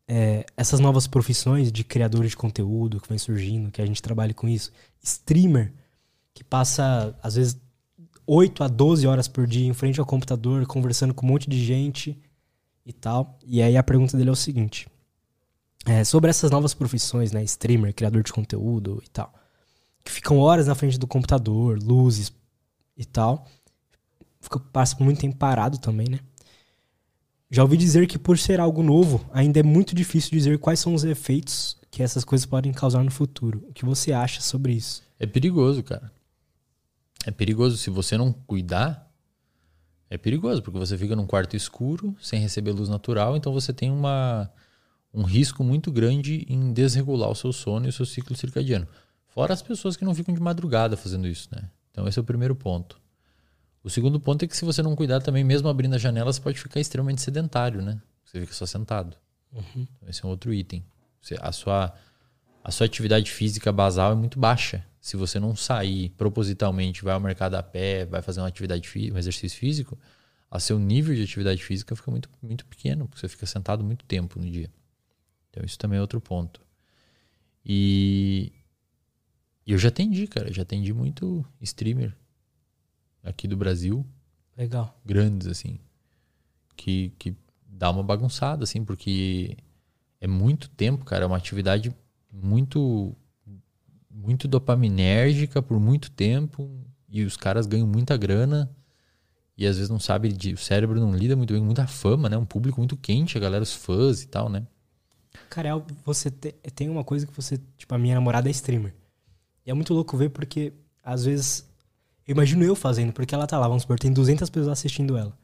é, essas novas profissões de criador de conteúdo que vem surgindo, que a gente trabalha com isso. Streamer, que passa, às vezes, 8 a 12 horas por dia em frente ao computador, conversando com um monte de gente e tal. E aí a pergunta dele é o seguinte. é, sobre essas novas profissões, né? Streamer, criador de conteúdo e tal. Que ficam horas na frente do computador, luzes e tal. Fica, passa muito tempo parado também, né? Já ouvi dizer que por ser algo novo, ainda é muito difícil dizer quais são os efeitos que essas coisas podem causar no futuro. O que você acha sobre isso? É perigoso, cara. É perigoso. Se você não cuidar, é perigoso, porque você fica num quarto escuro, sem receber luz natural, então você tem uma, um risco muito grande em desregular o seu sono e o seu ciclo circadiano. Fora as pessoas que não ficam de madrugada fazendo isso, né? Então esse é o primeiro ponto. O segundo ponto é que se você não cuidar também, mesmo abrindo a janela, você pode ficar extremamente sedentário, né? Você fica só sentado. Então, esse é um outro item. Você- a, sua, a sua atividade física basal é muito baixa. Se você não sair propositalmente, vai ao mercado a pé, vai fazer uma atividade um exercício físico, a seu nível de atividade física fica muito, muito pequeno, porque você fica sentado muito tempo no dia. Então isso também é outro ponto. E, e eu já atendi, cara, já atendi muito streamer aqui do Brasil, Legal. grandes, assim, que, que dá uma bagunçada, assim, porque é muito tempo, cara, é uma atividade muito muito dopaminérgica por muito tempo e os caras ganham muita grana e às vezes não sabe, de- o cérebro não lida muito bem com muita fama, né? Um público muito quente, a galera, os fãs e tal, né? Cara, é- você te- tem uma coisa que você. Tipo, a minha namorada é streamer. E é muito louco ver porque, às vezes. Eu imagino eu fazendo, porque ela tá lá, vamos supor, tem 200 pessoas assistindo ela.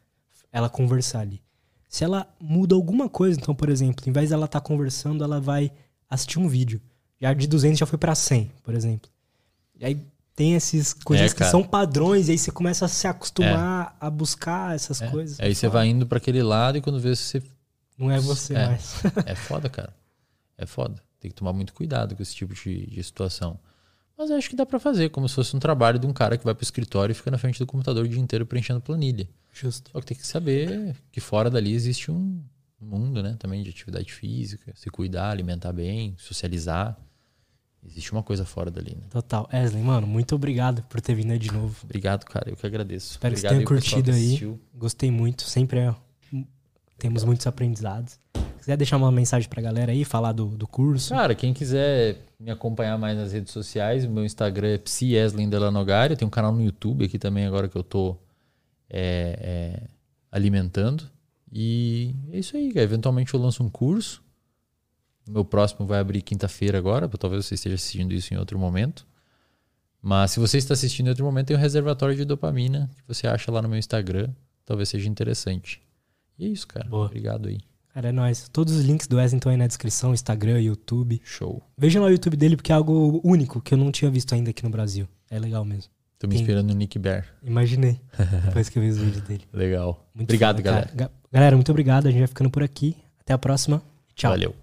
Ela conversar ali. Se ela muda alguma coisa, então, por exemplo, em vez dela estar conversando, ela vai assistir um vídeo. Já de 200 já foi pra 100, por exemplo. E aí tem essas coisas É, que são padrões, e aí você começa a se acostumar a buscar essas coisas. Aí você vai indo para aquele lado e quando vê você Não é você É. mais. É foda, cara. É foda. Tem que tomar muito cuidado com esse tipo de, de situação. Mas eu acho que dá pra fazer, como se fosse um trabalho de um cara que vai pro escritório e fica na frente do computador o dia inteiro preenchendo planilha. Justo. Só que tem que saber que fora dali existe um mundo, né? Também de atividade física, se cuidar, alimentar bem, socializar. Existe uma coisa fora dali, né? Total. Wesley, mano, muito obrigado por ter vindo aí de novo. Obrigado, cara. Eu que agradeço. Espero que você Obrigado tenha pro pessoal curtido que aí. Gostei muito. Sempre é- temos muitos aprendizados. Quiser deixar uma mensagem pra galera aí, falar do, do curso. Cara, quem quiser me acompanhar mais nas redes sociais, meu Instagram é psieslin.delanogari. Tem um canal no YouTube aqui também agora que eu tô é, é, alimentando. E é isso aí, cara. Eventualmente eu lanço um curso. O meu próximo vai abrir quinta-feira agora, talvez você esteja assistindo isso em outro momento. Mas se você está assistindo em outro momento, tem um reservatório de dopamina que você acha lá no meu Instagram. Talvez seja interessante. E é isso, cara. Boa. Obrigado aí. Cara, é nóis. Todos os links do Wesley estão aí na descrição, Instagram, YouTube. Show. Vejam lá o YouTube dele, porque é algo único que eu não tinha visto ainda aqui no Brasil. É legal mesmo. Tô me Tem- inspirando no Nick Bear. Imaginei. Depois que eu vi os vídeos dele. Legal. Muito Obrigado, foda, galera. Galera, muito obrigado. A gente vai ficando por aqui. Até a próxima. Tchau. Valeu.